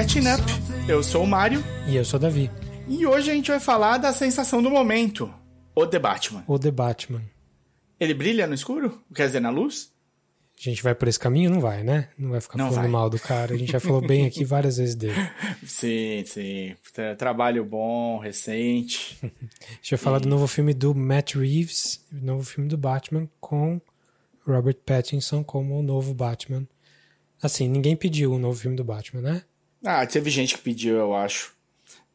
Up. Eu sou o Mário. E eu sou o Davi. E hoje a gente vai falar da sensação do momento. O The Batman. O The Batman. Ele brilha no escuro? Quer dizer, na luz? A gente vai por esse caminho? Não vai, né? Não vai ficar Não falando vai. mal do cara. A gente já falou bem aqui várias vezes dele. Sim, sim. Tra- Trabalho bom, recente. A gente vai falar do novo filme do Matt Reeves, novo filme do Batman, com Robert Pattinson como o novo Batman. Assim, ninguém pediu o novo filme do Batman, né? Ah, teve gente que pediu, eu acho.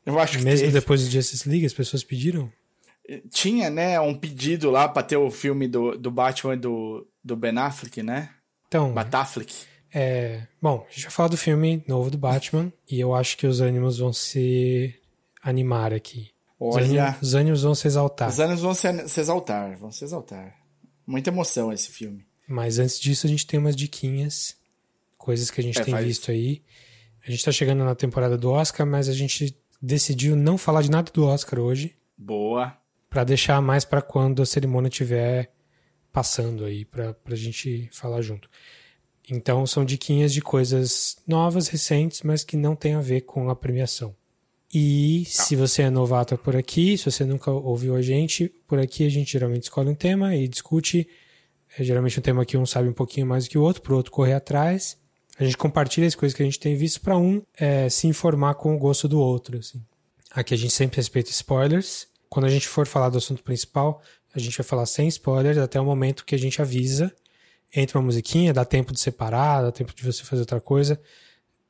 Eu acho que Mesmo teve. depois do Justice League, as pessoas pediram. Tinha, né, um pedido lá pra ter o filme do, do Batman do, do Ben Affleck, né? Então, Batafleck. é... Bom, a gente vai falar do filme novo do Batman, e eu acho que os ânimos vão se animar aqui. Os Olha, ânimos, os ânimos vão se exaltar. os anos vão se, se exaltar, vão se exaltar. Muita emoção esse filme. Mas antes disso, a gente tem umas diquinhas, coisas que a gente É, tem faz. visto aí. A gente tá chegando na temporada do Oscar, mas a gente decidiu não falar de nada do Oscar hoje, Boa. pra deixar mais pra quando a cerimônia estiver passando aí, pra, pra gente falar junto. Então, são diquinhas de coisas novas, recentes, mas que não tem a ver com a premiação. E se você é novato por aqui, se você nunca ouviu a gente, por aqui a gente geralmente escolhe um tema e discute. É geralmente um tema que um sabe um pouquinho mais do que o outro, pro outro correr atrás. A gente compartilha as coisas que a gente tem visto para um é, se informar com o gosto do outro. Assim. Aqui a gente sempre respeita spoilers. Quando a gente for falar do assunto principal, a gente vai falar sem spoilers até o momento que a gente avisa. Entra uma musiquinha, dá tempo de separar, dá tempo de você fazer outra coisa.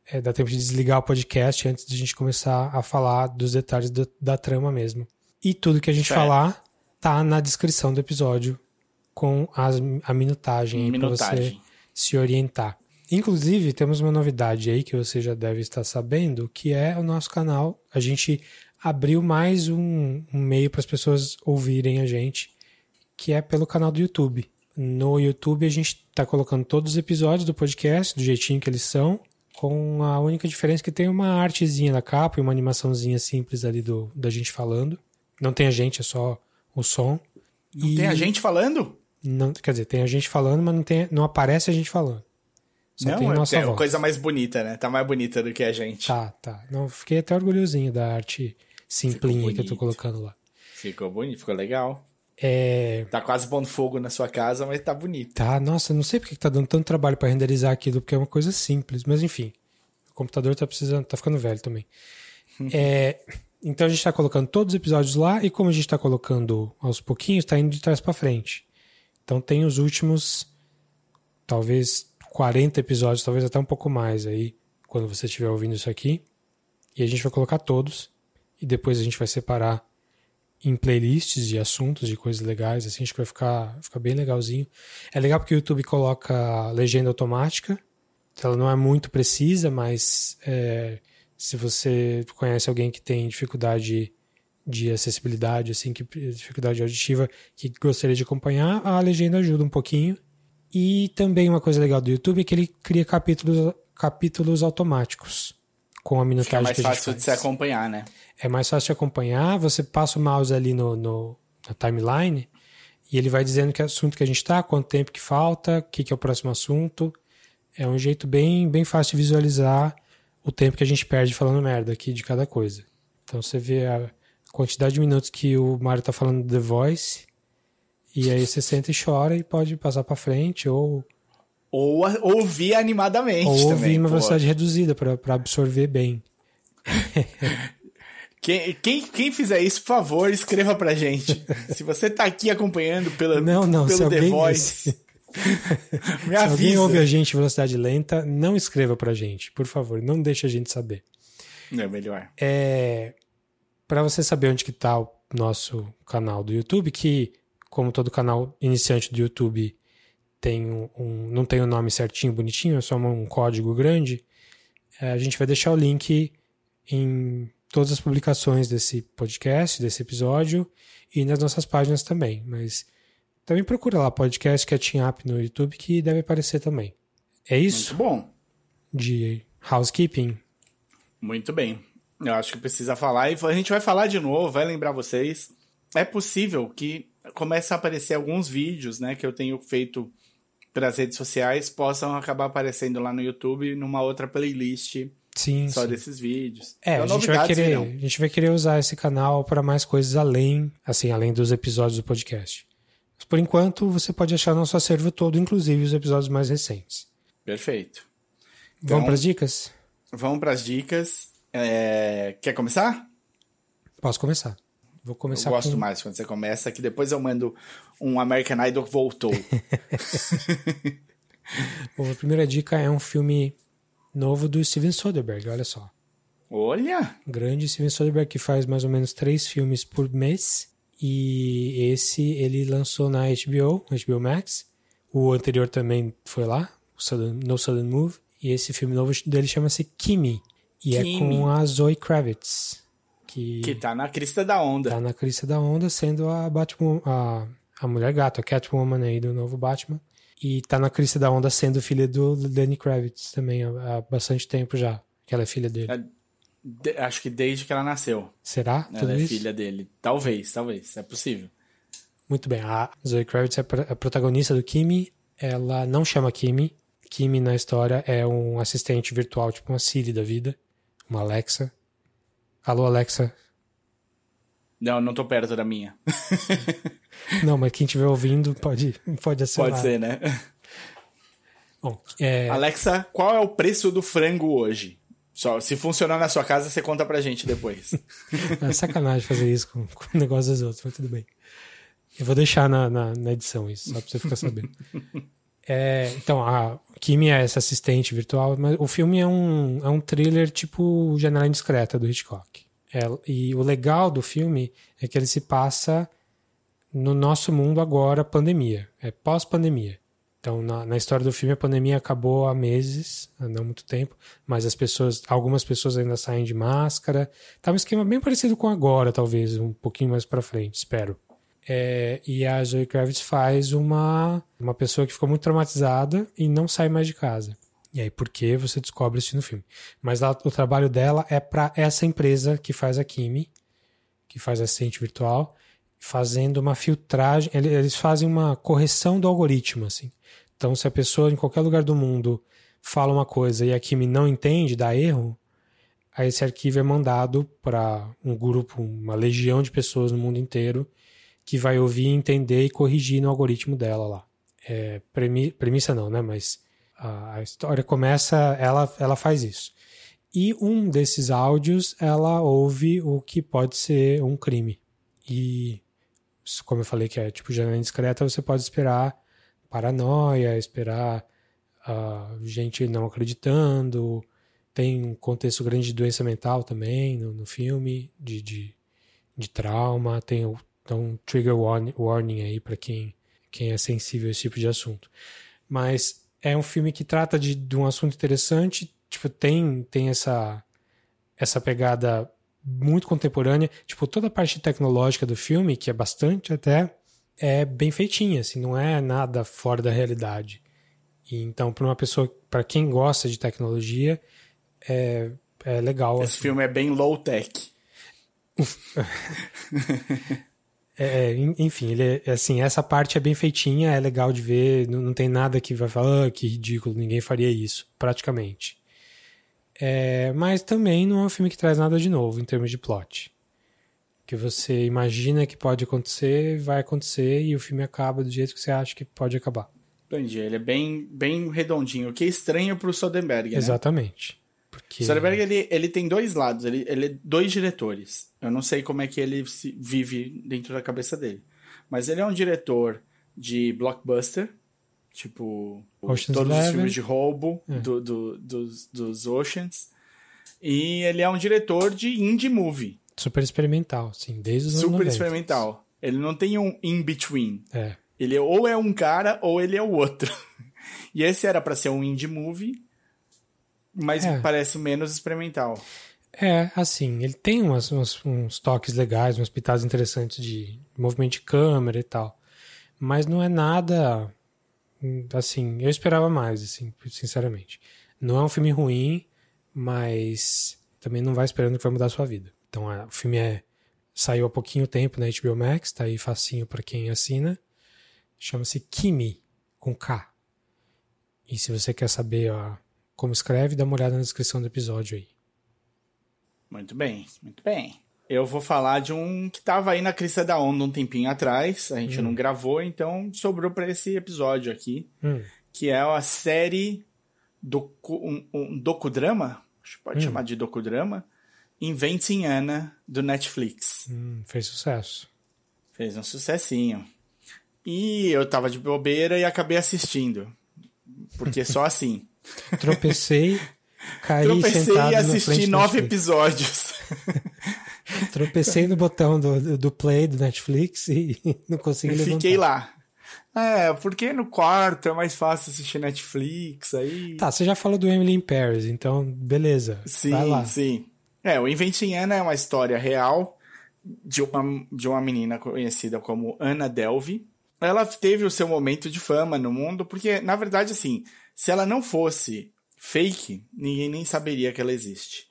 É, dá tempo de desligar o podcast antes de a gente começar a falar dos detalhes da, da trama mesmo. E tudo que a gente Certo. falar tá na descrição do episódio com as, a minutagem, aí pra você Minutagem. se orientar. Inclusive, temos uma novidade aí que você já deve estar sabendo, que é o nosso canal. A gente abriu mais um, um meio para as pessoas ouvirem a gente, que é pelo canal do YouTube. No YouTube a gente está colocando todos os episódios do podcast, do jeitinho que eles são, com a única diferença que tem uma artezinha na capa e uma animaçãozinha simples ali do, da gente falando. Não tem a gente, é só o som. Não tem a gente falando? Não, quer dizer, tem a gente falando, mas não, tem, não aparece a gente falando. Só não, tem a é nossa é coisa mais bonita, né? Tá mais bonita do que a gente. Tá, tá. Não, fiquei até orgulhosinho da arte simplinha que eu tô colocando lá. Ficou bonito, ficou legal. É. Tá quase pondo fogo na sua casa, mas tá bonito. Tá, nossa, não sei porque que tá dando tanto trabalho pra renderizar aquilo, porque é uma coisa simples, mas enfim. O computador tá precisando, tá ficando velho também. É, então a gente tá colocando todos os episódios lá e como a gente tá colocando aos pouquinhos, tá indo de trás pra frente. Então tem os últimos talvez 40 episódios, talvez até um pouco mais aí, quando você estiver ouvindo isso aqui. E a gente vai colocar todos e depois a gente vai separar em playlists de assuntos, de coisas legais, assim, acho que vai ficar, ficar bem legalzinho. É legal porque o YouTube coloca legenda automática, ela não é muito precisa, mas é, se você conhece alguém que tem dificuldade de acessibilidade, assim, que dificuldade auditiva, que gostaria de acompanhar, a legenda ajuda um pouquinho. E também uma coisa legal do YouTube é que ele cria capítulos, capítulos automáticos com a Fica minutagem mais que a gente fácil de se acompanhar, né? É mais fácil de acompanhar. Você passa o mouse ali no, no- na timeline e ele vai dizendo que assunto que a gente está, quanto tempo que falta, o que, que é o próximo assunto. É um jeito bem, bem fácil de visualizar o tempo que a gente perde falando merda aqui de cada coisa. Então você vê a quantidade de minutos que o Mário tá falando do The Voice e aí você senta e chora e pode passar para frente ou, Ou a- ouvir animadamente ou também. ouvir em uma velocidade reduzida para absorver bem. Quem, quem, quem fizer isso, por favor, escreva pra gente. Se você tá aqui acompanhando pela, Não, não, pelo The Voice, me Se alguém avisa. ouve a gente em velocidade lenta, não escreva pra gente, por favor, não deixe a gente saber. É melhor. É, para você saber onde que tá o nosso canal do YouTube, que como todo canal iniciante do YouTube tem um, um- não tem o nome certinho, bonitinho, é só um código grande, é, a gente vai deixar o link em todas as publicações desse podcast, desse episódio e nas nossas páginas também. Mas também procura lá podcast Catching Up no YouTube que deve aparecer também. É isso Muito bom. de housekeeping. Muito bem. Eu acho que precisa falar e a gente vai falar de novo, vai lembrar vocês. É possível que comece a aparecer alguns vídeos, né, que eu tenho feito pelas redes sociais possam acabar aparecendo lá no YouTube numa outra playlist Sim, só sim. desses vídeos. É, Então, a gente, vai querer, virão. a gente vai querer usar esse canal para mais coisas além, assim, além dos episódios do podcast. Mas por enquanto, você pode achar nosso acervo todo, inclusive os episódios mais recentes. Perfeito. Então, Vamos para as dicas? Vamos para as dicas. É, Quer começar? Posso começar. Vou Eu começar gosto com... mais quando você começa, que depois eu mando um American Idol que voltou. Bom, a primeira dica é um filme novo do Steven Soderbergh, olha só. Olha! grande Steven Soderbergh que faz mais ou menos três filmes por mês e esse ele lançou na HBO, HBO Max. O anterior também foi lá, No Sudden Move. E esse filme novo dele chama-se Kimi e é Kimi. com a Zoe Kravitz que, Que tá na crista da onda. tá na crista da onda sendo a Batman, a, a mulher gato, a Catwoman aí do novo Batman. E tá na crista da onda sendo filha do Danny Kravitz também há, há bastante tempo já, que ela é filha dele. É, de- acho que desde que ela nasceu. Será? Tudo Ela é isso? filha dele. Talvez, talvez. É possível. Muito bem. A Zoe Kravitz é a protagonista do Kimi. Ela não chama Kimi. Kimi na história é um assistente virtual, tipo uma Siri da vida. Uma Alexa. Alô, Alexa. Não, não tô perto da minha. Não, mas quem estiver ouvindo pode, pode acionar. Pode ser, né? Bom, é, Alexa, qual é o preço do frango hoje? Só, se funcionar na sua casa, você conta pra gente depois. é sacanagem fazer isso com, com o negócio dos outros, mas tudo bem. Eu vou deixar na, na, na edição isso, só pra você ficar sabendo. É, então, a Kimi é essa assistente virtual, mas o filme é um, é um thriller tipo Janela Indiscreta, do Hitchcock. É, e o legal do filme é que ele se passa no nosso mundo agora, pandemia. É pós-pandemia. Então, na, na história do filme, a pandemia acabou há meses, há não muito tempo, mas as pessoas, algumas pessoas ainda saem de máscara. Tá um esquema bem parecido com agora, talvez, um pouquinho mais pra frente, espero. É, e a Zoe Kravitz faz uma, uma pessoa que ficou muito traumatizada e não sai mais de casa. E aí, por que você descobre isso no filme? Mas ela- o trabalho dela é para essa empresa que faz a Kimi, que faz assistente virtual, fazendo uma filtragem. ele- Eles fazem uma correção do algoritmo, assim. Então, se a pessoa em qualquer lugar do mundo fala uma coisa e a Kimi não entende, dá erro, aí esse arquivo é mandado para um grupo, uma legião de pessoas no mundo inteiro que vai ouvir, entender e corrigir no algoritmo dela lá. É, premi- premissa não, né? Mas a, a história começa, ela, ela faz isso. E um desses áudios, ela ouve o que pode ser um crime. E, como eu falei que é tipo janela indiscreta, você pode esperar paranoia, esperar ah, gente não acreditando. Tem um contexto grande de doença mental também no, no filme, de, de, de trauma. Tem o então, trigger warning, aí para quem, quem é sensível a esse tipo de assunto. Mas é um filme que trata de, de um assunto interessante, tipo, tem, tem essa, essa pegada muito contemporânea. Tipo, toda a parte tecnológica do filme, que é bastante até, é bem feitinha, assim, não é nada fora da realidade. E, então, para uma pessoa, para quem gosta de tecnologia, é, é legal. Esse assim. filme é bem low tech. É, en- enfim, ele é, assim, essa parte é bem feitinha, é legal de ver, não, não tem nada que vai falar, ah, que ridículo, ninguém faria isso, praticamente. É, mas também não é um filme que traz nada de novo em termos de plot. Que você imagina que pode acontecer, vai acontecer e o filme acaba do jeito que você acha que pode acabar. Entendi. Ele é bem, bem redondinho, o que é estranho pro Soderbergh, né? Exatamente. Porque O Soderbergh, ele, ele tem dois lados, ele, ele é dois diretores. Eu não sei como é que ele vive dentro da cabeça dele. Mas ele é um diretor de blockbuster, tipo Ocean's todos os Eleven. filmes de roubo É. do, do- dos, dos Oceans. E ele é um diretor de indie movie, super experimental, assim, desde os anos super 90. experimental. Ele não tem um in-between. É. Ele ou é um cara ou ele é o outro. E esse era pra ser um indie movie, mas É. parece menos experimental. É, assim, ele tem umas, umas- uns toques legais, umas pitadas interessantes de movimento de câmera e tal. Mas não é nada. Assim, eu esperava mais, assim, sinceramente. Não é um filme ruim, mas também não vai esperando que vai mudar a sua vida. Então, o filme é saiu há pouquinho tempo na HBO Max, tá aí facinho pra quem assina. Chama-se Kimi, com K. E se você quer saber ó, como escreve, dá uma olhada na descrição do episódio aí. Muito bem, muito bem. Eu vou falar de um que estava aí na crista da onda um tempinho atrás, a gente hum. não gravou, então sobrou para esse episódio aqui, hum. que é a série docu, um, um docudrama, pode hum. chamar de docudrama, Inventing Anna, do Netflix. Hum, fez sucesso. Fez um sucessinho. E eu tava de bobeira e acabei assistindo. Porque só assim. Tropecei, caí Tropecei e assisti nove episódios. Tropecei no botão do, do play do Netflix e não consegui levantar. Fiquei lá. É, porque no quarto é mais fácil assistir Netflix, aí... Tá, você já falou do Emily in Paris, então beleza, sim, vai lá. Sim, É, o Inventing Anna é uma história real de uma, de uma menina conhecida como Anna Delvey. Ela teve o seu momento de fama no mundo, porque, na verdade, assim, se ela não fosse fake, ninguém nem saberia que ela existe.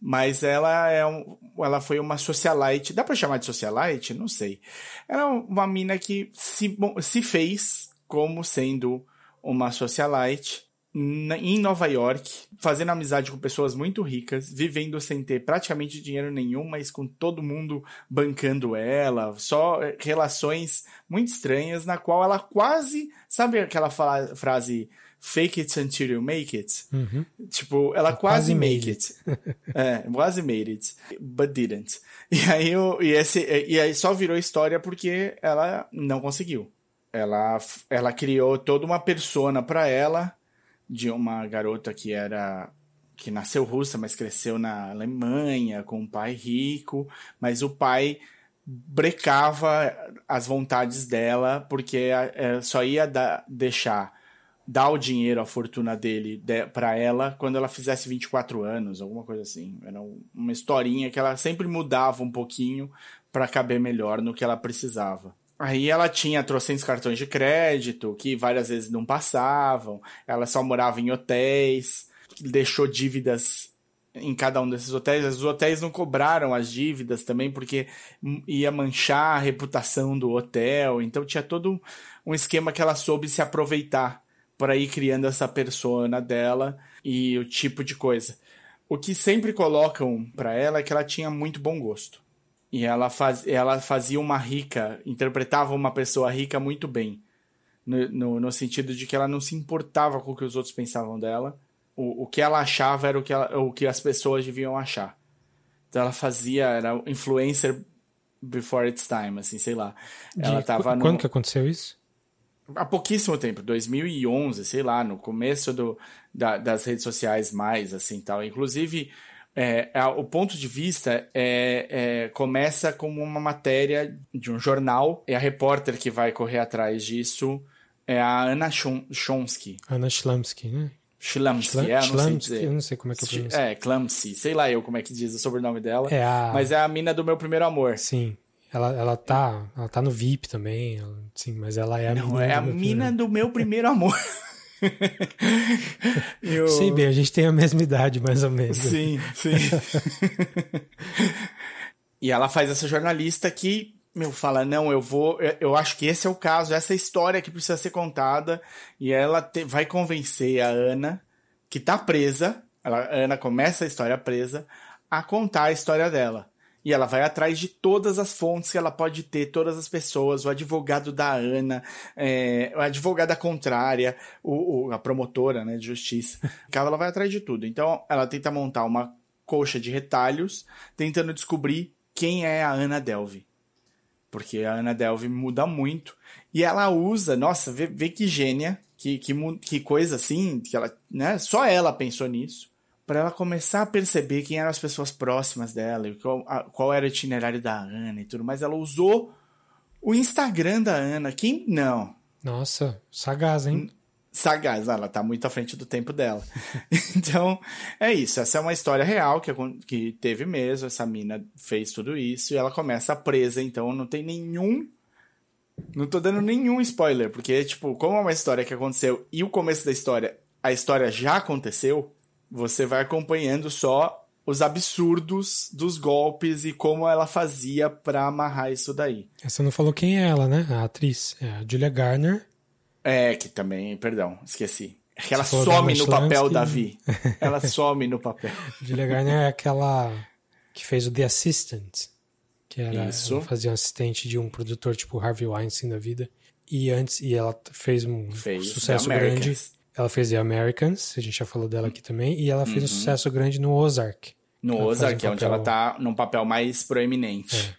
Mas ela é um, ela foi uma socialite. Dá para chamar de socialite? Não sei. Ela é uma mina que se, se fez como sendo uma socialite em Nova York, fazendo amizade com pessoas muito ricas, vivendo sem ter praticamente dinheiro nenhum, mas com todo mundo bancando ela, só relações muito estranhas, na qual ela quase. Sabe aquela frase fake it until you make it. Uhum. Tipo, ela quase, quase make it. é, quase made it, but didn't. E aí, e, esse, e aí só virou história porque ela não conseguiu. Ela, ela criou toda uma persona para ela de uma garota que era que nasceu russa, mas cresceu na Alemanha com um pai rico, mas o pai brecava as vontades dela porque é, só ia dar, deixar dar o dinheiro, a fortuna dele de, para ela quando ela fizesse 24 anos, alguma coisa assim. Era uma historinha que ela sempre mudava um pouquinho para caber melhor no que ela precisava. Aí ela tinha trocentos cartões de crédito que várias vezes não passavam, ela só morava em hotéis, deixou dívidas em cada um desses hotéis. Os hotéis não cobraram as dívidas também porque ia manchar a reputação do hotel, então tinha todo um esquema que ela soube se aproveitar por aí criando essa persona dela e o tipo de coisa. O que sempre colocam para ela é que ela tinha muito bom gosto. E ela, faz, ela fazia uma rica, interpretava uma pessoa rica muito bem. No, no, no, sentido de que ela não se importava com o que os outros pensavam dela. O, o que ela achava era o que, ela, o que as pessoas deviam achar. Então ela fazia, era influencer before its time, assim, sei lá. Ela tava Quando no... que aconteceu isso? Há pouquíssimo tempo, 2011, sei lá, no começo do, da, das redes sociais mais, assim, tal. Inclusive, é, é, o ponto de vista é, é, começa como uma matéria de um jornal, e a repórter que vai correr atrás disso é a Ana Chomsky. Ana Schlamsky, né? Schlamsky, é, não sei dizer. Eu não sei como é que eu pronuncio. É, Clamsy, sei lá eu como é que diz o sobrenome dela. É a... Mas é a mina do meu primeiro amor. Sim. Ela, ela, tá, ela tá no VIP também, sim, mas ela é a Não, mina. é a do mina do meu primeiro amor. Eu... Sei bem, a gente tem a mesma idade, mais ou menos. Sim, sim. e ela faz essa jornalista que, meu, fala: não, eu vou. Eu acho que esse é o caso, essa é história que precisa ser contada. E ela te, vai convencer a Ana, que tá presa. Ela, a Ana começa a história presa, a contar a história dela. E ela vai atrás de todas as fontes que ela pode ter, todas as pessoas, o advogado da Ana, é, a advogada contrária, o, o, a promotora né, de justiça. Ela vai atrás de tudo. Então ela tenta montar uma coxa de retalhos, tentando descobrir quem é a Ana Delve. Porque a Ana Delve muda muito. E ela usa, nossa, vê, vê que gênia, que, que, que coisa assim, que ela, né, só ela pensou nisso para ela começar a perceber quem eram as pessoas próximas dela e qual, a, qual era o itinerário da Ana e tudo mais. Ela usou o Instagram da Ana. Quem não? Nossa, sagaz, hein? Sagaz, ela tá muito à frente do tempo dela. então, é isso. Essa é uma história real que, que teve mesmo. Essa mina fez tudo isso e ela começa presa, então não tem nenhum. Não tô dando nenhum spoiler, porque, tipo, como é uma história que aconteceu e o começo da história, a história já aconteceu, você vai acompanhando só os absurdos dos golpes e como ela fazia para amarrar isso daí. Você não falou quem é ela, né? A atriz. É a Julia Garner. É, que também, perdão, esqueci. Ela some no papel, Davi. Ela some no papel. Julia Garner é aquela que fez o The Assistant, que era Isso. fazia um assistente de um produtor tipo Harvey Weinstein da vida. E antes e ela fez um Fez sucesso grande. Americans. Ela fez The Americans, a gente já falou dela aqui também, e ela fez um sucesso grande no Ozark. No Ela Ozark, um é onde papel- ela tá num papel mais proeminente.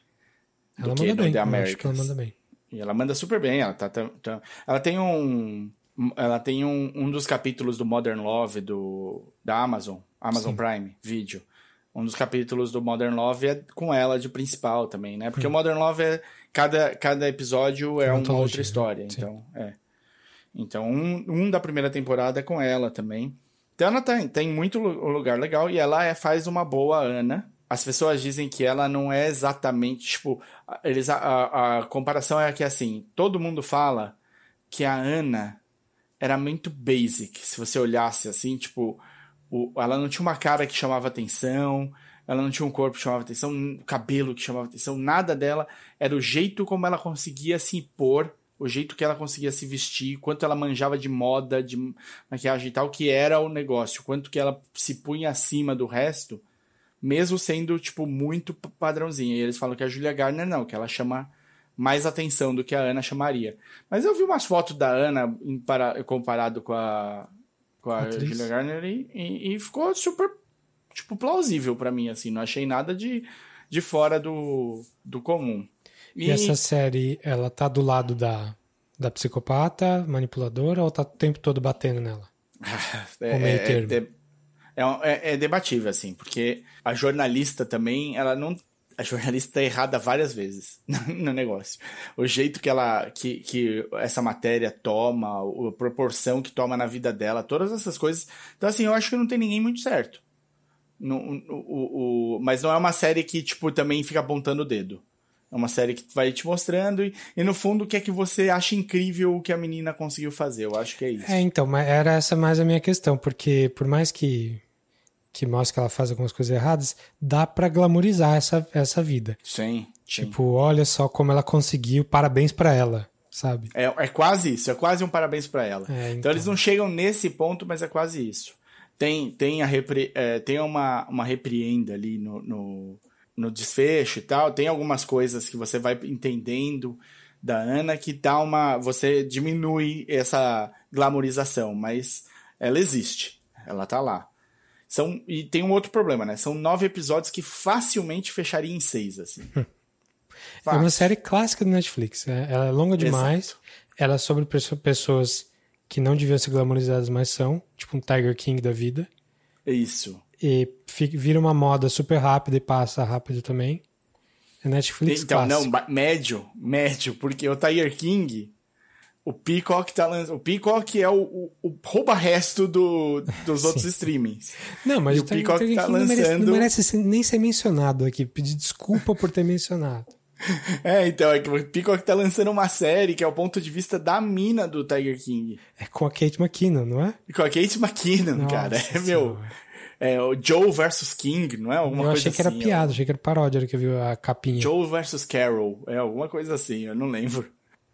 Ela do que manda bem, The acho que ela Americans. manda bem. E ela manda super bem. Ela, tá, tá- tá- ela tem um. Ela tem um, um dos capítulos do Modern Love do, da Amazon, Amazon Prime Video. Um dos capítulos do Modern Love é com ela de principal também, né? Porque o Modern Love é. Cada, cada episódio é Uma outra história. né? Sim. Então, é. Então, um, um da primeira temporada é com ela também. Então, ela tem, tem muito lu- lugar legal e ela é- faz uma boa Ana. As pessoas dizem que ela não é exatamente, tipo, eles, a, a, a comparação é que, assim, todo mundo fala que a Ana era muito basic. Se você olhasse assim, tipo, o, ela não tinha uma cara que chamava atenção, ela não tinha um corpo que chamava atenção, um cabelo que chamava atenção, nada dela. Era o jeito como ela conseguia se impor, o jeito que ela conseguia se vestir, quanto ela manjava de moda, de maquiagem e tal, que era o negócio, quanto que ela se punha acima do resto, mesmo sendo, tipo, muito padrãozinha. E eles falam que a Julia Garner não, que ela chama mais atenção do que a Ana chamaria. Mas eu vi umas fotos da Ana para- comparado com a, com a Atriz. Julia Garner e, e- e ficou super, tipo, plausível pra mim, assim. Não achei nada de, de fora do, do comum. E, essa série, ela tá do lado da, da psicopata, manipuladora, ou tá o tempo todo batendo nela? é, o meio é- é- é um- é- é debatível, assim, porque a jornalista também, ela não. A jornalista tá errada várias vezes no negócio. O jeito que ela. que, que essa matéria toma, a proporção que toma na vida dela, todas essas coisas. Então, assim, eu acho que não tem ninguém muito certo. No, o, o- mas não é uma série que, tipo, também fica apontando o dedo. É uma série que vai te mostrando e, e no fundo, o que é que você acha incrível o que a menina conseguiu fazer. Eu acho que é isso. É, então, era essa mais a minha questão, porque por mais que, que mostre que ela faz algumas coisas erradas, dá pra glamorizar essa, essa vida. Sim. sim. Tipo, olha só como ela conseguiu, parabéns pra ela, sabe? É, é quase isso, é quase um parabéns pra ela. É, então. então. eles não chegam nesse ponto, mas é quase isso. Tem, tem, a repri, é, tem uma, uma repreenda ali no, no, no desfecho e tal. Tem algumas coisas que você vai entendendo da Ana que dá uma. Você diminui essa glamorização, mas ela existe. Ela tá lá. São, e tem um outro problema, né? São nove episódios que facilmente fecharia em seis, assim. É uma Fácil. série clássica do Netflix. é- Ela é longa demais. Exato. Ela é sobre pesso- pessoas que não deviam ser glamorizadas, mas são. Tipo um Tiger King da vida. Isso. E fi- vira uma moda super rápida e passa rápido também. É Netflix Então, clássico. não, médio, médio, porque o Tiger King, o Peacock tá lançando. O Peacock é o, o, o rouba-resto do, dos outros streamings. Não, mas E o Tiger Peacock King tá não merece, lançando- não merece ser- nem ser mencionado aqui. Pedir desculpa por ter mencionado. É, então, é que o Peacock tá lançando uma série que é o ponto de vista da mina do Tiger King. É com a Kate McKinnon, não é? Com a Kate McKinnon, Nossa cara. É, meu. Senhora. É o Joe versus King, não é? Alguma eu coisa achei que era assim, piada, achei que era paródia a hora que eu vi a capinha. Joe versus Carol. É alguma coisa assim, eu não lembro.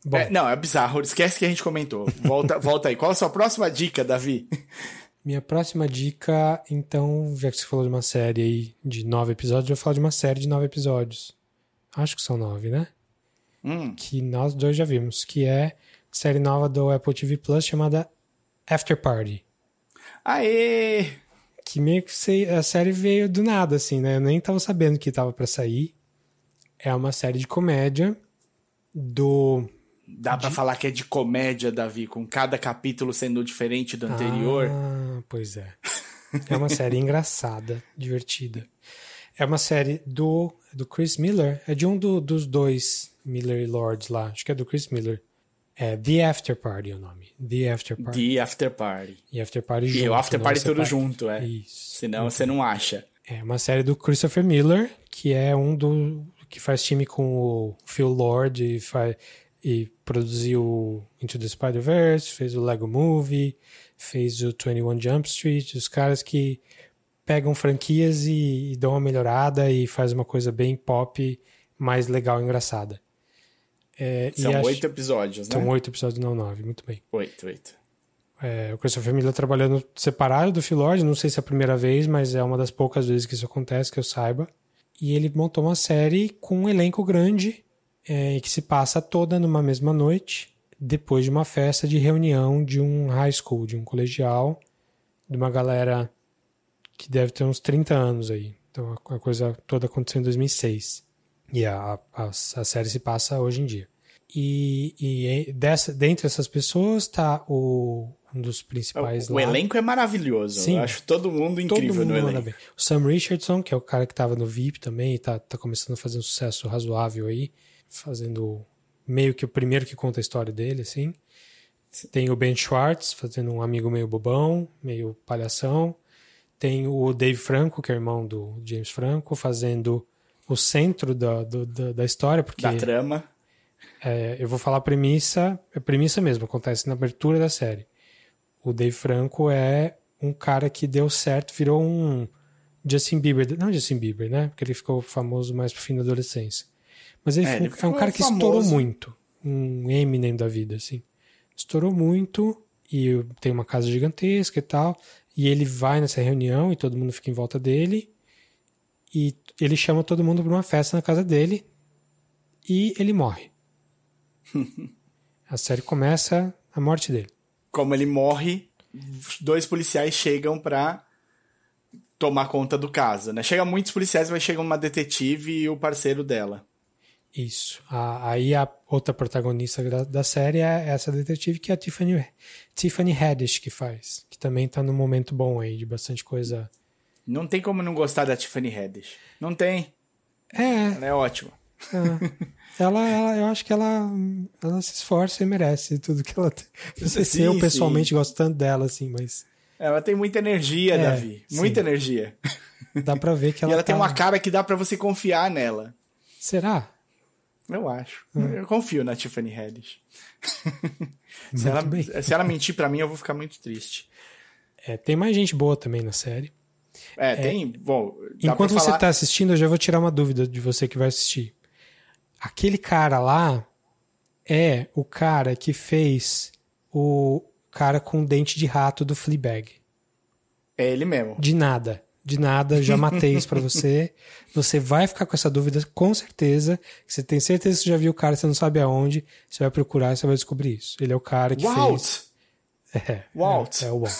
Bom, É, não, é bizarro. Esquece que a gente comentou. Volta, volta aí. Qual a sua próxima dica, Davi? minha próxima dica, então, já que você falou de uma série aí de nove episódios, eu vou falar de uma série de nove episódios. Acho que são nove, né? Hum, Que nós dois já vimos, que é série nova do Apple TV Plus chamada After Party. aê! Que meio que a série veio do nada, assim, né? Eu nem tava sabendo que tava pra sair. É uma série de comédia do. Dá pra falar que é de comédia, Davi, com cada capítulo sendo diferente do anterior. Ah, pois é. É uma série engraçada, divertida. É uma série do, do Chris Miller. É de um do- dos dois Miller e Lords lá. Acho que é do Chris Miller. É The After Party é o nome. The After Party. The After Party. E After Party junto. E o After Party tudo separado. junto, é. Isso. Senão você não acha. É uma série do Christopher Miller, que é um do que faz time com o Phil Lord e, faz, e produziu Into the Spider-Verse, fez o Lego Movie, fez o 21 Jump Street, os caras que pegam franquias e, e dão uma melhorada e faz uma coisa bem pop, mais legal e engraçada. É, São acho- oito episódios, né? São oito episódios, não nove, muito bem. Oito, oito. É, o Christopher Miller trabalhando separado do Phil Lord, não sei se é a primeira vez, mas é uma das poucas vezes que isso acontece, que eu saiba. E ele montou uma série com um elenco grande, é, que se passa toda numa mesma noite, depois de uma festa de reunião de um high school, de um colegial, de uma galera que deve ter uns 30 anos aí. Então a coisa toda aconteceu em 2006. E a, a, a série se passa hoje em dia. E, e dessa, dentre essas pessoas está o, um dos principais o, o elenco é maravilhoso. Sim, eu acho todo mundo incrível todo mundo no elenco. Bem. O Sam Richardson, que é o cara que estava no VIP também, e tá, tá começando a fazer um sucesso razoável aí, fazendo meio que o primeiro que conta a história dele, assim. Tem o Ben Schwartz fazendo um amigo meio bobão, meio palhação. Tem o Dave Franco, que é irmão do James Franco, fazendo o centro da, do, da, da, história. Porque, da trama. É, eu vou falar a premissa, a premissa mesmo, acontece na abertura da série. O Dave Franco é um cara que deu certo, virou um Justin Bieber, não Justin Bieber, né? Porque ele ficou famoso mais pro fim da adolescência. Mas ele, é, ele é um cara que famoso. estourou muito, um Eminem da vida, assim. Estourou muito e tem uma casa gigantesca e tal. E ele vai nessa reunião e todo mundo fica em volta dele. E ele chama todo mundo para uma festa na casa dele. E ele morre. a série começa a morte dele como ele morre, dois policiais chegam pra tomar conta do caso, né? Chega muitos policiais, mas chega uma detetive e o parceiro dela. Isso. aí a outra protagonista da, da, série é essa detetive que é a Tiffany, Tiffany Haddish que faz, que também tá num momento bom aí de bastante coisa. Não tem como não gostar da Tiffany Haddish. Não tem. É. Ela é ótima. É. ela, ela, eu acho que ela, ela se esforça e merece tudo que ela tem. Não sei se eu pessoalmente sim. gosto tanto dela, assim, mas. Ela tem muita energia, é, Davi. Muita sim. energia. Dá pra ver que ela. e ela tá... tem uma cara que dá para você confiar nela. Será? Eu acho. Hum. Eu confio na Tiffany Haddish. se, ela, se ela mentir para mim, eu vou ficar muito triste. É, tem mais gente boa também na série. É, é tem. Bom, enquanto você falar... tá assistindo, eu já vou tirar uma dúvida de você que vai assistir aquele cara lá é o cara que fez o cara com dente de rato do Fleabag. É ele mesmo. De nada. De nada, já matei isso pra você. Você vai ficar com essa dúvida, com certeza. Você tem certeza que você já viu o cara, você não sabe aonde. Você vai procurar e você vai descobrir isso. Ele é o cara que Walt. fez. É, Walt. É, é o Walt.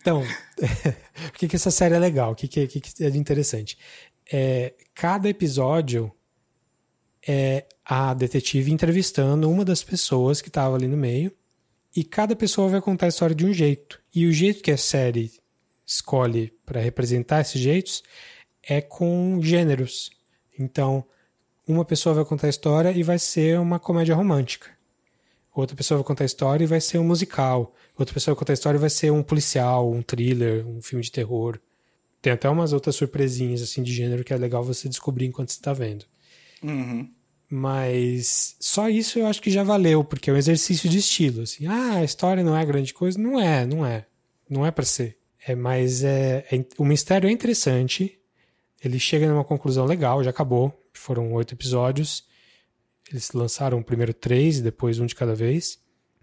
então, por que, que essa série é legal? O que, que, que é interessante? É, cada episódio é a detetive entrevistando uma das pessoas que estava ali no meio. E cada pessoa vai contar a história de um jeito. E o jeito que a série escolhe para representar esses jeitos é com gêneros. Então, uma pessoa vai contar a história e vai ser uma comédia romântica. Outra pessoa vai contar a história e vai ser um musical. Outra pessoa vai contar a história e vai ser um policial, um thriller, um filme de terror. Tem até umas outras surpresinhas assim de gênero que é legal você descobrir enquanto você está vendo. Uhum. Mas só isso eu acho que já valeu, porque é um exercício de estilo. Assim, ah, a história não é grande coisa. Não é, não é. Não é para ser. É, mas é, é, o mistério é interessante. Ele chega numa conclusão legal, já acabou. Foram oito episódios. Eles lançaram primeiro três e depois um de cada vez.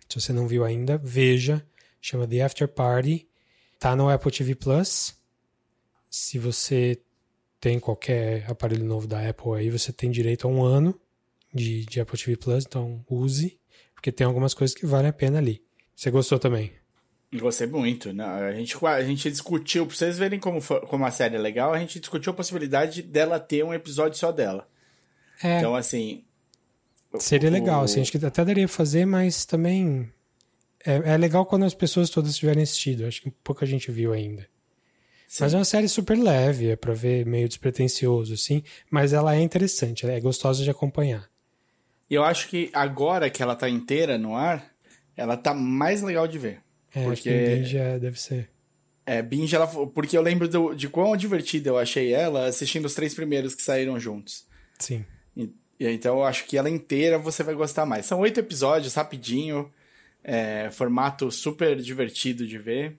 Se você não viu ainda, veja. Chama The After Party. Tá no Apple TV Plus. Se você tem qualquer aparelho novo da Apple aí, você tem direito a um ano de, de Apple TV Plus, então use, porque tem algumas coisas que valem a pena ali. Você gostou também? Gostei muito. Não, a, gente, a gente discutiu, pra vocês verem como, como a série é legal, a gente discutiu a possibilidade dela ter um episódio só dela. É. Então, assim. Seria legal, assim, acho que até daria pra fazer, mas também. É, é legal quando as pessoas todas tiverem assistido. Acho que pouca gente viu ainda. Sim. Mas é uma série super leve, é pra ver meio despretensioso, assim. Mas ela é interessante, ela é gostosa de acompanhar. E eu acho que agora que ela tá inteira no ar, ela tá mais legal de ver. É, porque... Binge é, deve ser. É, Binge, ela, porque eu lembro do, de quão divertida eu achei ela assistindo os três primeiros que saíram juntos. Sim. Então eu acho que ela inteira você vai gostar mais. São oito episódios, rapidinho, é, formato super divertido de ver.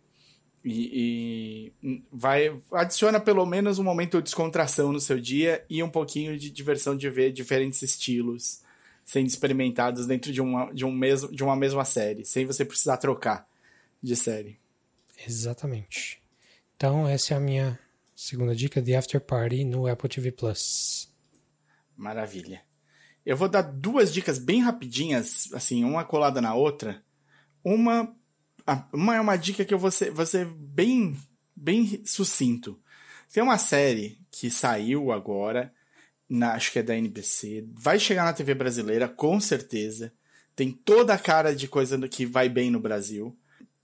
E, e, vai adiciona pelo menos um momento de descontração no seu dia e um pouquinho de diversão de ver diferentes estilos sendo experimentados dentro de uma, de, um mesmo, de uma mesma série, sem você precisar trocar de série. Exatamente. Então, essa é a minha segunda dica de After Party no Apple TV Plus. Maravilha. Eu vou dar duas dicas bem rapidinhas, assim, uma colada na outra. Uma, uma é uma dica que eu vou ser, vou ser bem, bem sucinto. Tem uma série que saiu agora, na, acho que é da NBC, vai chegar na TV brasileira, com certeza. Tem toda a cara de coisa que vai bem no Brasil.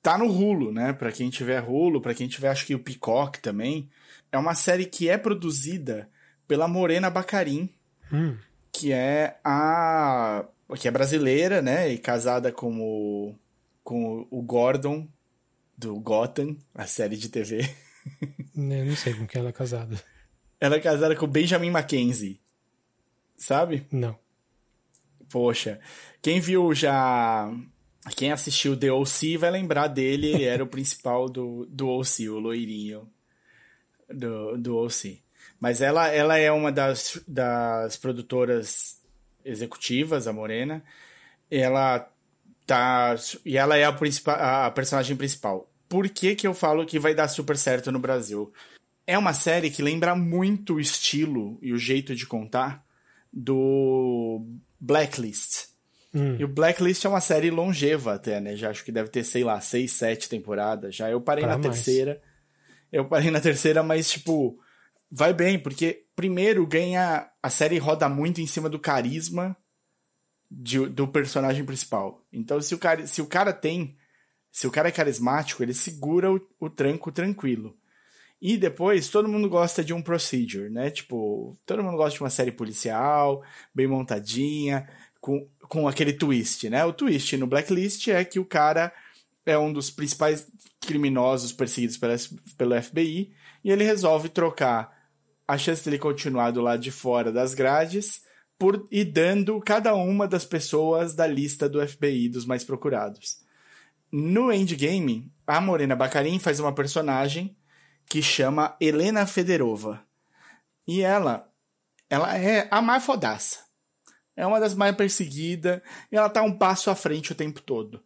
Tá no Hulu, né? Pra quem tiver Hulu, pra quem tiver, acho que o Peacock também. É uma série que é produzida pela Morena Bacarin, hum. que é a. que é brasileira, né? E casada com o, com o Gordon, do Gotham, a série de TV. Eu não sei com quem ela é casada. Ela é casada com o Benjamin Mackenzie. Sabe? Não. Poxa. Quem viu já. Quem assistiu The O.C. vai lembrar dele, ele era o principal do, do O.C., o loirinho do, do O.C. Mas ela, ela é uma das, das produtoras executivas, a Morena. Ela tá. E ela é a, principal, a personagem principal. Por que, que eu falo que vai dar super certo no Brasil? É uma série que lembra muito o estilo e o jeito de contar do Blacklist. Hum. E o Blacklist é uma série longeva até, né? Já acho que deve ter, sei lá, seis, sete temporadas. Já eu parei Pra na mais. terceira. Eu parei na terceira, mas, tipo, vai bem, porque primeiro ganha. A série roda muito em cima do carisma de- do personagem principal. Então, se o cara, se o cara tem. Se o cara é carismático, ele segura o, o tranco tranquilo. E depois, todo mundo gosta de um procedure, né? Tipo, todo mundo gosta de uma série policial, bem montadinha, com, com aquele twist, né? O twist no Blacklist é que o cara é um dos principais criminosos perseguidos pela, pelo FBI e ele resolve trocar a chance dele continuar do lado de fora das grades por e dando cada uma das pessoas da lista do FBI dos mais procurados. No Endgame, a Morena Bacarin faz uma personagem que chama Helena Federova. E ela, ela é a mais fodaça. É uma das mais perseguidas e ela tá um passo à frente o tempo todo.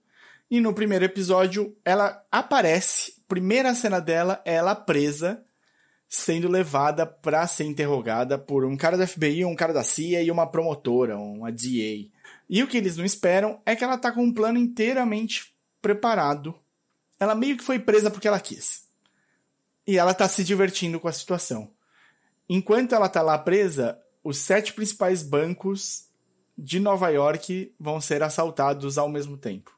E no primeiro episódio, ela aparece, primeira cena dela é ela presa, sendo levada para ser interrogada por um cara da FBI, um cara da CIA e uma promotora, uma DA. E o que eles não esperam é que ela tá com um plano inteiramente preparado. Ela meio que foi presa porque ela quis. E ela tá se divertindo com a situação. Enquanto ela tá lá presa, os sete principais bancos de Nova York vão ser assaltados ao mesmo tempo.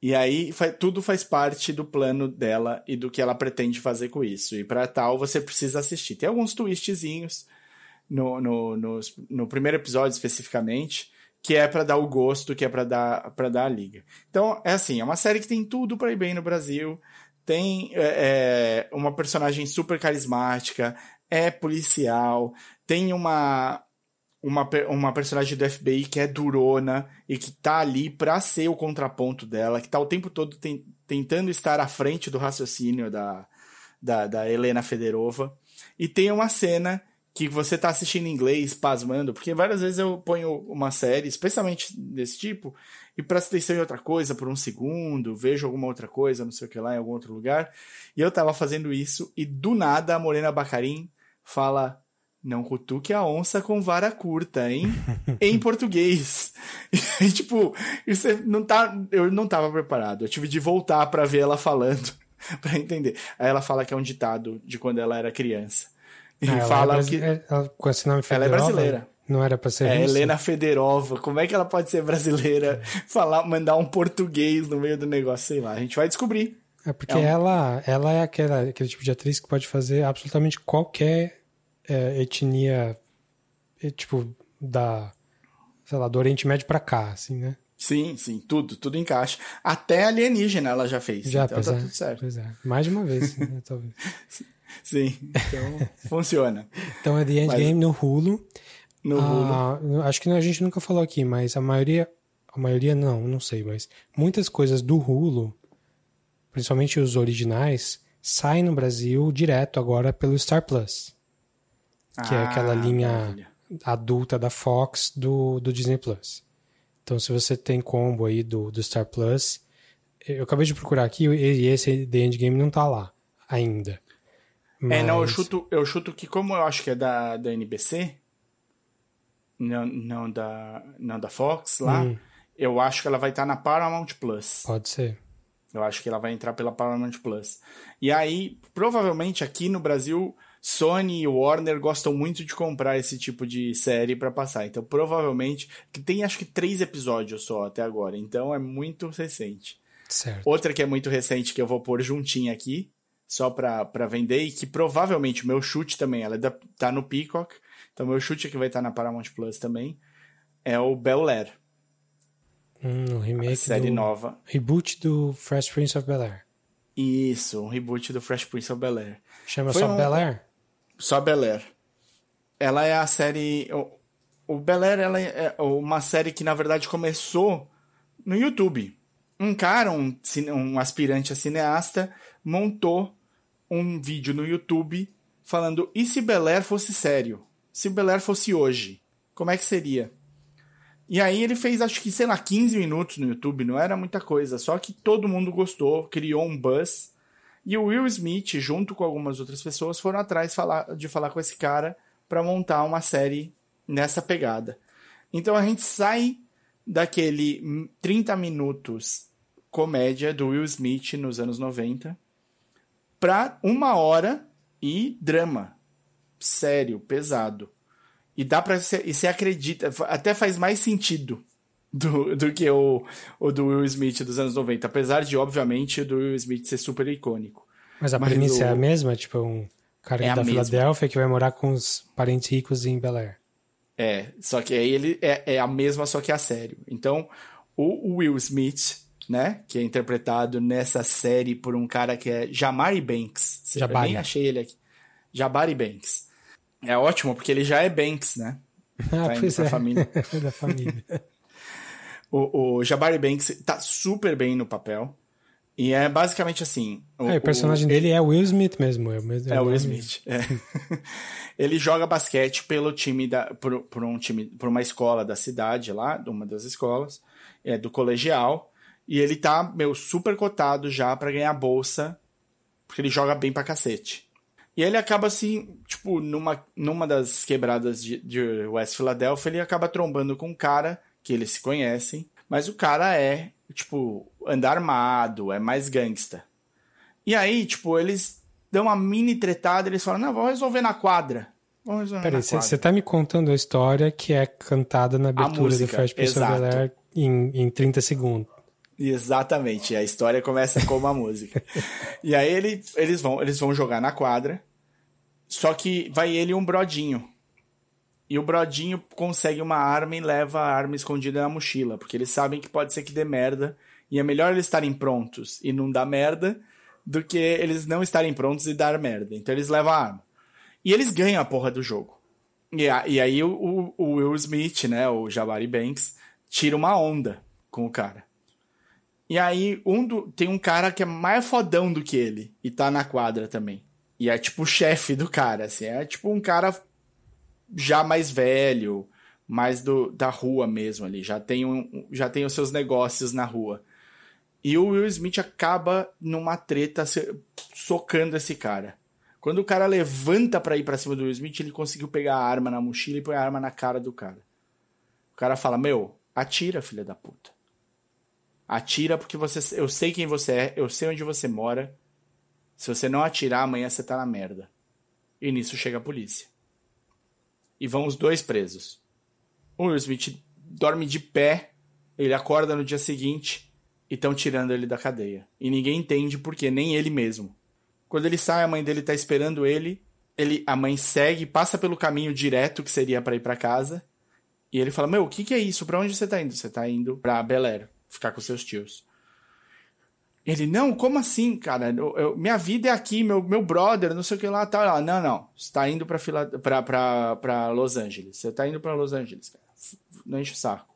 E aí tudo faz parte do plano dela e do que ela pretende fazer com isso. E para tal você precisa assistir. Tem alguns twistzinhos no, no, no, no primeiro episódio especificamente que é para dar o gosto, que é para dar para dar a liga. Então é assim, é uma série que tem tudo para ir bem no Brasil. Tem é, é, uma personagem super carismática, é policial, tem uma uma, uma personagem do FBI que é durona e que tá ali pra ser o contraponto dela, que tá o tempo todo ten- tentando estar à frente do raciocínio da, da, da Helena Federova. E tem uma cena que você tá assistindo em inglês, pasmando, porque várias vezes eu ponho uma série, especialmente desse tipo, e presto atenção em outra coisa por um segundo, vejo alguma outra coisa, não sei o que lá, em algum outro lugar. E eu tava fazendo isso, e do nada a Morena Bacarin fala. Não cutuque a onça com vara curta, hein? em português. E tipo, isso é- não tá, eu não tava preparado. Eu tive de voltar pra ver ela falando, pra entender. Aí ela fala que é um ditado de quando ela era criança. E Ah, ela fala é que. é- ela- com esse nome Ela é brasileira. Não era pra ser É russa? Helena Federova. Como é que ela pode ser brasileira? Falar, mandar um português no meio do negócio, sei lá. A gente vai descobrir. É porque É um- ela, ela é aquela, aquele tipo de atriz que pode fazer absolutamente qualquer é, etnia, é, tipo, da, sei lá, do Oriente Médio pra cá, assim, né? Sim, sim, tudo, tudo encaixa. Até alienígena ela já fez. Já, então tá é, tudo certo. É. Mais de uma vez, né, talvez. Sim, então funciona. Então é The Endgame no Hulu. No Hulu. Ah, acho que a gente nunca falou aqui, mas a maioria, a maioria não, não sei, mas muitas coisas do Hulu, principalmente os originais, saem no Brasil direto agora pelo Star Plus. Que é aquela linha- maravilha. adulta da Fox do, do Disney Plus. Então, se você tem combo aí do, do Star Plus, eu acabei de procurar aqui e esse The Endgame não tá lá ainda. Mas... É, não, eu chuto, eu chuto que como eu acho que é da, da NBC, não, não, da, não da Fox lá, hum. eu acho que ela vai estar tá na Paramount Plus. Pode ser. Eu acho que ela vai entrar pela Paramount Plus. E aí, provavelmente aqui no Brasil, Sony e Warner gostam muito de comprar esse tipo de série para passar. Então, provavelmente, que tem acho que três episódios só até agora. Então, é muito recente. Certo. Outra que é muito recente que eu vou pôr juntinha aqui, só para vender, e que provavelmente o meu chute também, ela é da, tá no Peacock, então meu chute é que vai estar tá na Paramount Plus também, é o Bel Air. Hum, remake série do... nova. Reboot do Fresh Prince of Bel-Air. Isso, um reboot do Fresh Prince of Bel-Air. Chama Foi só um... Bel-Air? Só Bel-Air. Ela é a série... O, o Bel-Air ela é uma série que, na verdade, começou no YouTube. Um cara, um, um aspirante a cineasta, montou um vídeo no YouTube falando: e se Bel Air fosse sério? Se Bel Air fosse hoje? Como é que seria? E aí ele fez, acho que, sei lá, 15 minutos no YouTube, não era muita coisa, só que todo mundo gostou, criou um buzz. E o Will Smith, junto com algumas outras pessoas, foram atrás falar, de falar com esse cara para montar uma série nessa pegada. Então a gente sai daquele 30 minutos comédia do Will Smith nos anos 90 para uma hora e drama. Sério, pesado. E dá pra. E você acredita. Até faz mais sentido do, do que o, o do Will Smith dos anos 90. Apesar de, obviamente, do Will Smith ser super icônico. Mas a Mas premissa é a mesma? Tipo, um cara é da Filadélfia que vai morar com os parentes ricos em Bel Air. É, só que aí ele é, é a mesma, só que a sério. Então, o Will Smith né? Que é interpretado nessa série por um cara que é Jamari Banks. Jabari. Eu nem achei ele aqui. Jabari Banks. É ótimo, porque ele já é Banks, né? Ah, tá pois é. Família. da família. o, o Jabari Banks tá super bem no papel. E é basicamente assim. O, é, o personagem o, dele é Will Smith mesmo. É, o, é Will Smith. É. ele joga basquete pelo time da, por, por, um time, por uma escola da cidade lá, de uma das escolas, é do colegial. E ele tá, meu, super cotado já para ganhar bolsa, porque ele joga bem pra cacete. E ele acaba assim, tipo, numa, numa das quebradas de, de West Philadelphia, ele acaba trombando com um cara que eles se conhecem, mas o cara é, tipo, anda armado, é mais gangsta. E aí, tipo, eles dão uma mini tretada, eles falam, não, vamos resolver na quadra. Vamos resolver Peraí, na quadra. você tá me contando a história que é cantada na abertura música, do Fresh Prince of Bel-Air em, em 30 segundos. Exatamente, a história começa com uma música. E aí ele, eles, vão, eles vão jogar na quadra, só que vai ele e um brodinho. E o brodinho consegue uma arma e leva a arma escondida na mochila, porque eles sabem que pode ser que dê merda, e é melhor eles estarem prontos e não dar merda do que eles não estarem prontos e dar merda. Então eles levam a arma. E eles ganham a porra do jogo. E, a, e aí o, o Will Smith, né, o Jabari Banks, tira uma onda com o cara. E aí, um do, tem um cara que é mais fodão do que ele e tá na quadra também. E é tipo o chefe do cara, assim. É tipo um cara já mais velho, mais do, da rua mesmo ali. Já tem, um, já tem os seus negócios na rua. E o Will Smith acaba numa treta socando esse cara. Quando o cara levanta para ir para cima do Will Smith, ele conseguiu pegar a arma na mochila e põe a arma na cara do cara. O cara fala: Meu, atira, filha da puta. Atira porque você, eu sei quem você é, eu sei onde você mora. Se você não atirar, amanhã você tá na merda. E nisso chega a polícia. E vão os dois presos. O Will Smith dorme de pé, ele acorda no dia seguinte e estão tirando ele da cadeia. E ninguém entende por quê, nem ele mesmo. Quando ele sai, a mãe dele tá esperando ele. ele a mãe segue, passa pelo caminho direto que seria para ir para casa. E ele fala: Meu, o que, que é isso? Pra onde você tá indo? Você tá indo pra Bel Air ficar com seus tios. Ele, não, como assim, cara? Eu, eu, minha vida é aqui, meu, meu brother, não sei o que lá, tal. Tá. Não, não, você tá indo pra, fila, pra, pra, pra Los Angeles. Você tá indo pra Los Angeles, cara. Não enche o saco.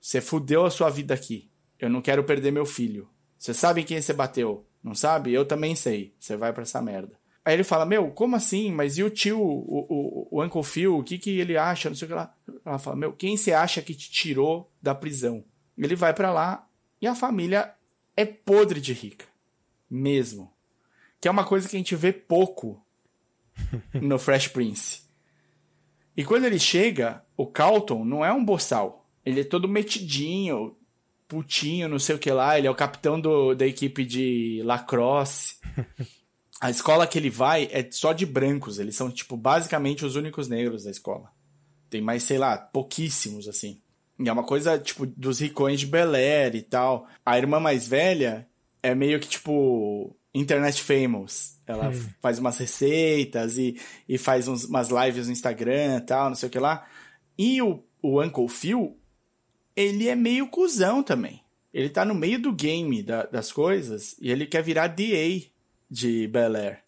Você fudeu a sua vida aqui. Eu não quero perder meu filho. Você sabe quem você bateu? Não sabe? Eu também sei. Você vai pra essa merda. Aí ele fala, meu, como assim? Mas e o tio, o, o, o Uncle Phil, o que, que ele acha? Não sei o que lá. Ela fala, meu, quem você acha que te tirou da prisão? Ele vai para lá e a família é podre de rica. Mesmo. Que é uma coisa que a gente vê pouco no Fresh Prince. E quando ele chega, o Carlton não é um boçal. Ele é todo metidinho, putinho, não sei o que lá. Ele é o capitão do, da equipe de lacrosse. A escola que ele vai é só de brancos. Eles são, tipo, basicamente os únicos negros da escola. Tem mais, sei lá, pouquíssimos, assim. E é uma coisa, tipo, dos ricões de Bel Air e tal. A irmã mais velha é meio que, tipo, internet famous. Ela hum. faz umas receitas e, e faz uns, umas lives no Instagram e tal, não sei o que lá. E o, o Uncle Phil, ele é meio cuzão também. Ele tá no meio do game da, das coisas e ele quer virar DA de Bel Air.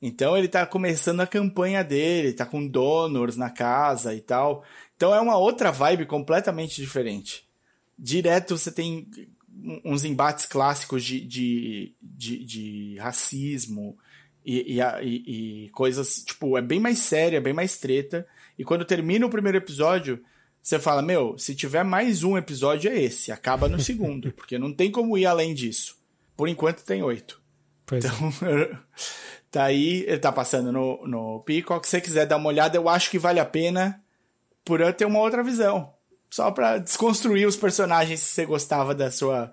Então ele tá começando a campanha dele, tá com donors na casa e tal. Então é uma outra vibe completamente diferente. Direto você tem uns embates clássicos de, de, de, de racismo e, e, e, coisas, tipo, é bem mais séria, bem mais treta. E quando termina o primeiro episódio, você fala, meu, se tiver mais um episódio é esse, acaba no segundo, porque não tem como ir além disso. Por enquanto tem oito. Pois é. então, é. Tá aí, tá passando no, no Peacock. Se você quiser dar uma olhada, eu acho que vale a pena por eu ter uma outra visão. Só para desconstruir os personagens que você gostava da sua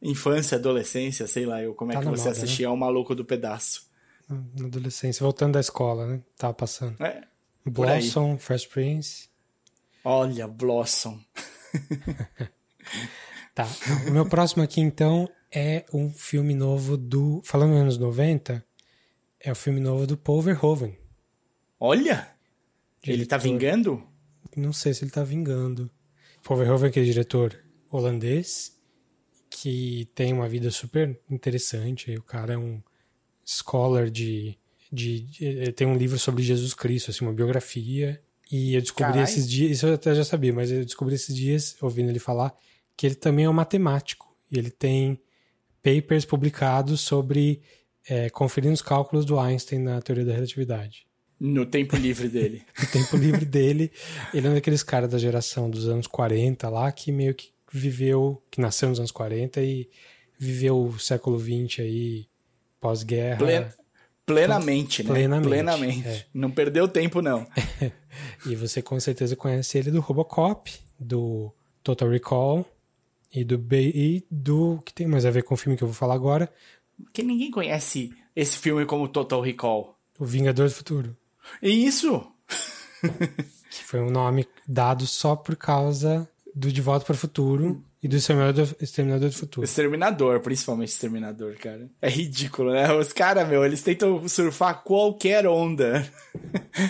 infância, adolescência, sei lá, eu, como é tá que você moda, assistia né? ao Maluco do Pedaço. Na adolescência, voltando da escola, né? Tava passando. É, Blossom, Fresh Prince. Olha, Blossom. tá. O meu próximo aqui, então, é um filme novo do. Falando nos anos 90, é o filme novo do Paul Verhoeven. Olha! Diretor, ele tá vingando? Não sei se ele tá vingando. Paul Verhoeven, que é diretor holandês, que tem uma vida super interessante. O cara é um scholar de, de, de, tem um livro sobre Jesus Cristo, assim, uma biografia. E eu descobri Carai. esses dias, isso eu até já sabia, mas eu descobri esses dias, ouvindo ele falar, que ele também é um matemático. E ele tem papers publicados sobre é, conferindo os cálculos do Einstein na teoria da relatividade. No tempo livre dele. no tempo livre dele. Ele é um daqueles caras da geração dos anos 40 lá, que meio que viveu, que nasceu nos anos 40 e viveu o século 20 aí, pós-guerra. Plen plenamente, né? Plenamente. plenamente. É. Não perdeu tempo, não. e você com certeza conhece ele do Robocop, do Total Recall e do, e do que tem mais a ver com o filme que eu vou falar agora. Que ninguém conhece esse filme como Total Recall. O Vingador do Futuro. Isso! que foi um nome dado só por causa do De Volta para o Futuro e do Exterminador, Exterminador do Futuro. Exterminador, principalmente Exterminador, cara. É ridículo, né? Os caras, meu, eles tentam surfar qualquer onda.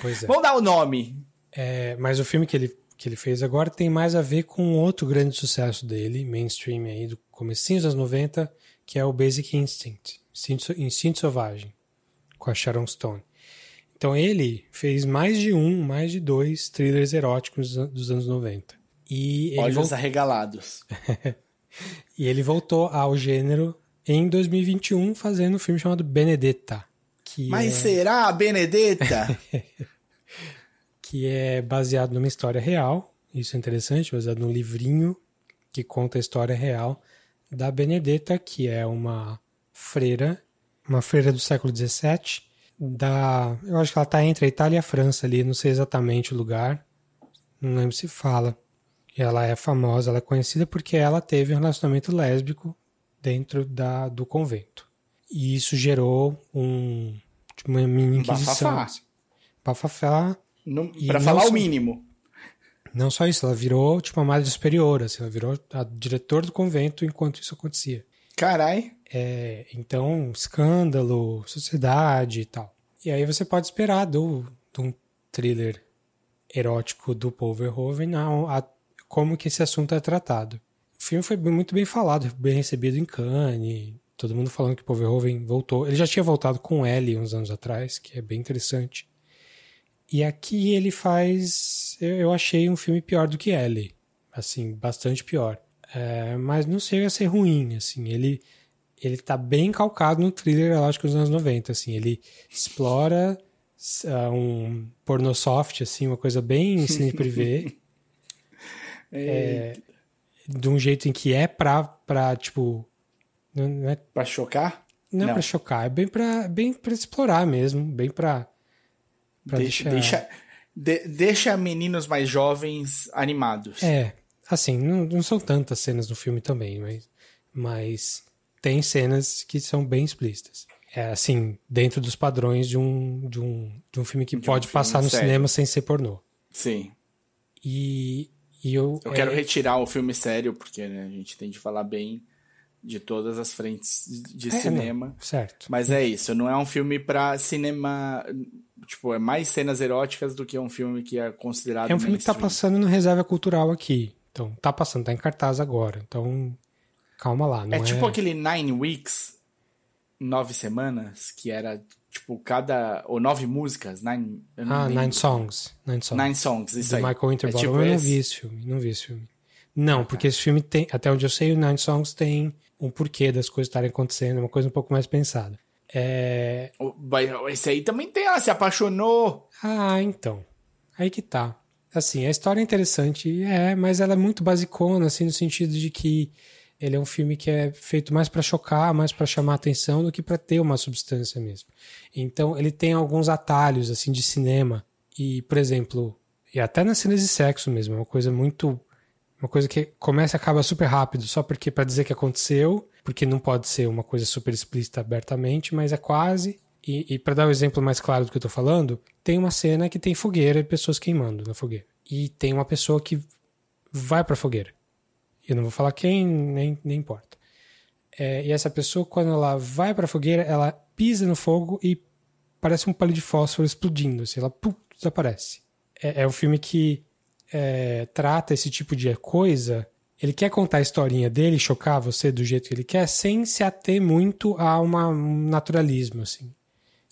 Pois é. Vamos dar o nome. É, mas o filme que ele, que ele fez agora tem mais a ver com outro grande sucesso dele, mainstream aí, do comecinho dos anos 90, que é o Basic Instinct, Instinto, Instinto Selvagem, com a Sharon Stone. Então ele fez mais de um, mais de dois thrillers eróticos dos anos 90. E Olhos volt... arregalados. e ele voltou ao gênero em 2021 fazendo um filme chamado Benedetta. Que Mas é... será Benedetta? que é baseado numa história real. Isso é interessante, baseado num livrinho que conta a história real da Benedetta, que é uma freira, uma freira do século XVII, da. Eu acho que ela está entre a Itália e a França ali, não sei exatamente o lugar. Não lembro se fala. Ela é famosa, ela é conhecida porque ela teve um relacionamento lésbico dentro da, do convento. E isso gerou um, tipo, uma mini inquisição. Bafafá. Bafafá. Para falar só, o mínimo. Não só isso, ela virou tipo uma madre superior, assim, ela virou a diretor do convento enquanto isso acontecia. Carai. É, então, escândalo, sociedade e tal. E aí você pode esperar do, de um thriller erótico do Paul Verhoeven a, a, como que esse assunto é tratado. O filme foi muito bem falado, bem recebido em Cannes, todo mundo falando que o Paul Verhoeven voltou. Ele já tinha voltado com Ellie uns anos atrás, que é bem interessante. E aqui ele faz, eu achei um filme pior do que Ellie, assim, bastante pior. É, mas não chega a ser ruim, assim, ele ele tá bem calcado no thriller lógico dos anos 90, assim, ele explora uh, um porno soft, assim, uma coisa bem cine privê. é, de um jeito em que é pra, pra tipo... Não é, pra chocar? Não, não. é pra chocar, é bem pra, bem pra explorar mesmo, bem pra... deixa, deixar... deixa, de, deixa meninos mais jovens animados. É, assim, não, não são tantas cenas no filme também, mas, mas tem cenas que são bem explícitas. É assim, dentro dos padrões de um, de um, de um filme que de pode um passar no sério. cinema sem ser pornô. Sim. E, e eu. Eu é... quero retirar o filme sério, porque né, a gente tem de falar bem de todas as frentes de é, cinema. Não, certo. Mas é isso, não é um filme para cinema. Tipo, é mais cenas eróticas do que um filme que é considerado. É um filme que tá passando no Reserva Cultural aqui. Então, tá passando, tá em cartaz agora. Então, calma lá. é tipo é... aquele Nine Weeks, nove semanas, que era tipo cada. Ou nove músicas. Nine, ah, Nine Songs. Nine Songs. Nine Songs, isso aí. Michael Winterbottom. É tipo eu esse... não vi esse filme. Não vi esse filme. Não, porque esse filme tem. Até onde eu sei, o Nine Songs tem um porquê das coisas estarem acontecendo, uma coisa um pouco mais pensada. É... Esse aí também tem, ela se apaixonou. Ah, então. Aí que tá. Assim, a história é interessante, é, mas ela é muito basicona, assim, no sentido de que ele é um filme que é feito mais para chocar, mais para chamar atenção do que para ter uma substância mesmo. Então, ele tem alguns atalhos, assim, de cinema. E, por exemplo, e até nas cenas de sexo mesmo, é uma coisa muito. Uma coisa que começa e acaba super rápido, só porque para dizer que aconteceu, porque não pode ser uma coisa super explícita abertamente, mas é quase. E, e para dar um exemplo mais claro do que eu tô falando, tem uma cena que tem fogueira e pessoas queimando na fogueira. E tem uma pessoa que vai pra fogueira. Eu não vou falar quem, nem, nem importa. É, e essa pessoa, quando ela vai pra fogueira, ela pisa no fogo e parece um palito de fósforo explodindo. Assim, ela pum, desaparece. É, é um filme que é, trata esse tipo de coisa ele quer contar a historinha dele, chocar você do jeito que ele quer, sem se ater muito a uma, um naturalismo, assim.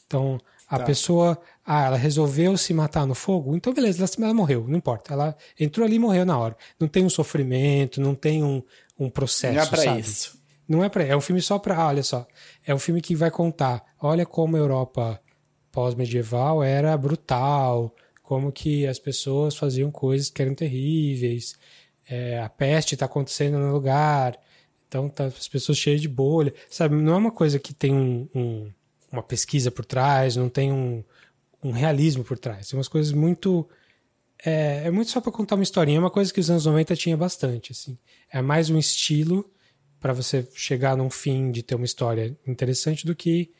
Então, a tá. pessoa, ah, ela resolveu se matar no fogo, então beleza, ela, ela, morreu, não importa. Ela entrou ali e morreu na hora. Não tem um sofrimento, não tem um, um processo, Não é pra sabe? isso. Não é pra É um filme só pra. Ah, olha só. É um filme que vai contar. Olha como a Europa pós-medieval era brutal, como que as pessoas faziam coisas que eram terríveis. É, a peste está acontecendo no lugar, então tá as pessoas cheias de bolha. Sabe, não é uma coisa que tem um, um uma pesquisa por trás, não tem um, um realismo por trás. Tem umas coisas muito. É, é muito só para contar uma historinha. É uma coisa que os anos 90 tinha bastante. assim. É mais um estilo para você chegar num fim de ter uma história interessante do que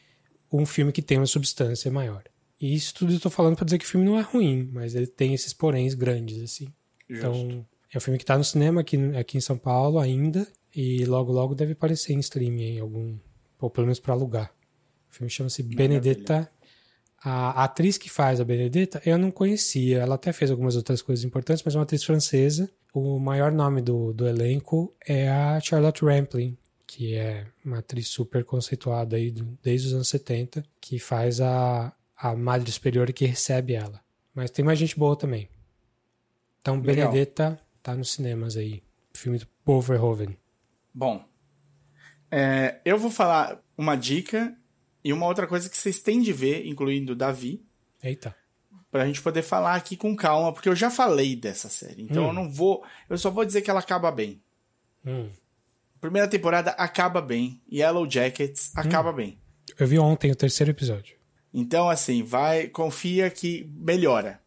um filme que tem uma substância maior. E isso tudo eu estou falando para dizer que o filme não é ruim, mas ele tem esses poréns grandes, assim. Justo. Então, é um filme que está no cinema aqui, aqui em São Paulo ainda, e logo logo deve aparecer em streaming em algum, ou pelo menos para alugar. O filme chama-se Benedetta. A, atriz que faz a Benedetta eu não conhecia. Ela até fez algumas outras coisas importantes, mas é uma atriz francesa. O maior nome do, do elenco é a Charlotte Rampling, que é uma atriz super conceituada aí desde os anos 70, que faz a, a Madre Superior que recebe ela. Mas tem mais gente boa também. Então, Legal. Benedetta tá nos cinemas aí. Filme do Paul Verhoeven. Bom, é, eu vou falar uma dica e uma outra coisa que vocês têm de ver, incluindo o Davi. Eita. Pra gente poder falar aqui com calma, porque eu já falei dessa série. Então hum. eu não vou. Eu só vou dizer que ela acaba bem. Hum. Primeira temporada acaba bem. Yellow Jackets acaba hum. bem. Eu vi ontem o terceiro episódio. Então, assim, vai. Confia que melhora.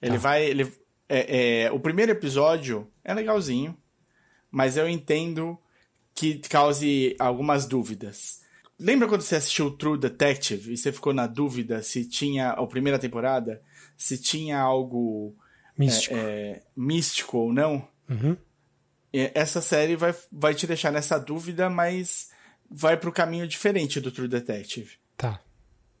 Ele tá. vai. Ele, é, é, o primeiro episódio é legalzinho, mas eu entendo que cause algumas dúvidas. Lembra quando você assistiu True Detective e você ficou na dúvida se tinha a primeira temporada, se tinha algo místico, é, é, místico ou não? Uhum. Essa série vai, vai te deixar nessa dúvida, mas vai para o caminho diferente do True Detective. Tá.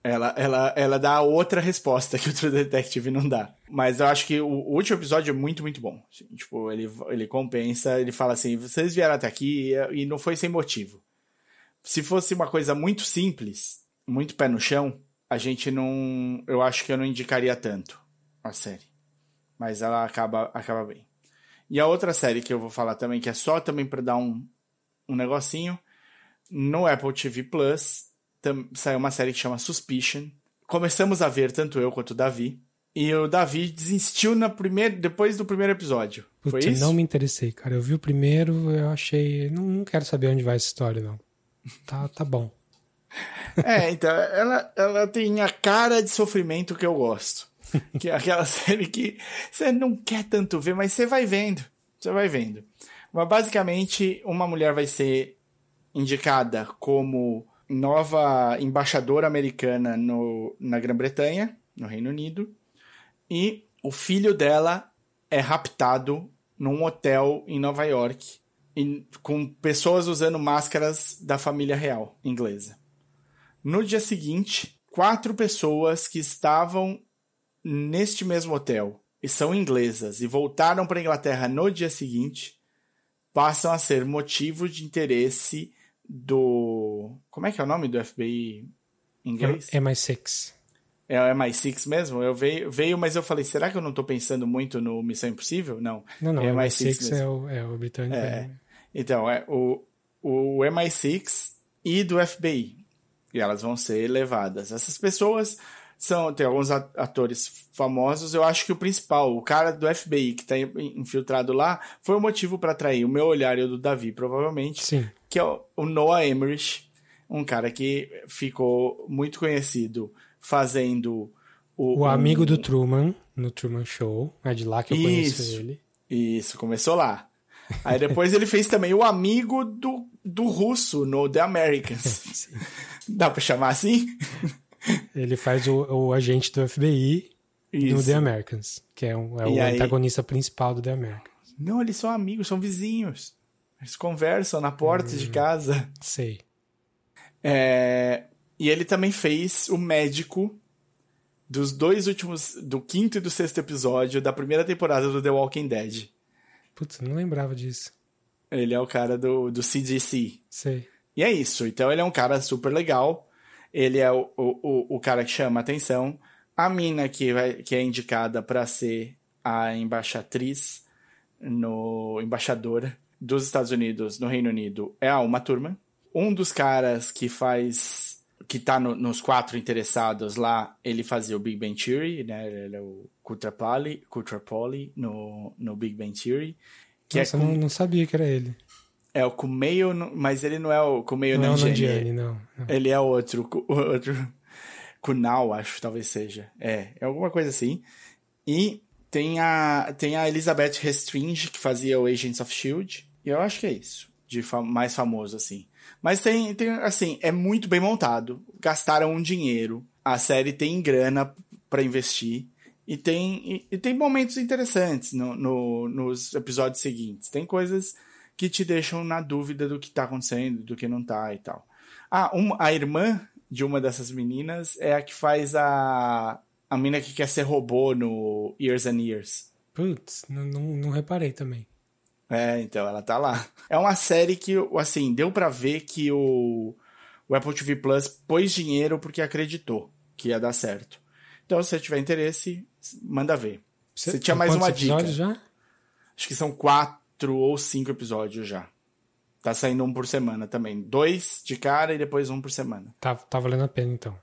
Ela, ela, ela dá outra resposta que o True Detective não dá. Mas eu acho que o, último episódio é muito, muito bom. Assim, tipo, ele, ele compensa, ele fala assim: vocês vieram até aqui e, e não foi sem motivo. Se fosse uma coisa muito simples, muito pé no chão, a gente não. Eu acho que eu não indicaria tanto a série. Mas ela acaba, acaba bem. E a outra série que eu vou falar também, que é só também para dar um, um negocinho, no Apple TV Plus saiu uma série que chama Suspicion. Começamos a ver tanto eu quanto o Davi. E o Davi desistiu na primeira, depois do primeiro episódio. Putz, Foi isso? não me interessei, cara. Eu vi o primeiro, eu achei. Não, não quero saber onde vai essa história, não. Tá, tá bom. É, então, ela, ela tem a cara de sofrimento que eu gosto. que é aquela série que você não quer tanto ver, mas você vai vendo. Você vai vendo. Mas basicamente, uma mulher vai ser indicada como nova embaixadora americana no, na Grã-Bretanha, no Reino Unido, e o filho dela é raptado num hotel em Nova York, e, com pessoas usando máscaras da família real inglesa. No dia seguinte, quatro pessoas que estavam neste mesmo hotel e são inglesas e voltaram para a Inglaterra no dia seguinte passam a ser motivo de interesse do. Como é que é o nome do FBI em inglês? MI6. É o MI6 mesmo? Eu veio, veio, mas eu falei, será que eu não estou pensando muito no Missão Impossível? Não. Não, não. É o MI6, MI6 é, o, é o britânico. É. Então, é o, o MI6 e do FBI. E elas vão ser levadas. Essas pessoas são tem alguns atores famosos. Eu acho que o principal, o cara do FBI que está infiltrado lá, foi o motivo para atrair o meu olhar e o do Davi, provavelmente. Sim. Que é o Noah Emmerich, um cara que ficou muito conhecido fazendo o, o amigo um... do Truman no Truman Show. É de lá que eu isso, conheço ele. Isso, começou lá. Aí depois ele fez também o amigo do, do russo no The Americans. Dá pra chamar assim? Ele faz o, o agente do FBI Isso. no The Americans, que é, um, é o aí... antagonista principal do The Americans. Não, eles são amigos, são vizinhos. Eles conversam na porta hum, de casa. Sei. É... E ele também fez o médico dos dois últimos, do quinto e do sexto episódio da primeira temporada do The Walking Dead. Putz, não lembrava disso. Ele é o cara do, do CDC. Sei. E é isso. Então ele é um cara super legal ele é o, o, o cara que chama atenção. A mina que, vai, que é indicada para ser a embaixatriz, no embaixadora dos Estados Unidos no Reino Unido é a Uma Turma. Um dos caras que faz que tá no, nos quatro interessados lá, ele fazia o Big Bang Theory, né? Ele é o Kutrapali, Kutrapali no, no Big Bang Theory. Que é Nossa, é com... não, não sabia que era ele. É o Kumeio, mas ele não é o Kumeio não Nanjiani. Não, não, não. Ele é outro, o outro Kunal, acho, talvez seja. É, é alguma coisa assim. E tem a, tem a Elizabeth Restringe, que fazia o Agents of S.H.I.E.L.D. E eu acho que é isso, de mais famoso, assim. Mas tem, tem, assim, é muito bem montado. Gastaram um dinheiro. A série tem grana para investir. E tem, e, e, tem momentos interessantes no, no, nos episódios seguintes. Tem coisas que te deixam na dúvida do que tá acontecendo, do que não tá e tal. Ah, uma, a irmã de uma dessas meninas é a que faz a, a menina que quer ser robô no Years and Years. Putz, não, não, não reparei também. É, então, ela tá lá. É uma série que, assim, deu para ver que o, o Apple TV Plus pôs dinheiro porque acreditou que ia dar certo. Então, se você tiver interesse, manda ver. Você, você tinha mais uma dica. já? Acho que são quatro ou cinco episódios já. Tá saindo um por semana também. Dois de cara e depois um por semana. Tá, tá valendo a pena, então.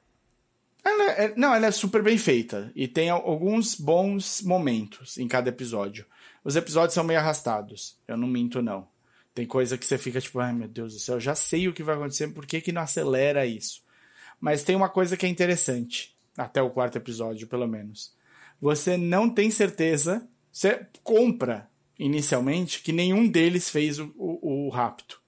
Ela é, não, ela é super bem feita. E tem alguns bons momentos em cada episódio. Os episódios são meio arrastados. Eu não minto, não. Tem coisa que você fica tipo, ai meu Deus do céu, já sei o que vai acontecer, por que, que não acelera isso? Mas tem uma coisa que é interessante, até o quarto episódio, pelo menos. Você não tem certeza, você compra inicialmente que nenhum deles fez o, o, o rapto.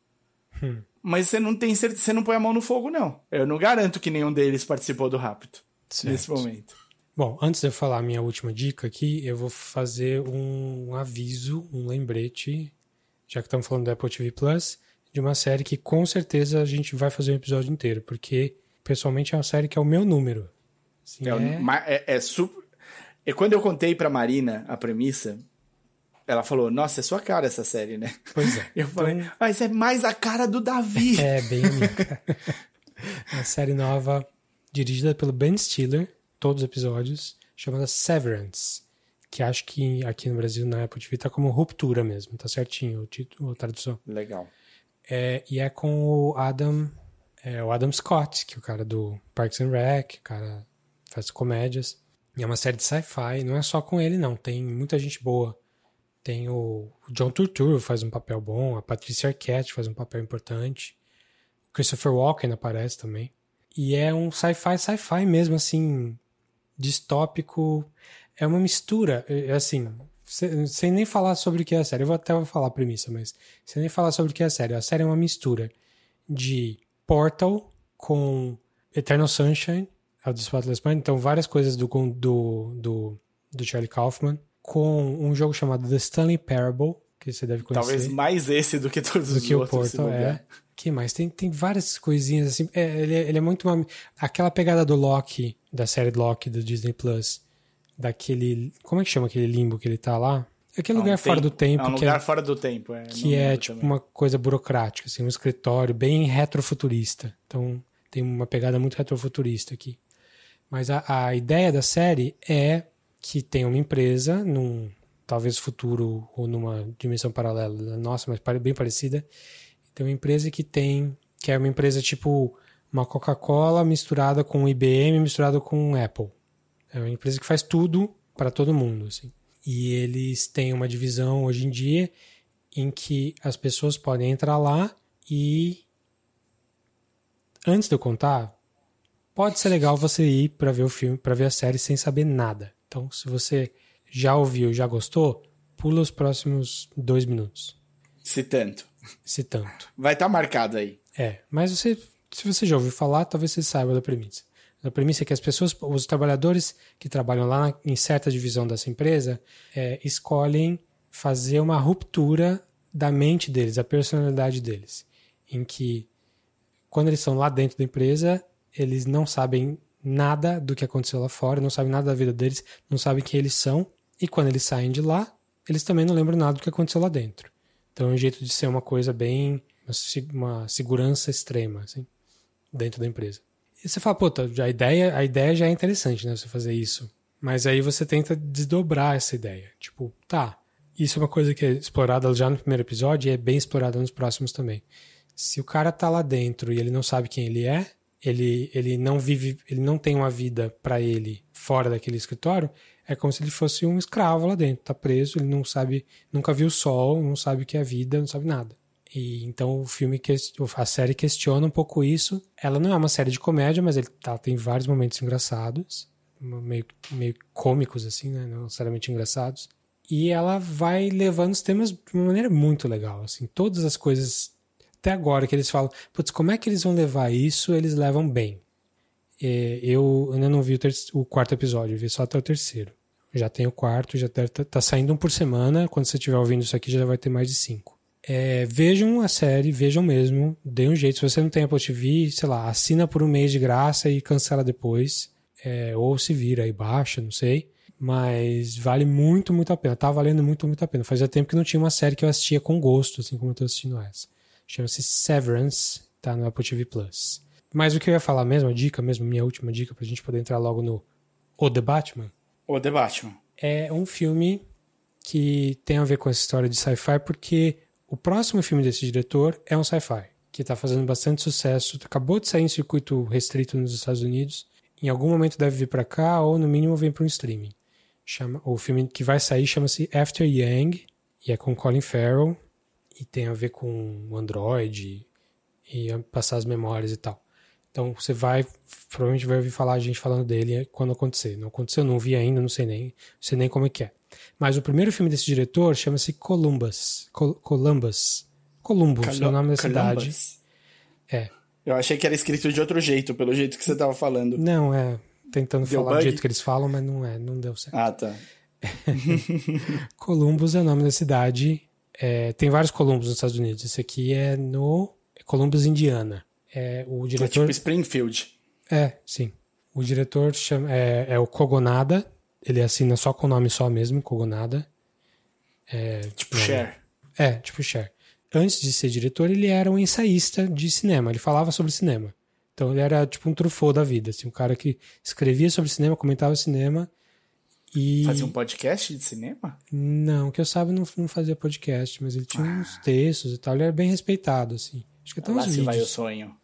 Hum. Mas você não tem certeza, você não põe a mão no fogo, não. Eu não garanto que nenhum deles participou do rapto certo. nesse momento. Bom, antes de eu falar a minha última dica aqui, eu vou fazer um aviso, um lembrete, já que estamos falando do Apple TV Plus, de uma série que com certeza a gente vai fazer um episódio inteiro, porque pessoalmente é uma série que é o meu número. Assim, é, é... é, é super... E quando eu contei pra Marina a premissa, ela falou, nossa, é sua cara essa série, né? Pois é. Eu falei, então... mas é mais a cara do Davi. É, bem a minha é uma série nova, dirigida pelo Ben Stiller, todos os episódios, chamada Severance. Que acho que aqui no Brasil, na Apple TV, tá como ruptura mesmo, tá certinho o título, a tradução. Legal. É, e é com o Adam, é, o Adam Scott, que é o cara do Parks and Rec, o cara faz comédias. E é uma série de sci-fi, não é só com ele não, tem muita gente boa. Tem o John Turturro faz um papel bom, a Patricia Arquette faz um papel importante. O Christopher Walken aparece também. E é um sci-fi, sci-fi mesmo, assim, distópico. É uma mistura, é, é assim, sem nem falar sobre o que é a série. Eu vou até falar a premissa, mas sem nem falar sobre o que é a série. A série é uma mistura de Portal com Eternal Sunshine, é o Spotless Mind, então várias coisas do, do, do, do Charlie Kaufman com um jogo chamado The Stanley Parable, que você deve conhecer. Talvez mais esse do que todos do os que outros. O Portal, é. Que mais? Tem, tem várias coisinhas assim. É, ele, é, ele é muito uma, aquela pegada do Loki, da série Loki do Disney Plus, daquele. Como é que chama aquele limbo que ele tá lá? Aquele lugar fora do tempo. É um que lugar é, fora do tempo, é. Que é tipo também. uma coisa burocrática, assim, um escritório bem retrofuturista. Então tem uma pegada muito retrofuturista aqui. Mas a, a ideia da série é que tem uma empresa num talvez futuro ou numa dimensão paralela da nossa, mas bem parecida. Tem uma empresa que tem que é uma empresa tipo uma Coca-Cola misturada com IBM misturada com Apple. É uma empresa que faz tudo para todo mundo, assim. E eles têm uma divisão hoje em dia em que as pessoas podem entrar lá e antes de eu contar, pode ser legal você ir para ver o filme, para ver a série sem saber nada. Então, se você já ouviu, já gostou, pula os próximos dois minutos. Se tanto. Se tanto. Vai estar tá marcado aí. É, mas você, se você já ouviu falar, talvez você saiba da premissa. A premissa é que as pessoas, os trabalhadores que trabalham lá em certa divisão dessa empresa, é, escolhem fazer uma ruptura da mente deles, da personalidade deles, em que quando eles estão lá dentro da empresa, eles não sabem nada do que aconteceu lá fora, não sabem nada da vida deles, não sabem quem eles são. E quando eles saem de lá, eles também não lembram nada do que aconteceu lá dentro. Então é um jeito de ser uma coisa bem. uma segurança extrema, assim, dentro da empresa. E você fala, pô, tá, a ideia, a ideia já é interessante, né? Você fazer isso. Mas aí você tenta desdobrar essa ideia. Tipo, tá, isso é uma coisa que é explorada já no primeiro episódio e é bem explorada nos próximos também. Se o cara tá lá dentro e ele não sabe quem ele é, ele, ele não vive, ele não tem uma vida para ele fora daquele escritório, é como se ele fosse um escravo lá dentro, tá preso, ele não sabe, nunca viu o sol, não sabe o que é vida, não sabe nada. E então o filme, a série questiona um pouco isso. Ela não é uma série de comédia, mas ele, ela tem vários momentos engraçados, meio, meio cômicos assim, né, não necessariamente engraçados. E ela vai levando os temas de uma maneira muito legal, assim, todas as coisas até agora que eles falam, putz, como é que eles vão levar isso? Eles levam bem. É, eu ainda não vi o, o, quarto episódio, vi só até o terceiro. Já tem o quarto, já deve tá, tá saindo um por semana. Quando você estiver ouvindo isso aqui, já vai ter mais de cinco. É, vejam a série, vejam mesmo, dê um jeito. Se você não tem Apple TV, sei lá, assina por um mês de graça e cancela depois. É, ou se vira e baixa, não sei. Mas vale muito, muito a pena. Tá valendo muito, muito a pena. Fazia tempo que não tinha uma série que eu assistia com gosto, assim como eu tô assistindo essa. Chama-se Severance, tá no Apple TV Plus. Mas o que eu ia falar mesmo, a dica mesmo, minha última dica pra gente poder entrar logo no O The Batman. O The Batman. É um filme que tem a ver com essa história de sci-fi, porque o próximo filme desse diretor é um sci-fi, que tá fazendo bastante sucesso, acabou de sair em circuito restrito nos Estados Unidos, em algum momento deve vir para cá, ou no mínimo vem para um streaming. Chama, o filme que vai sair chama-se After Yang, e é com Colin Farrell, e tem a ver com o Android e passar as memórias e tal. Então você vai, provavelmente vai ouvir falar a gente falando dele quando acontecer. Não aconteceu, não vi ainda, não sei nem, não sei nem como é que é. Mas o primeiro filme desse diretor chama-se Columbus. Col Columbus. Columbus Col é o nome da cidade. É. Eu achei que era escrito de outro jeito, pelo jeito que você estava falando. Não, é. Tentando deu falar bug? do jeito que eles falam, mas não é, não deu certo. Ah, tá. Columbus é o nome da cidade é, tem vários Columbus nos Estados Unidos. Esse aqui é no Columbus, Indiana. É, o diretor... É tipo Springfield. É, sim. O diretor chama, é, é o Kogonada. Ele assina só com o nome só mesmo, Kogonada. É, tipo Cher. É, tipo Cher. Antes de ser diretor, ele era um ensaísta de cinema. Ele falava sobre cinema. Então ele era tipo um Truffaut da vida, assim, um cara que escrevia sobre cinema, comentava cinema E... Fazia um podcast de cinema? Não, que eu saiba não, não fazia podcast, mas ele tinha ah. uns textos e tal. Ele era bem respeitado, assim. Acho que até Lá uns se vídeos. vai o sonho.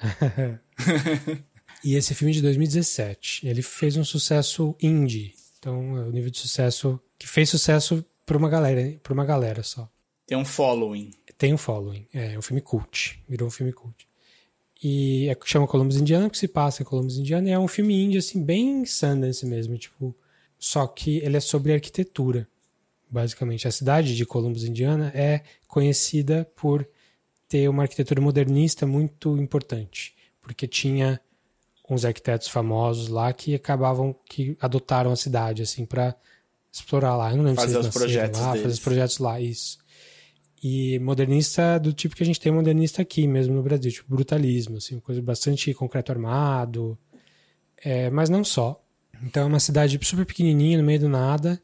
e esse filme de 2017, ele fez um sucesso indie. Então, é o nível de sucesso que fez sucesso para uma galera, para uma galera só. Tem um following. Tem um following. É um filme cult. Virou um filme cult. E é, chama Columbus Indiana porque se passa em Columbus Indiana. E é um filme indie, assim, bem Sundance mesmo. Tipo, só que ele é sobre arquitetura. Basicamente, a cidade de Columbus Indiana é conhecida por ter uma arquitetura modernista muito importante, porque tinha uns arquitetos famosos lá que acabavam que adotaram a cidade assim para explorar lá. Eu não lembro fazer se os projetos lá, deles. fazer os projetos lá, isso. E modernista do tipo que a gente tem modernista aqui mesmo no Brasil, tipo brutalismo, assim, coisa bastante concreto armado, é, mas não só. Então é uma cidade super pequenininha no meio do nada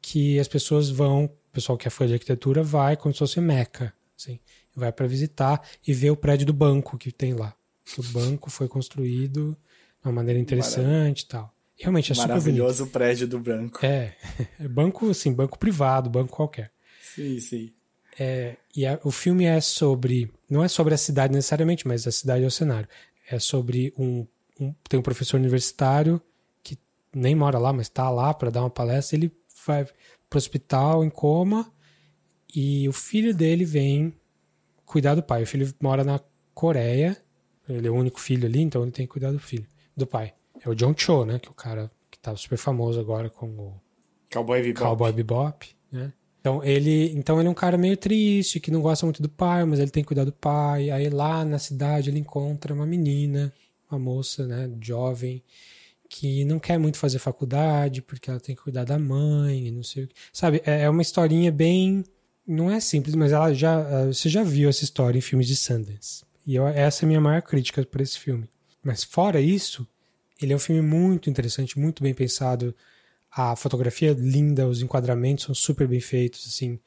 que as pessoas vão, o pessoal que é fã de arquitetura vai como se fosse Meca, assim, vai para visitar e ver o prédio do banco que tem lá. O banco foi construído de uma maneira interessante e tal. Realmente é super Maravilhoso bonito. o prédio do banco. É, é banco, assim, banco privado, banco qualquer. Sim, sim. É, e a, o filme é sobre, não é sobre a cidade necessariamente, mas a cidade é o cenário. É sobre um, um tem um professor universitário que nem mora lá, mas está lá para dar uma palestra. Ele vai pro hospital em coma e o filho dele vem cuidar do pai. O filho mora na Coreia, ele é o único filho ali, então ele tem que cuidar do filho, do pai. É o John Cho, né, que é o cara que tá super famoso agora com o Cowboy Bebop. Cowboy Bebop, né? Então ele, então ele é um cara meio triste, que não gosta muito do pai, mas ele tem que cuidar do pai. Aí lá na cidade ele encontra uma menina, uma moça, né, jovem, que não quer muito fazer faculdade porque ela tem que cuidar da mãe, não sei o que. Sabe, é, é uma historinha bem não é simples, mas ela já você já viu essa história em filmes de Sundance. E eu, essa é a minha maior crítica para esse filme. Mas fora isso, ele é um filme muito interessante, muito bem pensado. A fotografia é linda, os enquadramentos são super bem feitos, assim,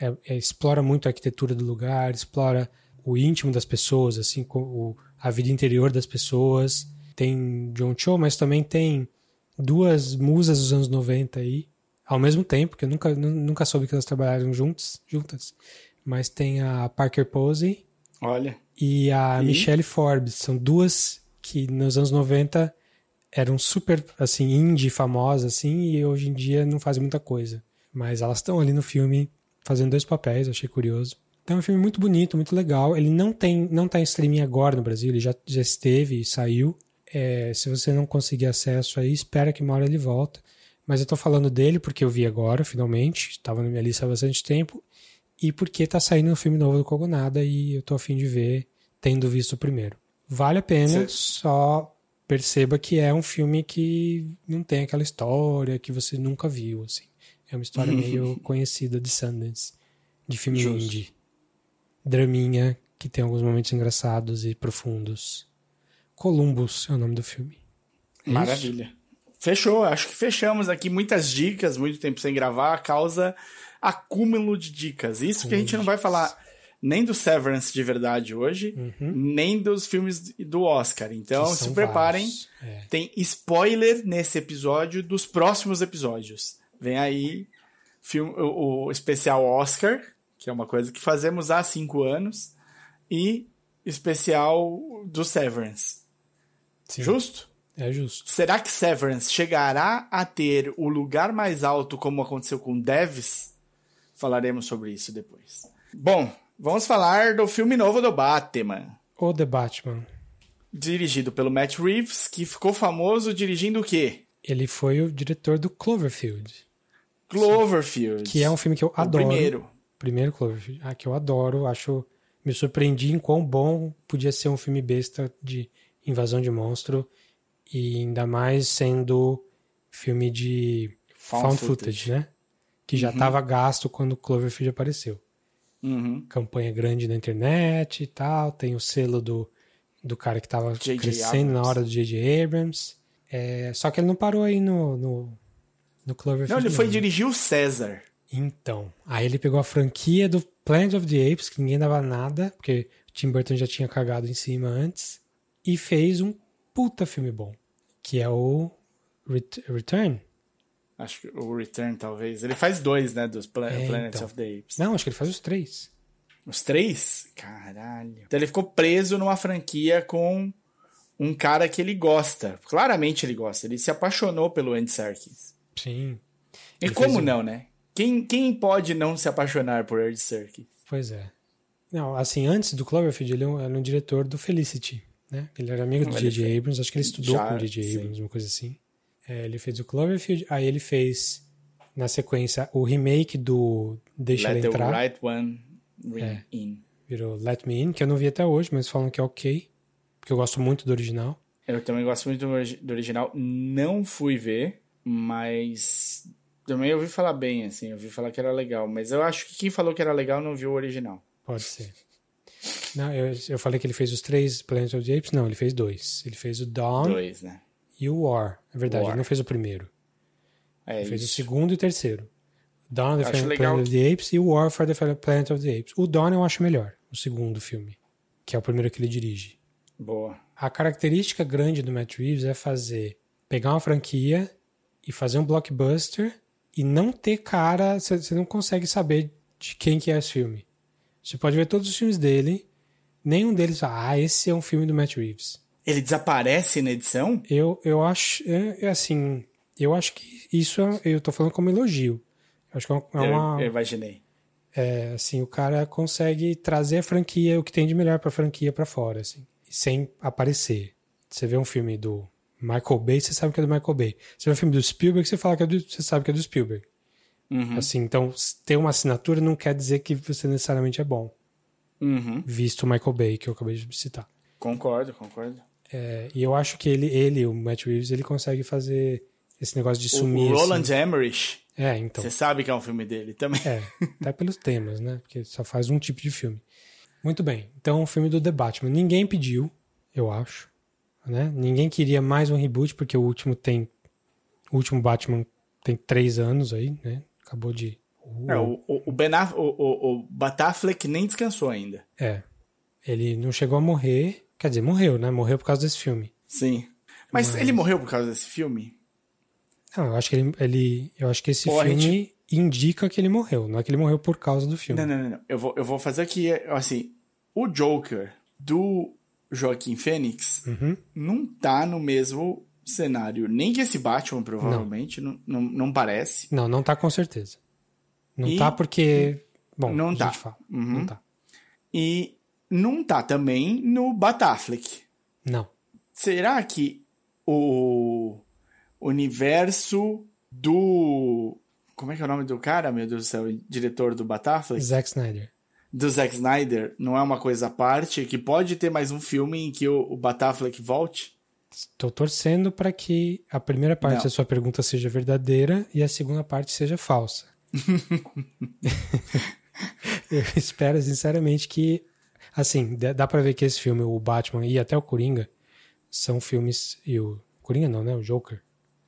é, é, explora muito a arquitetura do lugar, explora o íntimo das pessoas, assim, o, a vida interior das pessoas. Tem John Cho, mas também tem duas musas dos anos 90 aí, ao mesmo tempo, que eu nunca, nunca soube que elas trabalharam juntos, juntas. Mas tem a Parker Posey Olha. e a E? Michelle Forbes. São duas que nos anos 90 eram super, assim, indie famosas, assim, e hoje em dia não fazem muita coisa. Mas elas estão ali no filme fazendo dois papéis, achei curioso. Então é um filme muito bonito, muito legal. Ele não tem, não tá em streaming agora no Brasil, ele já, já esteve e saiu. É, se você não conseguir acesso aí, espera que uma hora ele volta. Mas eu tô falando dele porque eu vi agora, finalmente. Estava na minha lista há bastante tempo. E porque tá saindo um filme novo do Kogonada e eu tô afim de ver, tendo visto o primeiro. Vale a pena, Cê- só perceba que é um filme que não tem aquela história que você nunca viu, assim. É uma história meio conhecida de Sundance, de filme Justo. indie. Draminha, que tem alguns momentos engraçados e profundos. Columbus é o nome do filme. É isso? Fechou, acho que fechamos aqui muitas dicas, muito tempo sem gravar, causa acúmulo de dicas. Isso que a gente não vai falar nem do Severance de verdade hoje, nem dos filmes do Oscar. Então Uhum. Se preparem. É. tem spoiler nesse episódio dos próximos episódios. Vem aí filme, o, o especial Oscar, que é uma coisa que fazemos há cinco anos, e especial do Severance. Sim, Justo? É justo. Será que Severance chegará a ter o lugar mais alto como aconteceu com Devs? Falaremos sobre isso depois. Bom, vamos falar do filme novo do Batman. O The Batman. Dirigido pelo Matt Reeves, que ficou famoso dirigindo o quê? Ele foi o diretor do Cloverfield, Cloverfield. que é um filme que eu o adoro. primeiro. Primeiro Cloverfield. Ah, que eu adoro. Acho. Me surpreendi em quão bom podia ser um filme besta de invasão de monstro. E ainda mais sendo filme de Found found, footage. footage, né? Que já estava gasto quando Cloverfield apareceu. Uhum. Campanha grande na internet e tal. Tem o selo do, do cara que estava crescendo na Abrams. hora do J.J. Abrams. É, só que ele não parou aí no, no, no Cloverfield. Não, ele foi não. dirigir o César. Então, aí ele pegou a franquia do Planet of the Apes, que ninguém dava nada, porque o Tim Burton já tinha cagado em cima antes, e fez um puta filme bom, que é o Ret- Return. Acho que o Return, talvez. Ele faz dois, né? Dos É, Planet então. of the Apes. Não, acho que ele faz os três. Os três? Caralho. Então ele ficou preso numa franquia com um cara que ele gosta. Claramente ele gosta. Ele se apaixonou pelo Andy Serkis. Sim. E Ele como um- não, né? Quem, quem pode não se apaixonar por Andy Serkis? Pois é. Não, assim, antes do Cloverfield, ele era um diretor do Felicity, né? Ele era amigo do J.J. fez- Abrams, acho que ele estudou Já, com o J.J. Abrams, uma coisa assim. É, ele fez o Cloverfield, aí ele fez, na sequência, o remake do Deixa Let Ela the Entrar, right one ring É. in. virou Let Me In, que eu não vi até hoje, mas falam que é ok, porque eu gosto muito do original. Eu também gosto muito do, do original. Não fui ver, mas também ouvi falar bem, assim. Ouvi falar que era legal. Mas eu acho que quem falou que era legal não viu o original. Pode ser. Não, eu, eu falei que ele fez os três Planet of the Apes, não, ele fez dois. Ele fez o Dawn Dois, né? e o War, é verdade, War. ele não fez o primeiro. É Ele fez o isso. segundo e o terceiro. Dawn of the Planet legal. of the Apes e o War for the Planet of the Apes. O Dawn eu acho melhor, o segundo filme, que é o primeiro que ele dirige. Boa. A característica grande do Matt Reeves é fazer, pegar uma franquia e fazer um blockbuster e não ter cara, você você não consegue saber de quem que é esse filme. Você pode ver todos os filmes dele, nenhum deles fala, ah, esse é um filme do Matt Reeves. Ele desaparece na edição? Eu, eu acho, é, é assim, eu acho que isso é- eu tô falando como elogio. Eu acho que é uma, é Eu, eu imaginei. é, assim, o cara consegue trazer a franquia, o que tem de melhor pra franquia pra fora, assim, sem aparecer. Você vê um filme do Michael Bay, você sabe que é do Michael Bay. Você vê um filme do Spielberg, você fala que é do, você sabe que é do Spielberg. Uhum. Assim, então ter uma assinatura não quer dizer que você necessariamente é bom, Uhum. visto o Michael Bay que eu acabei de citar. Concordo, concordo. É, e eu acho que ele, ele, o Matt Reeves, ele consegue fazer esse negócio de sumir. o assim. Roland Emmerich, É, então. você sabe que é um filme dele também. É, até pelos temas, né? Porque só faz um tipo de filme. Muito bem. Então, o filme do The Batman. Ninguém pediu, eu acho. Né? Ninguém queria mais um reboot, porque o último tem. O último Batman tem três anos aí, né? Acabou de. o- É, o, o, Ben o, o, o Batafleck nem descansou ainda. é. Ele não chegou a morrer. Quer dizer, morreu, né? Morreu por causa desse filme. Sim. Mas, Mas- ele morreu por causa desse filme? Não, eu acho que ele. ele eu acho que esse a filme gente- indica que ele morreu. Não é que ele morreu por causa do filme. Não, não, não, não. Eu vou, eu vou fazer aqui, assim, o Joker do Joaquim Fênix Uhum. não tá no mesmo cenário. Nem que esse Batman, provavelmente, não, não, não parece. Não, não tá com certeza. Não E- tá porque. Bom, Não tá. Uhum. Não tá. E não tá também no Batafleck. Não. Será que o universo do. Como é que é o nome do cara, meu Deus do céu? Diretor do Batafleck? Zack Snyder. Do Zack Snyder não é uma coisa à parte? Que pode ter mais um filme em que o, o Batafleck volte? Estou torcendo para que a primeira parte Não. da sua pergunta seja verdadeira e a segunda parte seja falsa. Eu espero sinceramente que, assim, dá pra ver que esse filme, o Batman e até o Coringa, são filmes e o Coringa não, né? O Joker,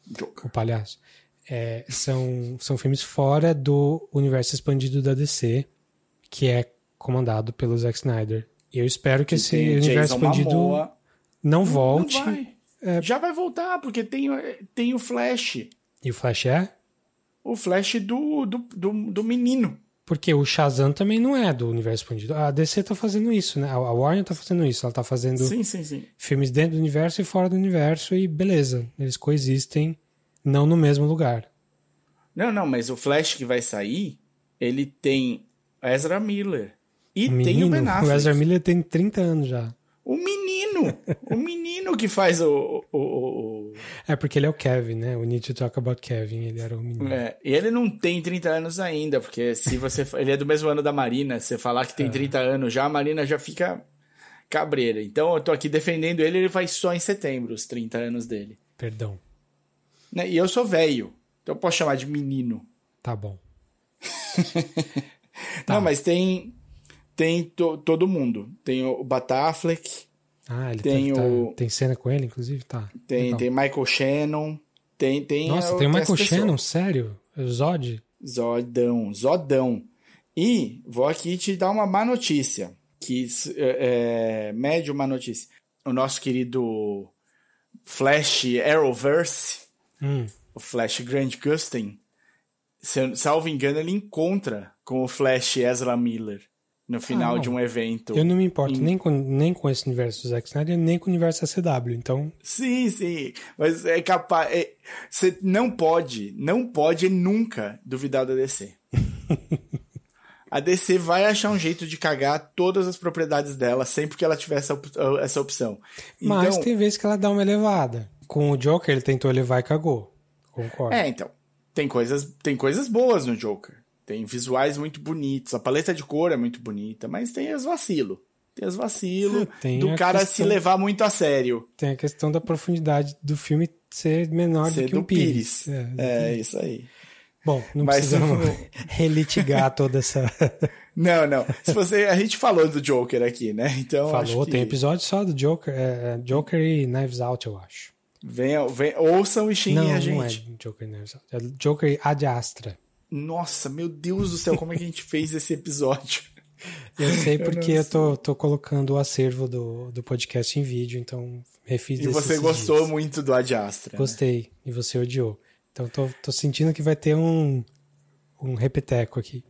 Joker. o palhaço, é, são são filmes fora do universo expandido da DC, que é comandado pelo Zack Snyder. E eu espero que, esse Tem universo Jason expandido Momoa. não Não vai. Já vai voltar, porque tem, tem o Flash. E o Flash é? O Flash do, do, do, do menino. Porque o Shazam também não é do universo expandido. A DC tá fazendo isso, né? A Warner tá fazendo isso. Ela tá fazendo Sim, sim, sim. filmes dentro do universo e fora do universo e beleza. Eles coexistem, não no mesmo lugar. Não, não, mas o Flash que vai sair, ele tem Ezra Miller. E O tem o menino, Ben o Affleck. Ezra Miller tem 30 anos já. O menino! o menino que faz o. o, o- o- É porque ele é o Kevin, né? O Need to Talk About Kevin, ele era o menino. É, e ele não tem 30 anos ainda, porque se você. ele é do mesmo ano da Marina. Se você falar que É. tem 30 anos já, a Marina já fica cabreira. Então eu tô aqui defendendo ele, ele faz só em setembro os 30 anos dele. Perdão. Né? E eu sou velho, então eu posso chamar de menino. Tá bom. Tá. Não, mas tem. Tem to- todo mundo. Tem o Batafleck, Ah, ele Tem tá, o- tem cena com ele, inclusive? Tá. tem, Legal. tem Michael Shannon. Tem, tem Nossa, tem o Michael. Shannon, sério? O Zod? Zodão, Zodão. E vou aqui te dar uma má notícia, que é, é médio má notícia. O nosso querido Flash Arrowverse, Hum, o Flash Grant Gustin, se, salvo engano, ele encontra com o Flash Ezra Miller no final ah, de um evento. Eu não me importo em... nem, com, nem com esse universo do Zack Snyder, nem com o universo CW, então... Sim, sim, mas é capaz... É, você não pode, não pode nunca duvidar da DC. a DC vai achar um jeito de cagar todas as propriedades dela sempre que ela tiver essa, essa opção. Mas então... tem vezes que ela dá uma elevada. Com o Joker ele tentou elevar e cagou. Concordo. É, então. Tem coisas, tem coisas boas no Joker. Tem visuais muito bonitos, a paleta de cor é muito bonita, mas tem os vacilos. Tem os vacilos é, do cara questão, se levar muito a sério. Tem a questão da profundidade do filme ser menor ser do que do o Pires. Pires. É, é, isso aí. Bom, não mas, precisamos relitigar toda essa. não, não. Se você, a gente falou do Joker aqui, né? Então falou, que... tem episódio só do Joker, é, é, Joker e Knives Out, eu acho. Venham, venham, ouçam e xinguem a gente. Não, é Joker e Knives Out. É Joker e Ad Astra. Nossa, meu Deus do céu, como é que a gente fez esse episódio? Eu sei porque eu, eu tô, tô colocando o acervo do, do podcast em vídeo, então refiz E você gostou dias. muito do Ad Astra. Né? Gostei, né? e você odiou. Então tô, tô sentindo que vai ter um, um repeteco aqui.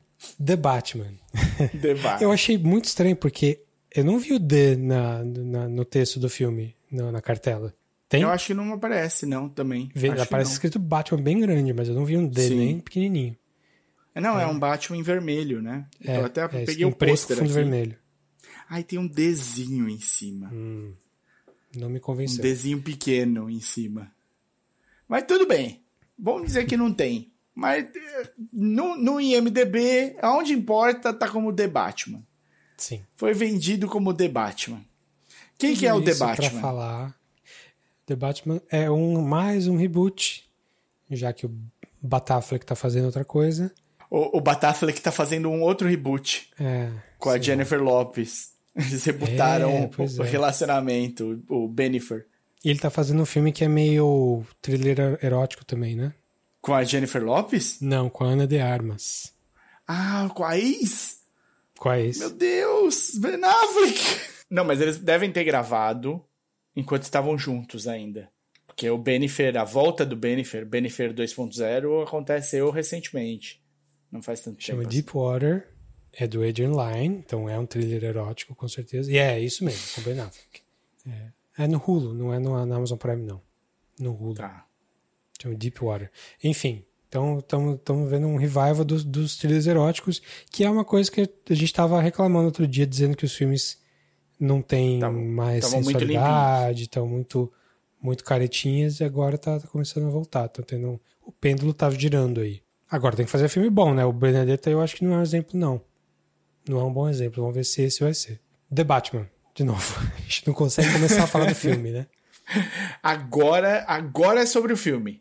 The Batman. The Batman. eu achei muito estranho, porque eu não vi o The na, na no texto do filme, na, na cartela. Tem? Eu acho que não aparece, não, também. Vê, aparece escrito Batman bem grande, mas eu não vi um D Sim. nem pequenininho. É, não, é. é um Batman em vermelho, né? É, eu até é, peguei um pôster aqui. vermelho. Ai, tem um Dzinho em cima. Hum, não me convenceu. Um Dzinho pequeno em cima. Mas tudo bem. Vamos dizer que não tem. Mas no, no IMDB, aonde importa, tá como The Batman. Sim. Foi vendido como The Batman. Quem Tudo que é o The Batman? Pra falar, The Batman é um mais um reboot, já que o Batafleck tá fazendo outra coisa o, o Batafleck tá fazendo um outro reboot é, com a Jennifer Lopes. Eles rebutaram é, o, o é. relacionamento, o Benifer. E ele tá fazendo um filme que é meio thriller erótico também, né? Com a Jennifer Lopes? Não, com a Ana de Armas. Ah, com a ex? Com a ex. Meu Deus, Ben Affleck! Não, mas eles devem ter gravado enquanto estavam juntos ainda. Porque o Benifer, a volta do Benifer, Benifer 2.0, aconteceu recentemente. Não faz tanto Chama tempo. Chama Deepwater. Assim. É do Adrian Lyne, então é um thriller erótico, com certeza. E é, isso mesmo, com Ben Affleck. É, é no Hulu, não é no, na Amazon Prime, não. No Hulu. Tá. Chama Deepwater. Enfim, então estamos vendo um revival dos, dos thrillers eróticos, que é uma coisa que a gente estava reclamando outro dia, dizendo que os filmes não têm mais sensualidade, estão muito, muito caretinhas, e agora tá, tá começando a voltar. Tá tendo, o pêndulo tá girando aí. Agora tem que fazer filme bom, né? O Benedetta eu acho que não é um exemplo, não. Não é um bom exemplo. Vamos ver se esse vai ser. The Batman, de novo. A gente não consegue começar a falar do filme, né? Agora, agora é sobre o filme.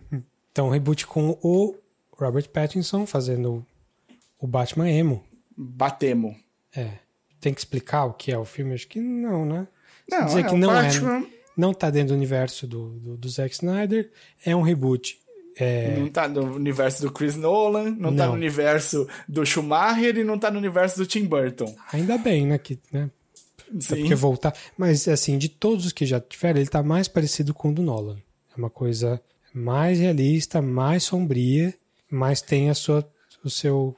então, reboot com o Robert Pattinson fazendo o Batman emo. Batemo. É. Tem que explicar o que é o filme? Acho que não, né? Não, dizer é que não é, Batman... é. Não tá dentro do universo do, do, do Zack Snyder. É um reboot é... Não tá no universo do Chris Nolan, não, não, tá no universo do Schumacher e não tá no universo do Tim Burton. Ainda bem, né? Que, né? Sim. Porque voltar. Mas, assim, de todos os que já tiveram, ele tá mais parecido com o do Nolan. É uma coisa mais realista, mais sombria, mas tem a sua, o seu,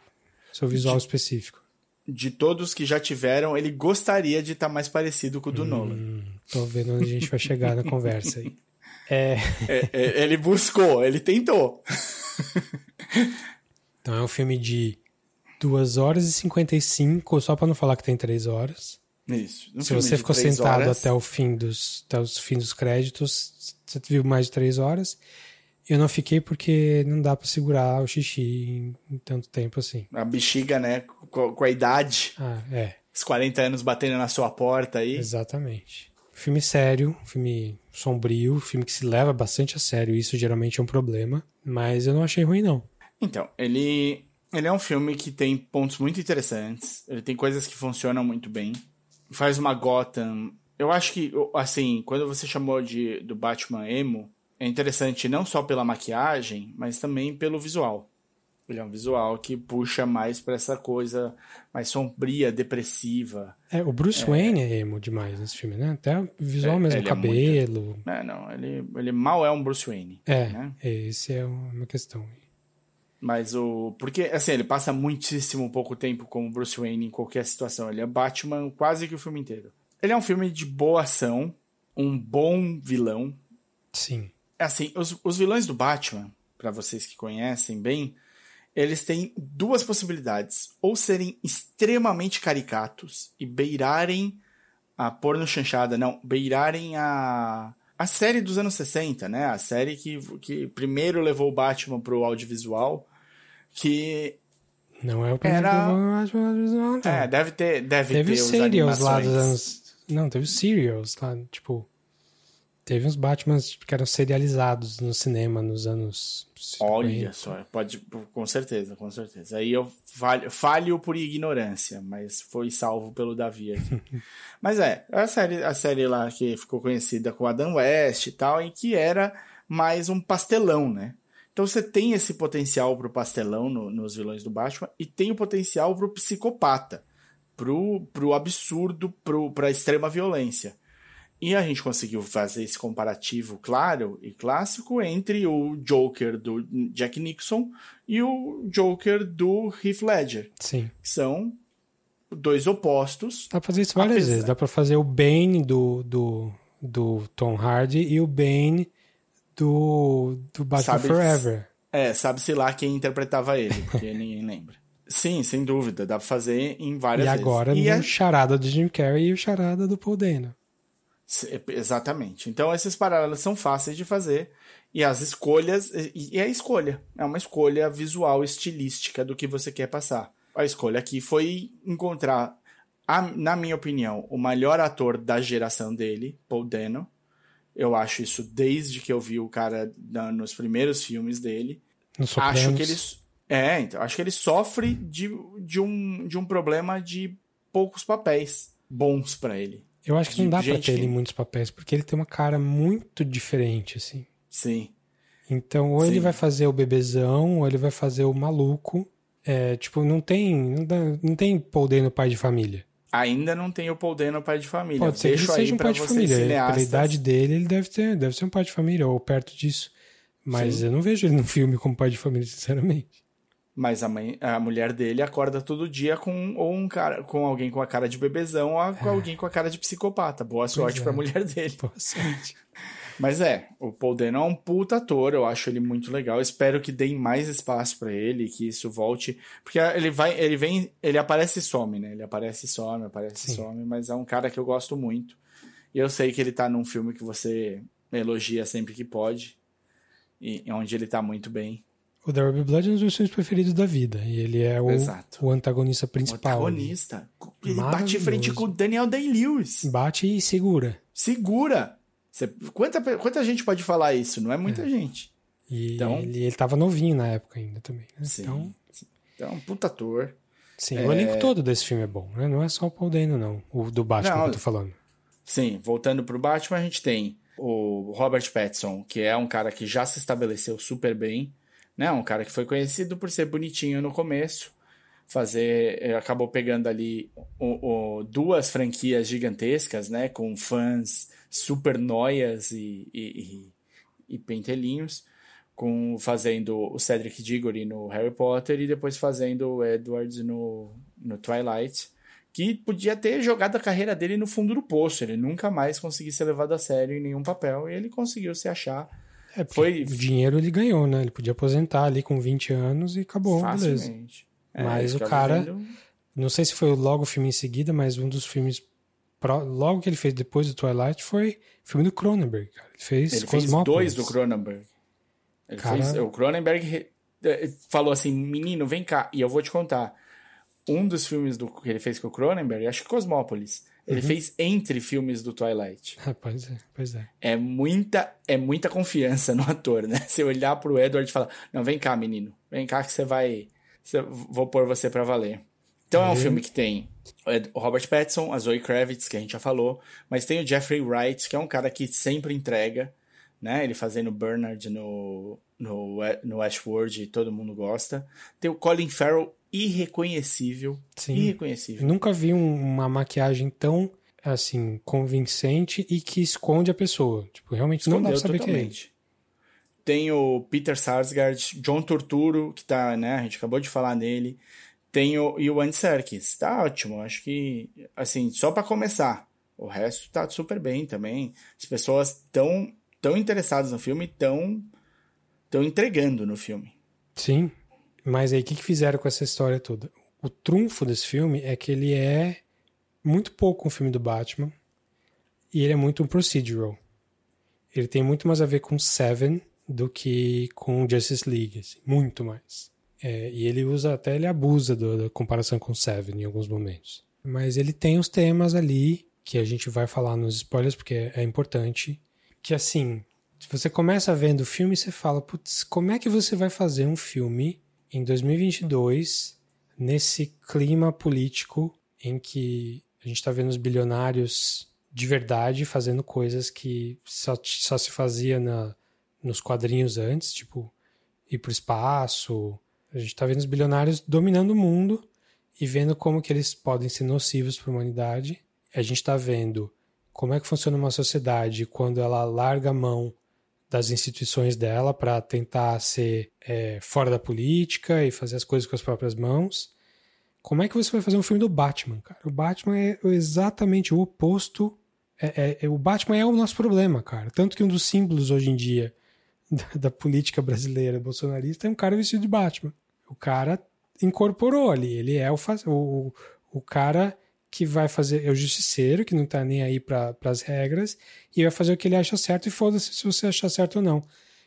seu visual de, específico. De todos que já tiveram, ele gostaria de estar tá mais parecido com o do hum, Nolan. Tô vendo onde a gente vai chegar na conversa aí. É... é, é ele buscou, ele tentou. então é um filme de 2 horas e 55, só para não falar que tem 3 horas. Isso. Um Se você ficou sentado horas... até o fim dos até os fim dos créditos, você viu mais de 3 horas. Eu não fiquei porque não dá para segurar o xixi em, tanto tempo assim. A bexiga, né? Com, com a idade. Ah, é. Os 40 anos batendo na sua porta aí. Exatamente. Filme sério, filme sombrio, filme que se leva bastante a sério, isso geralmente é um problema, mas eu não achei ruim não. Então, ele ele é um filme que tem pontos muito interessantes, ele tem coisas que funcionam muito bem. Faz uma Gotham. Eu acho que assim, quando você chamou de do Batman emo, é interessante não só pela maquiagem, mas também pelo visual. Ele é um visual que puxa mais para essa coisa mais sombria, depressiva. É, o Bruce é... Wayne é emo demais nesse filme, né? Até o visual é, mesmo, cabelo. É, muito... é, não, ele, ele mal é um Bruce Wayne. É, né? esse é uma questão. Mas o. Porque, assim, ele passa muitíssimo pouco tempo como Bruce Wayne em qualquer situação. Ele é Batman quase que o filme inteiro. Ele é um filme de boa ação, um bom vilão. Sim. Assim, os, os vilões do Batman, para vocês que conhecem bem, eles têm duas possibilidades. Ou serem extremamente caricatos e beirarem a porno chanchada, não, beirarem a a série dos anos 60, né? A série que, que primeiro levou o Batman pro audiovisual, que não é o primeiro era... audiovisual, não. É, deve ter, deve teve ter serials lá dos anos... Não, teve serials lá, tipo... Teve uns Batman que eram serializados no cinema nos anos. 50. Olha só, pode, com certeza, com certeza. Aí eu falho, falho por ignorância, mas foi salvo pelo Davi aqui. mas é, a série, a série lá que ficou conhecida com Adam West e tal, em que era mais um pastelão, né? Então você tem esse potencial pro pastelão no, nos vilões do Batman e tem o potencial pro psicopata, pro, pro absurdo, pro, pra extrema violência. E a gente conseguiu fazer esse comparativo claro e clássico entre o Joker do Jack Nixon e o Joker do Heath Ledger. Sim. São dois opostos. Dá pra fazer isso várias apesar... vezes. Dá pra fazer o Bane do, do, do Tom Hardy e o Bane do, do Batman sabe, Forever. É, sabe-se lá quem interpretava ele, porque ninguém lembra. Sim, sem dúvida. Dá pra fazer em várias e vezes. Agora, e agora no a... charada do Jim Carrey e o charada do Paul Dano. Exatamente. Então esses paralelos são fáceis de fazer e as escolhas e é a escolha é uma escolha visual estilística do que você quer passar. A escolha aqui foi encontrar, a, na minha opinião, o melhor ator da geração dele, Paul Dano. Eu acho isso desde que eu vi o cara na, nos primeiros filmes dele. acho que ele é, então acho que ele sofre de, de, um, de um problema de poucos papéis bons para ele. Eu acho que não dá pra ter ele em muitos papéis, porque ele tem uma cara muito diferente, assim. Sim. Então, ou Sim. ele vai fazer o bebezão, ou ele vai fazer o maluco. É, tipo, não tem. Não, dá, não tem Paul no pai de família. Ainda não tem o Paul no pai de família. Pode ser Deixo que ele seja um pai de família. Cineastas. Pela idade dele, ele deve, ter, deve ser um pai de família, ou perto disso. Mas Sim. eu não vejo ele no filme como pai de família, sinceramente. Mas a, mãe, a mulher dele acorda todo dia com ou um cara, com alguém com a cara de bebezão ou com é. alguém com a cara de psicopata. Boa sorte é. pra mulher dele. Boa sorte. Mas é, o Paul Dano é um puta ator, eu acho ele muito legal. Espero que deem mais espaço para ele, que isso volte, porque ele vai, ele vem, ele aparece e some, né? Ele aparece e some, aparece e some, mas é um cara que eu gosto muito. E eu sei que ele tá num filme que você elogia sempre que pode, e onde ele tá muito bem. O Be Blood é um dos meus filmes preferidos da vida. E ele é o, o antagonista principal. O antagonista. Ele bate em frente com o Daniel Day-Lewis. Bate e segura. Segura. Você, quanta, quanta gente pode falar isso? Não é muita é. gente. E então, ele, ele tava novinho na época ainda também. Né? Sim, então, sim. então, um puta ator. Sim, é... o elenco todo desse filme é bom, né? Não é só o Paul Dano, não. O do Batman não, que eu tô falando. Sim, voltando pro Batman, a gente tem o Robert Pattinson, que é um cara que já se estabeleceu super bem né? Um cara que foi conhecido por ser bonitinho no começo, fazer, eh, acabou pegando ali o, o, duas franquias gigantescas, né? Com fãs super noias e, e, e, e pentelinhos, com fazendo o Cedric Diggory no Harry Potter e depois fazendo o Edward no, no Twilight que podia ter jogado a carreira dele no fundo do poço. Ele nunca mais conseguiu ser levado a sério em nenhum papel e ele conseguiu se achar é, foi... O dinheiro ele ganhou, né? Ele podia aposentar ali com 20 anos e acabou, Facilmente. beleza. É, mas o cara. Vendo... Não sei se foi logo o filme em seguida, mas um dos filmes. Pro, logo que ele fez depois do Twilight foi o filme do Cronenberg. Cara. Ele fez Ele fez dois do Cronenberg. Ele cara... fez, o Cronenberg eh, falou assim: menino, vem cá, e eu vou te contar. Um dos filmes do, que ele fez com o Cronenberg, acho que Cosmópolis ele uhum. fez entre filmes do Twilight. Ah, pois é, pois é. É muita, é muita confiança no ator, né? Você olhar pro Edward e falar: Não, vem cá, menino. Vem cá que você vai. Você, vou pôr você para valer. Então é um filme que tem o Robert Pattinson, a Zoe Kravitz, que a gente já falou, mas tem o Jeffrey Wright, que é um cara que sempre entrega. né? Ele fazendo Bernard no, no, no Westworld e todo mundo gosta. Tem o Colin Farrell irreconhecível. Sim. Irreconhecível. Nunca vi um, uma maquiagem tão assim convincente e que esconde a pessoa. Tipo, realmente Escondeu não dá pra saber totalmente. quem é. Tem o Peter Sarsgaard, John Turturro, que tá, né? A gente acabou de falar nele. Tem o, e o Andy Serkis. Tá ótimo. Acho que, assim, só para começar. O resto tá super bem também. As pessoas tão, tão interessadas no filme, tão, tão entregando no filme. Sim. Mas aí, o que, que fizeram com essa história toda? O trunfo desse filme é que ele é muito pouco um filme do Batman e ele é muito um procedural. Ele tem muito mais a ver com Seven do que com Justice League, assim, muito mais. É, e ele usa até ele abusa do, da comparação com Seven em alguns momentos. Mas ele tem os temas ali que a gente vai falar nos spoilers porque é, é importante. Que assim, você começa vendo o filme, você fala, putz, como é que você vai fazer um filme em 2022 nesse clima político em que a gente está vendo os bilionários de verdade fazendo coisas que só, só se fazia na, nos quadrinhos antes, tipo ir para o espaço. A gente está vendo os bilionários dominando o mundo e vendo como que eles podem ser nocivos para a humanidade. A gente está vendo como é que funciona uma sociedade quando ela larga a mão das instituições dela para tentar ser é, fora da política e fazer as coisas com as próprias mãos. Como é que você vai fazer um filme do Batman, cara? O Batman é exatamente o oposto. É, é, é, o Batman é o nosso problema, cara. Tanto que um dos símbolos hoje em dia da, da, política brasileira bolsonarista é um cara vestido de Batman. O cara incorporou ali. Ele é o, o, o cara que vai fazer. É o justiceiro, que não tá nem aí para as regras, e vai fazer o que ele acha certo, e foda-se se você achar certo ou não.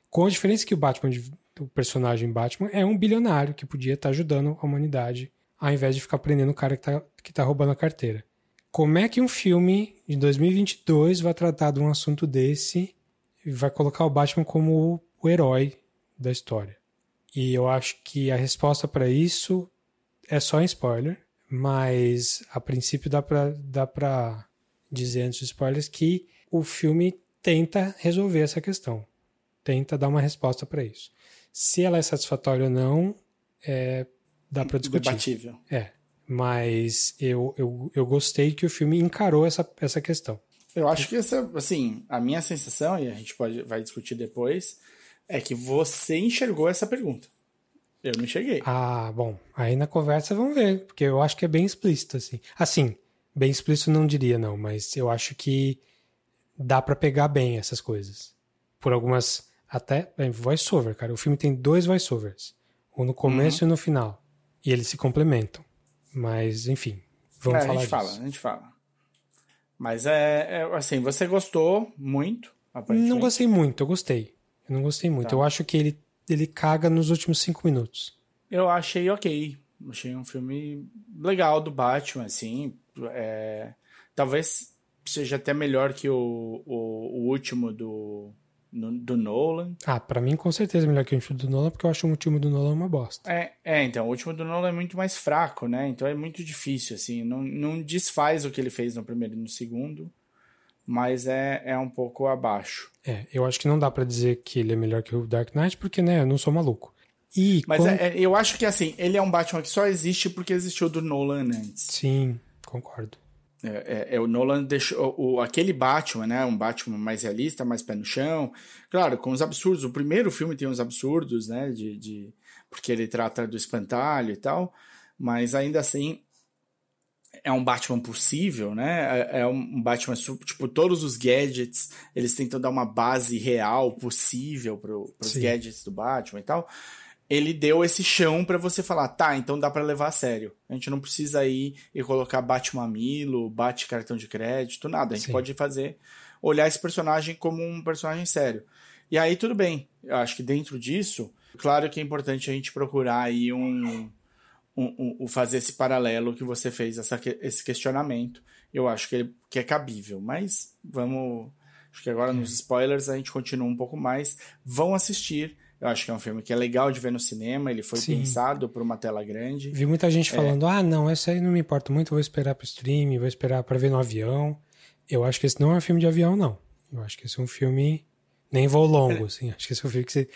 Com a diferença que o Batman, o personagem Batman, é um bilionário que podia estar tá ajudando a humanidade, ao invés de ficar prendendo o cara que tá, que tá roubando a carteira. Como é que um filme de 2022 vai tratar de um assunto desse e vai colocar o Batman como o, herói da história? E eu acho que a resposta para isso é só em spoiler mas a princípio dá pra, dá pra dizer antes dos spoilers que o filme tenta resolver essa questão. Tenta dar uma resposta para isso. Se ela é satisfatória ou não, é, dá para discutir. Debatível. É. Mas eu, eu, eu gostei que o filme encarou essa, essa questão. Eu acho que essa, assim, a minha sensação, e a gente pode, vai discutir depois, é que você enxergou essa pergunta. Eu não cheguei. Ah, bom. Aí na conversa vamos ver, porque eu acho que é bem explícito, assim. Assim, bem explícito não diria, não, mas eu acho que dá para pegar bem essas coisas. Por algumas. Até voice-over, cara. O filme tem dois voice-overs. Um no começo uhum. e no final. E eles se complementam. Mas, enfim, vamos é, falar a gente disso. fala, a gente fala. Mas é, é, assim, você gostou muito? Não gostei muito, eu gostei. Eu não gostei muito. Tá. Eu acho que ele ele caga nos últimos cinco minutos. Eu achei ok. Achei um filme legal do Batman, assim. É... Talvez seja até melhor que o, o, o último do, no, do Nolan. Ah, para mim com certeza melhor que o último do Nolan, porque eu acho o último do Nolan uma bosta. É, é, então, o último do Nolan é muito mais fraco, né? Então é muito difícil, assim. Não, não desfaz o que ele fez no primeiro e no segundo mas é, é um pouco abaixo. É, eu acho que não dá para dizer que ele é melhor que o Dark Knight, porque, né, eu não sou maluco. E mas quando... é, é, eu acho que, assim, ele é um Batman que só existe porque existiu do Nolan antes. Sim, concordo. É, é, é, o Nolan deixou o, aquele Batman, né? Um Batman mais realista, mais pé no chão. Claro, com os absurdos. O primeiro filme tem uns absurdos, né? De, de, porque ele trata do espantalho e tal. Mas ainda assim, é um Batman possível, né? É, é um Batman, tipo, todos os gadgets, eles tentam dar uma base real possível para os gadgets do Batman e tal. Ele deu esse chão para você falar, tá, então dá para levar a sério. A gente não precisa ir e colocar Batman Milo, bate cartão de crédito, nada. A gente Sim. pode fazer, olhar esse personagem como um personagem sério. E aí tudo bem. Eu acho que dentro disso, claro que é importante a gente procurar aí um o, fazer esse paralelo que você fez, essa, esse questionamento. Eu acho que, ele, que é cabível, mas vamos. Acho que agora nos spoilers a gente continua um pouco mais. Vão assistir. Eu acho que é um filme que é legal de ver no cinema. Ele foi Sim. pensado para uma tela grande. Vi muita gente é. falando: ah, não, essa aí não me importa muito, vou esperar para o stream, vou esperar para ver no avião. Eu acho que esse não é um filme de avião, não. Eu acho que esse é um filme Nem voo longo, assim. Acho que esse é o filme que você,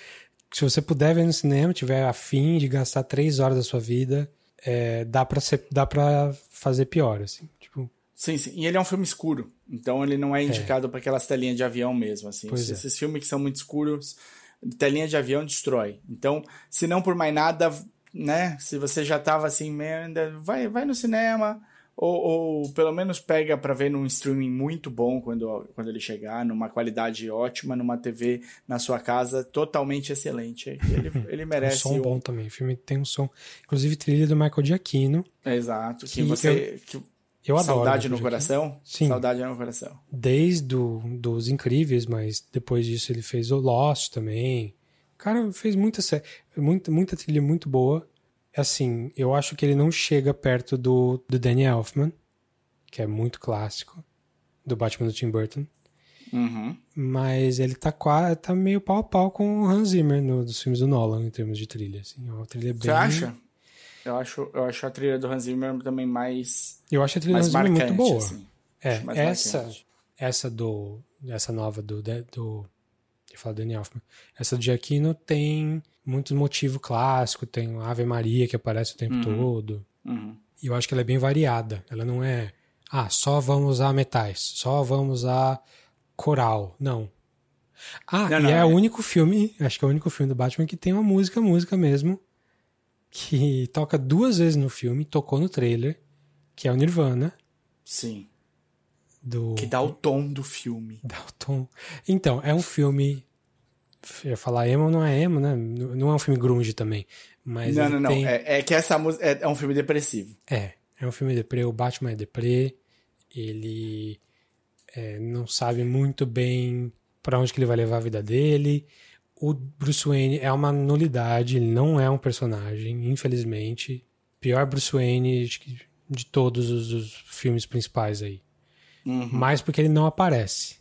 se você puder ver no cinema, tiver afim de gastar três horas da sua vida, é, dá para dá para fazer pior, assim. Tipo, Sim, sim. E ele é um filme escuro. Então ele não é indicado para aquelas telinhas de avião mesmo, assim. Pois é. Esses filmes que são muito escuros, telinha de avião destrói. Então, se não por mais nada, né? Se você já tava assim, merda, vai, vai no cinema. Ou, ou pelo menos pega para ver num streaming muito bom quando, quando ele chegar, numa qualidade ótima, numa TV na sua casa, totalmente excelente. Ele, ele um merece. som o- bom também. O filme tem um som, inclusive trilha do Michael Giacchino. Exato. Que Que você. que- Eu adoro. saudade no Michael Giacchino. coração? Sim. Saudade no coração. Desde do, dos Incríveis, mas depois disso ele fez o Lost também. Cara, fez muita, muita, muita trilha muito boa. Assim, eu acho que ele não chega perto do, do Danny Elfman, que é muito clássico, do Batman do Tim Burton. Uhum. Mas ele tá, quase, tá meio pau a pau com o Hans Zimmer no, dos filmes do Nolan, em termos de trilha. Assim, é uma trilha bem... Você acha? Eu acho, eu acho a trilha do Hans Zimmer também mais, Eu acho a trilha do mais Hans Zimmer marcante. muito boa. assim. É, essa, marcante. essa do, essa nova do, do, do eu falo Danny Elfman, essa do Giacchino tem muito motivo clássico, tem a Ave Maria que aparece o tempo todo, Uhum. e eu acho que ela é bem variada, ela não é, ah, só vamos usar metais, só vamos usar coral, não. Ah, Não, e não, é, é- o único filme, acho que é o único filme do Batman que tem uma música, música mesmo, que toca duas vezes no filme, tocou no trailer, que é o Nirvana, Sim. do... Que dá o tom do filme. Dalton. Então, é um filme. Eu ia falar emo, não é emo, né? Não é um filme grunge também. Mas não, não, não. tem- É, é que essa música é, é um filme depressivo. É, é um filme deprê. O Batman é deprê. Ele é, não sabe muito bem pra onde que ele vai levar a vida dele. O Bruce Wayne é uma nulidade, ele não é um personagem, infelizmente. Pior Bruce Wayne de todos os, os filmes principais aí. Uhum. Mais porque ele não aparece.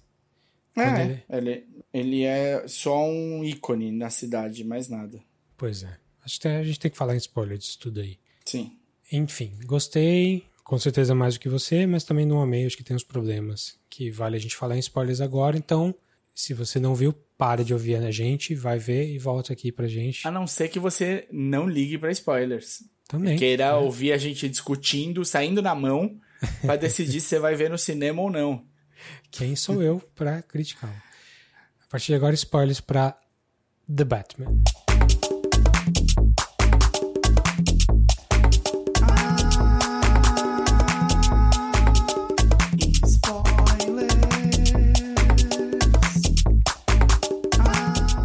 É, ele- ele... Ele, é só um ícone na cidade, mais nada. Pois é. Acho que a gente tem que falar em spoiler disso tudo aí. Sim. Enfim, gostei. Com certeza mais do que você, mas também não amei. Acho que tem uns problemas que vale a gente falar em spoilers agora. Então, se você não viu, pare de ouvir a gente, vai ver e volta aqui pra gente A não ser que você não ligue pra spoilers. também. Queira ouvir a gente discutindo, saindo na mão, pra decidir se você vai ver no cinema ou não. Quem sou eu pra criticar? A partir de agora, spoilers pra The Batman.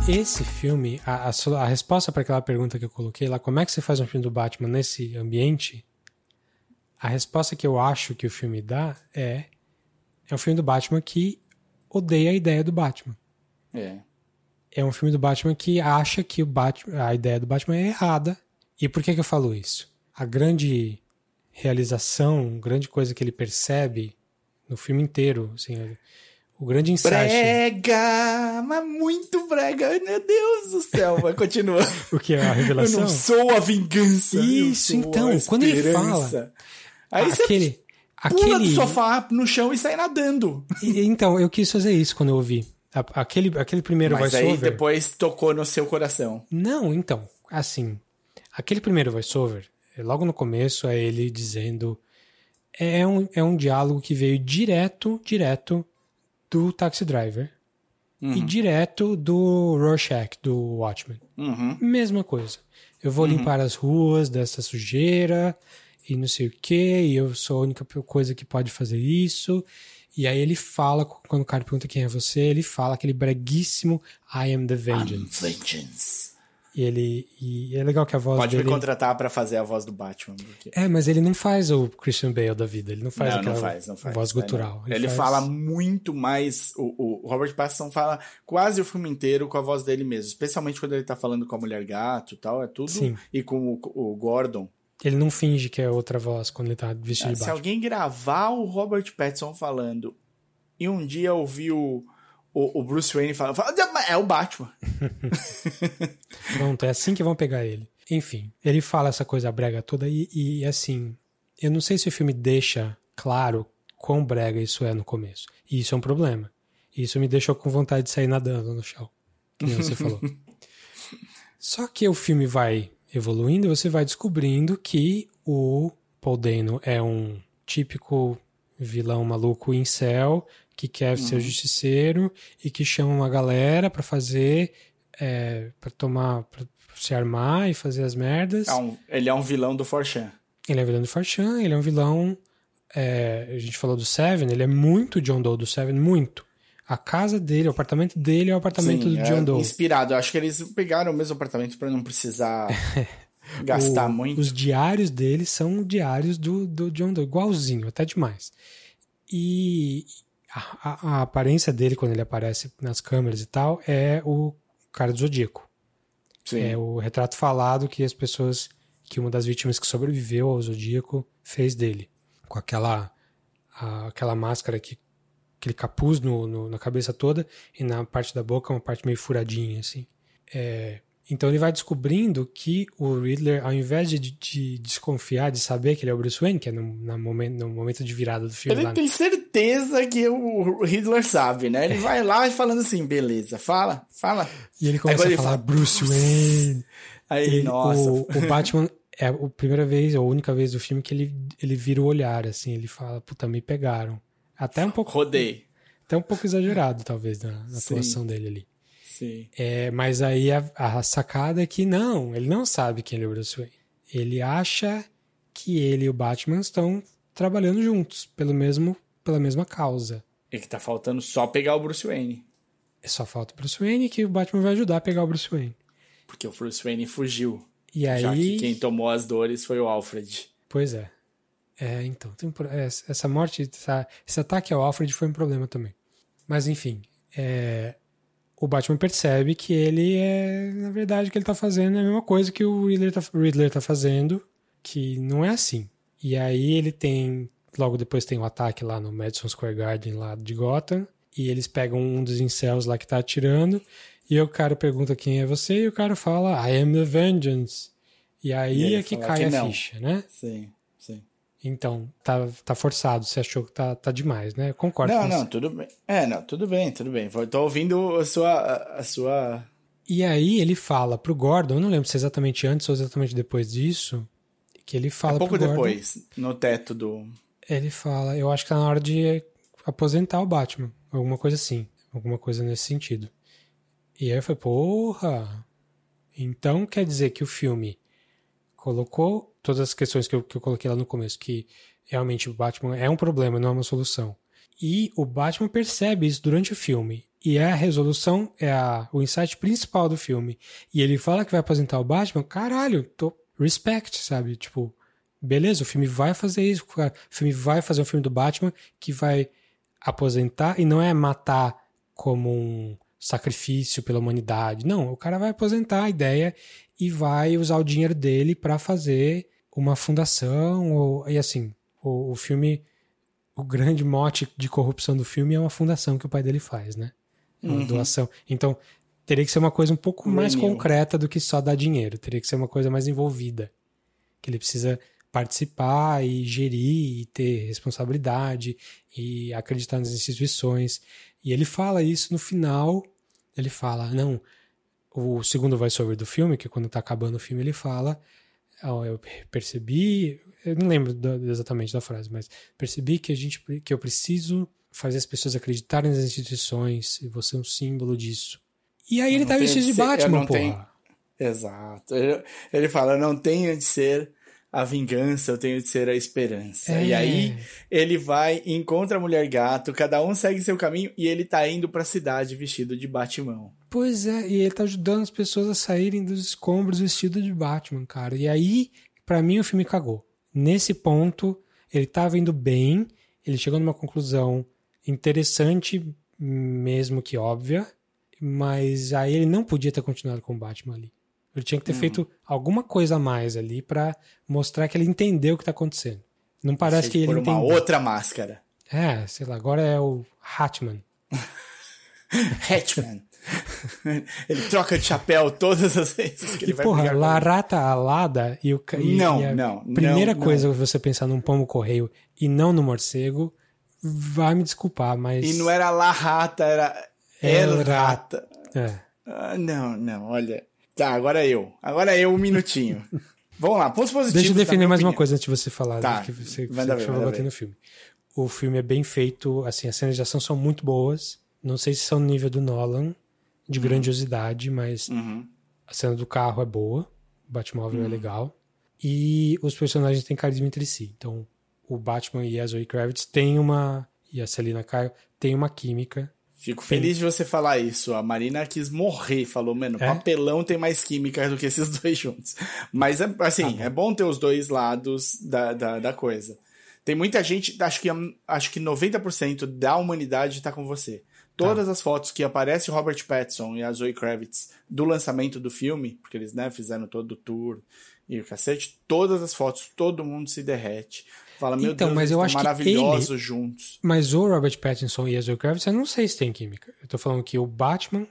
Esse filme, a, a a resposta para aquela pergunta que eu coloquei lá, como é que você faz um filme do Batman nesse ambiente? A resposta que eu acho que o filme dá é é um filme do Batman que odeia a ideia do Batman. É. É um filme do Batman que acha que o Batman, a ideia do Batman é errada. E por que, que eu falo isso? A grande realização, grande coisa que ele percebe no filme inteiro, assim, o grande insight. Brega! Mas muito brega! Meu Deus do céu! Mas continua. O que é a Eu revelação? não sou a vingança. eu Isso, então, quando ele esperança. Aí você aquele, pula do sofá no chão e sai nadando. E- Então, eu quis fazer isso quando eu ouvi. Aquele, aquele primeiro Mas aí voiceover. depois tocou no seu coração. Não, então, assim, aquele primeiro voiceover, é logo no começo é ele dizendo. É um, é um diálogo que veio direto, direto do Taxi Driver e direto do Rorschach, do Watchmen. Uhum. Mesma coisa. Eu vou limpar as ruas dessa sujeira e não sei o que, e eu sou a única coisa que pode fazer isso. E aí ele fala, quando o cara pergunta quem é você, ele fala aquele breguíssimo I am the vengeance. Vengeance. E ele. E é legal que a voz Pode dele. me contratar pra fazer a voz do Batman. Porque... É, mas ele não faz o Christian Bale da vida. Ele não faz não, aquela não faz, não faz. voz gutural. não. Ele, faz- fala muito mais. O, o Robert Pattinson fala quase o filme inteiro com a voz dele mesmo. Especialmente quando ele tá falando com a mulher gato e tal. É tudo. Sim. E com o, o Gordon. Ele não finge que é outra voz quando ele tá vestido de Se Batman. alguém gravar o Robert Pattinson falando e um dia ouvir o, o, o Bruce Wayne falando, fala, é o Batman. Pronto, é assim que vão pegar ele. Enfim, ele fala essa coisa brega toda e, e assim, eu não sei se o filme deixa claro quão brega isso é no começo. E isso é um problema. Isso me deixou com vontade de sair nadando no chão, que nem você falou. Só que o filme vai evoluindo, você vai descobrindo que o Paul Dano é um típico vilão maluco em céu que quer uhum. ser justiceiro e que chama uma galera para fazer, é, para tomar, pra se armar e fazer as merdas. É um, ele é um vilão do Forchan. Ele é um vilão do Forchan, ele é um vilão. É, a gente falou do Seven, ele é muito John Doe do Seven, muito. A casa dele, o apartamento dele é o apartamento Sim, do John é Doe. Inspirado. Eu acho que eles pegaram o mesmo apartamento para não precisar gastar o, muito. Os diários dele são diários do, do John Doe, igualzinho, até demais. E a, a, a, aparência dele, quando ele aparece nas câmeras e tal, é o cara do Zodíaco. Sim. É o retrato falado que as pessoas, que uma das vítimas que sobreviveu ao Zodíaco fez dele. Com aquela, a, aquela máscara que aquele capuz no, no, na cabeça toda e na parte da boca uma parte meio furadinha, assim. É, então ele vai descobrindo que o Riddler, ao invés de, de, desconfiar, de saber que ele é o Bruce Wayne, que é no, momento, no momento de virada do filme. Ele lá, tem né? certeza que o Riddler sabe, né? Ele é. vai lá e falando assim, beleza, fala, fala. E ele começa a falar fala, Bruce Wayne. Aí, nossa. O, o Batman é a primeira vez, ou a única vez do filme que ele, ele vira o olhar, assim, ele fala, puta, me pegaram. Até um pouco. Rodei. Até um pouco exagerado, talvez, na, na atuação dele ali. Sim. É, mas aí a, a, sacada é que não, ele não sabe quem ele é o Bruce Wayne. Ele acha que ele e o Batman estão trabalhando juntos, pelo mesmo, pela mesma causa. E que tá faltando só pegar o Bruce Wayne. É só falta o Bruce Wayne que o Batman vai ajudar a pegar o Bruce Wayne. Porque o Bruce Wayne fugiu. E aí... Já que quem tomou as dores foi o Alfred. Pois é. É, então, um, essa morte, essa, esse ataque ao Alfred foi um problema também. Mas enfim, é, o Batman percebe que ele é, na verdade, o que ele tá fazendo é a mesma coisa que o Riddler tá, Riddler tá fazendo, que não é assim. E aí ele tem, logo depois tem o um ataque lá no Madison Square Garden lá de Gotham, e eles pegam um dos incels lá que tá atirando, e o cara pergunta quem é você, e o cara fala, I am the Vengeance. E aí e é que cai que a ficha, né? Sim. Então, tá, tá forçado, você achou que tá, tá demais, né? Concordo não, com não, você. tudo bem. É, não, tudo bem, tudo bem. Tô ouvindo a sua, a sua... E aí ele fala pro Gordon, eu não lembro se é exatamente antes ou exatamente depois disso, que ele fala é pouco pro Gordon, depois, no teto do... Ele fala, eu acho que tá na hora de aposentar o Batman, alguma coisa assim, alguma coisa nesse sentido. E aí eu falei, porra, então quer dizer que o filme colocou todas as questões que eu, que eu coloquei lá no começo, que realmente o Batman é um problema, não é uma solução. E o Batman percebe isso durante o filme. E é a resolução, é a, o insight principal do filme. E ele fala que vai aposentar o Batman, caralho, tô, respect, sabe? Tipo, beleza, o filme vai fazer isso, o filme vai fazer um filme do Batman que vai aposentar e não é matar como um sacrifício pela humanidade. Não, o cara vai aposentar a ideia e vai usar o dinheiro dele para fazer uma fundação ou, e assim o, o, filme o grande mote de corrupção do filme é uma fundação que o pai dele faz né? Uma uhum. doação. Então teria que ser uma coisa um pouco mais concreta do que só dar dinheiro. Teria que ser uma coisa mais envolvida. Que ele precisa participar e gerir e ter responsabilidade e acreditar nas instituições e ele fala isso no final ele fala não o segundo voiceover do filme, que quando tá acabando o filme ele fala, oh, eu percebi, eu não lembro do, exatamente da frase, mas percebi que a gente que eu preciso fazer as pessoas acreditarem nas instituições e você é um símbolo disso. E aí ele tá vestido de, Batman, porra. Tenho... Exato. Ele, ele fala, não tenho de ser a vingança, eu tenho de ser a esperança. É. E aí ele vai e encontra a mulher gato, cada um segue seu caminho e ele tá indo pra cidade vestido de Batman. Pois é, e ele tá ajudando as pessoas a saírem dos escombros vestido de Batman, cara. E aí, para mim, o filme cagou. Nesse ponto, ele tava indo bem, ele chegou numa conclusão interessante, mesmo que óbvia, mas aí ele não podia ter continuado com o Batman ali. Ele tinha que ter hum. feito alguma coisa a mais ali para mostrar que ele entendeu o que tá acontecendo. Não parece que ele por uma entendeu. outra máscara. É, sei lá, agora é o Hatman. Hatman. ele troca de chapéu todas as vezes que e, ele vai porra, La Rata Alada e o e, não, e a não, primeira não, coisa não. você pensar num pombo correio e não no morcego vai me desculpar, mas. E não era La Rata, era El Rata. É. Ah, não, não, olha. Tá, agora eu. Agora eu, um minutinho. Vamos lá, pontos positivos. Deixa eu definir mais opinião. uma coisa antes de você falar. Tá, que você, você ver, bater no filme. O filme é bem feito, assim, as cenas de ação são muito boas. Não sei se são no nível do Nolan, de uhum. grandiosidade, mas uhum. a cena do carro é boa, o Batmóvel uhum. é legal. E os personagens têm carisma entre si. Então, o Batman e a Zoe Kravitz têm uma. E a Selina Kyle têm uma química. Fico feliz de você falar isso. A Marina quis morrer, falou, mano, é? papelão tem mais química do que esses dois juntos. Mas, é, assim, tá é bom ter os dois lados da, da, da coisa. Tem muita gente, acho que, acho que 90% da humanidade tá com você. Todas tá. as fotos que aparece o Robert Pattinson e a Zoe Kravitz do lançamento do filme, porque eles né, fizeram todo o tour e o cacete, todas as fotos, todo mundo se derrete. Fala, meu então, Deus, mas eu acho maravilhosos que ele, juntos. Mas o Robert Pattinson e a Zoe Kravitz, eu não sei se tem química. Eu tô falando que o Batman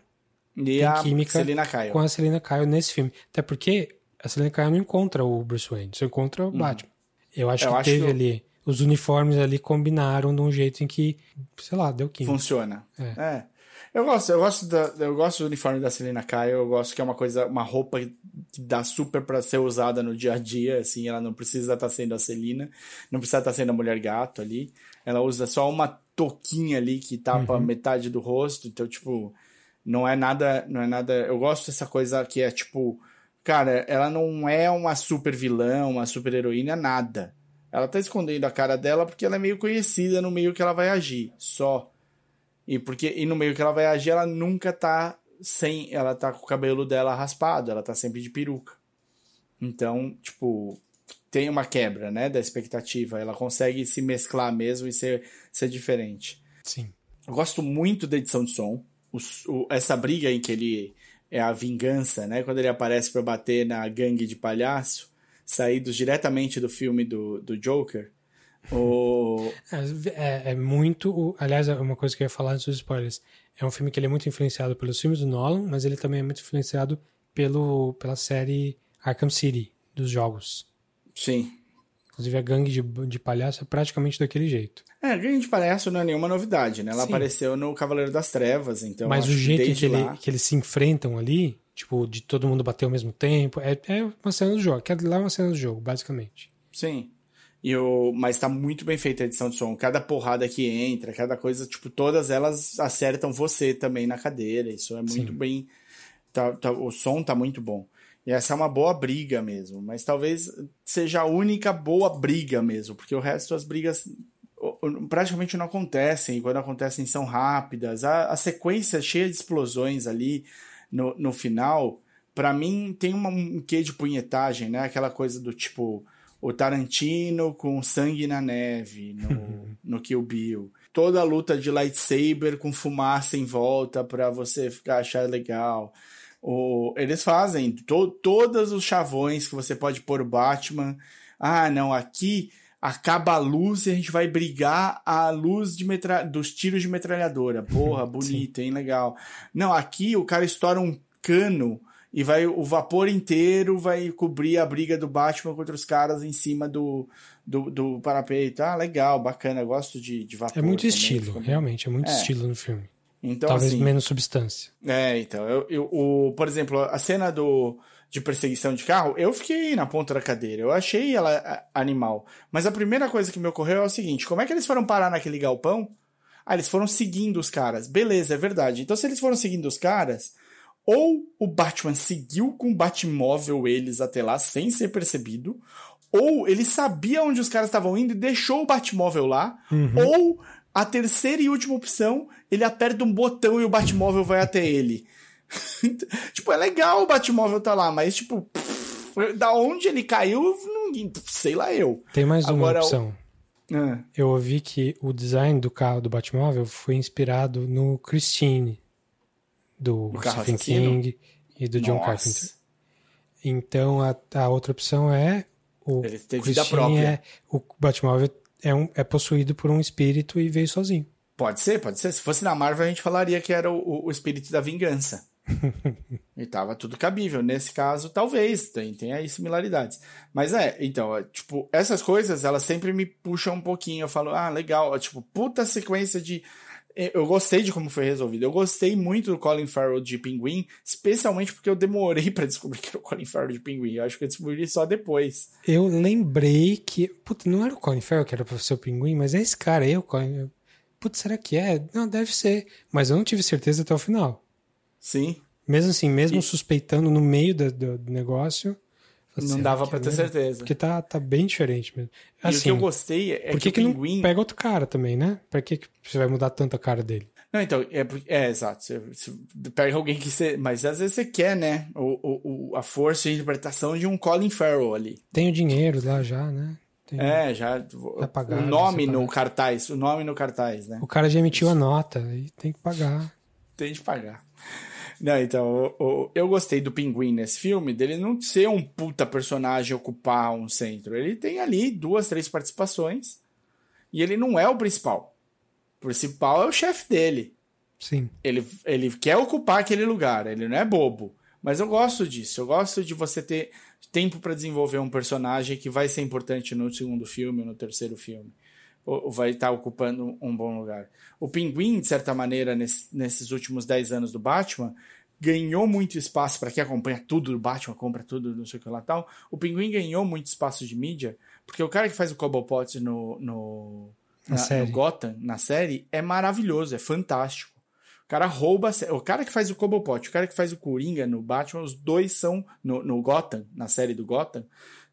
e tem a química Selina Kyle. com a Selina Kyle nesse filme. Até porque a Selina Kyle não encontra o Bruce Wayne, só encontra o uhum. Batman. Eu acho eu que acho teve que... ali... Os uniformes ali combinaram de um jeito em que, sei lá, deu química. Funciona. É. é. Eu gosto, eu gosto, da, eu gosto do uniforme da Selena Kyle, eu gosto que é uma coisa, uma roupa que dá super para ser usada no dia a dia, assim, ela não precisa estar tá sendo a Celina, não precisa estar tá sendo a mulher gato ali, ela usa só uma touquinha ali que tapa uhum. metade do rosto, então, tipo, não é nada, não é nada, eu gosto dessa coisa que é, tipo, cara, ela não é uma super vilã, uma super heroína, nada. Ela tá escondendo a cara dela porque ela é meio conhecida no meio que ela vai agir, só. E porque e no meio que ela vai agir, ela nunca tá sem, ela tá com o cabelo dela raspado, ela tá sempre de peruca. Então, tipo, tem uma quebra, né, da expectativa. Ela consegue se mesclar mesmo e ser, ser diferente. Sim. Eu gosto muito da edição de som. O, o, essa briga em que ele é a vingança, né? Quando ele aparece para bater na gangue de palhaço, saídos diretamente do filme do, do Joker. O... É, é, muito. Aliás, é uma coisa que eu ia falar antes dos spoilers. É um filme que ele é muito influenciado pelos filmes do Nolan, mas ele também é muito influenciado pelo, pela série Arkham City, dos jogos. Sim. Inclusive a gangue de, de palhaço é praticamente daquele jeito. É, a gangue de palhaço não é nenhuma novidade, né? Ela Sim. apareceu no Cavaleiro das Trevas, então. Mas o jeito que, que, ele, que eles se enfrentam ali, tipo, de todo mundo bater ao mesmo tempo, é, é uma cena do jogo. Aquela lá é uma cena do jogo, basicamente. Sim. E o, mas tá muito bem feita a edição de som. Cada porrada que entra, cada coisa, tipo, todas elas acertam você também na cadeira. Isso é muito Sim. bem. Tá, tá, o som tá muito bom. E essa é uma boa briga mesmo. Mas talvez seja a única boa briga mesmo. Porque o resto das brigas praticamente não acontecem. E quando acontecem são rápidas. A, a sequência cheia de explosões ali no, no final, para mim tem uma, um quê de punhetagem, né? Aquela coisa do tipo o Tarantino com Sangue na Neve no, no Kill Bill. Toda a luta de lightsaber com fumaça em volta para você ficar achar legal. O, eles fazem to, todos os chavões que você pode pôr o Batman. Ah, não, aqui acaba a luz e a gente vai brigar a luz de metra... dos tiros de metralhadora. Porra, bonito, hein? Legal. Não, aqui o cara estoura um cano e vai o vapor inteiro vai cobrir a briga do Batman contra os caras em cima do, do, do parapeito. Ah, legal, bacana, gosto de, de vapor. É muito também, estilo, realmente, é muito é. estilo no filme. Então, Talvez assim, menos substância. É, então, eu, eu, o, por exemplo, a cena do, de perseguição de carro, eu fiquei na ponta da cadeira, eu achei ela animal. Mas a primeira coisa que me ocorreu é o seguinte: como é que eles foram parar naquele galpão? Ah, eles foram seguindo os caras. Beleza, é verdade. Então, se eles foram seguindo os caras, ou o Batman seguiu com o Batmóvel eles até lá sem ser percebido, ou ele sabia onde os caras estavam indo e deixou o Batmóvel lá, uhum. ou a terceira e última opção, ele aperta um botão e o Batmóvel vai até ele. tipo, é legal o Batmóvel tá lá, mas tipo, pff, da onde ele caiu, não, sei lá eu. Tem mais uma Agora, opção. É. Eu ouvi que o design do carro do Batmóvel foi inspirado no Christine, do Stephen King e do John Nossa. Carpenter. Então a, a outra opção é o Ele tem vida própria. É, o Batmóvel é, um, é possuído por um espírito e veio sozinho. Pode ser, pode ser. Se fosse na Marvel, a gente falaria que era o, o espírito da vingança. e tava tudo cabível. Nesse caso, talvez, tem, tem aí similaridades. Mas é, então, é, tipo, essas coisas, elas sempre me puxam um pouquinho. Eu falo, ah, legal, é, tipo, puta sequência de. Eu gostei de como foi resolvido. Eu gostei muito do Colin Farrell de Pinguim, especialmente porque eu demorei para descobrir que era o Colin Farrell de Pinguim. Eu acho que eu descobri só depois. Eu lembrei que. Puta, não era o Colin Farrell que era o professor Pinguim, mas é esse cara aí, o Colin. Putz, será que é? Não, deve ser. Mas eu não tive certeza até o final. Sim. Mesmo assim, mesmo e... suspeitando no meio do, do negócio. Não dava para ter certeza. Porque tá, tá bem diferente mesmo. Assim, e o que eu assim, gostei é por que, que, que pinguim... não pega outro cara também, né? Pra que, que você vai mudar tanto a cara dele? Não, então, é, é exato. Você, você, pega alguém que você. Mas às vezes você quer, né? O, o, a força e a interpretação de um Colin Farrell ali. Tem o dinheiro lá já, né? Tem... É, já. Pagar, o nome no cartaz. O nome no cartaz, né? O cara já emitiu a nota e tem que pagar. Tem de pagar. Não, então, eu gostei do Pinguim nesse filme, dele não ser um puta personagem ocupar um centro. Ele tem ali duas, três participações e ele não é o principal. O principal é o chefe dele. Sim. Ele, ele quer ocupar aquele lugar, ele não é bobo. Mas eu gosto disso, eu gosto de você ter tempo para desenvolver um personagem que vai ser importante no segundo filme no terceiro filme. Vai estar tá ocupando um bom lugar. O Pinguim, de certa maneira, nesse, nesses últimos 10 anos do Batman, ganhou muito espaço para quem acompanha tudo do Batman, compra tudo, não sei o que lá tal. O Pinguim ganhou muito espaço de mídia, porque o cara que faz o Cobblepot no, no, na, na no Gotham, na série, é maravilhoso, é fantástico. O cara rouba. O cara que faz o Cobblepot, o cara que faz o Coringa no Batman, os dois são. No, no Gotham, na série do Gotham,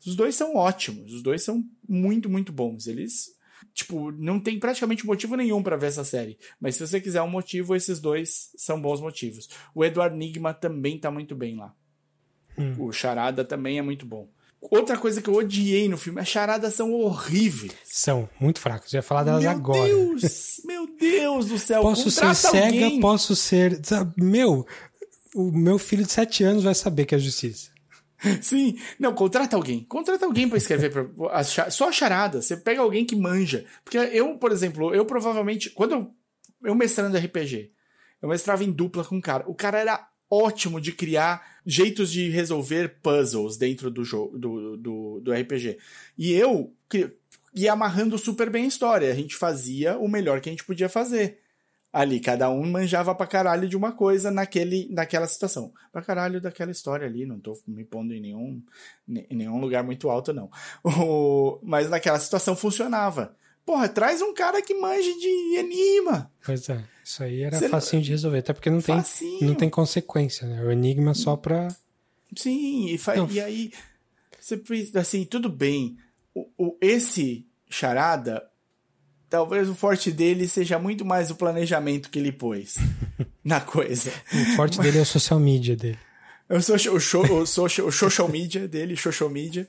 os dois são ótimos. Os dois são muito, muito bons. Eles. Tipo, não tem praticamente motivo nenhum para ver essa série. Mas se você quiser um motivo, esses dois são bons motivos. O Edward Nigma também tá muito bem lá. Hum. O Charada também é muito bom. Outra coisa que eu odiei no filme, as charadas são horríveis. São, muito fracas. Eu ia falar delas meu agora. Meu Deus! Meu Deus do céu! Posso ser cega, posso ser. Meu, o meu filho de 7 anos vai saber que é justiça. Sim, não, contrata alguém. Contrata alguém para escrever pra, só charada. Você pega alguém que manja. Porque eu, por exemplo, eu provavelmente. Quando eu, eu mestrando RPG, eu mestrava em dupla com um cara. O cara era ótimo de criar jeitos de resolver puzzles dentro do jogo do, do, do RPG. E eu ia amarrando super bem a história. A gente fazia o melhor que a gente podia fazer. Ali, cada um manjava pra caralho de uma coisa naquele, naquela situação. Pra caralho daquela história ali, não tô me pondo em nenhum, em nenhum lugar muito alto, não. O, mas naquela situação funcionava. Porra, traz um cara que manje de anima. Pois é, isso aí era Você facinho não... de resolver, até porque não tem, não tem consequência, né? O enigma só pra. Sim, e, fa... e aí. Você, assim, tudo bem. O, o, esse charada, talvez o forte dele seja muito mais o planejamento que ele pôs na coisa. O forte Mas... dele é o social media dele. O social, o, show, o, social, o social media dele, social media,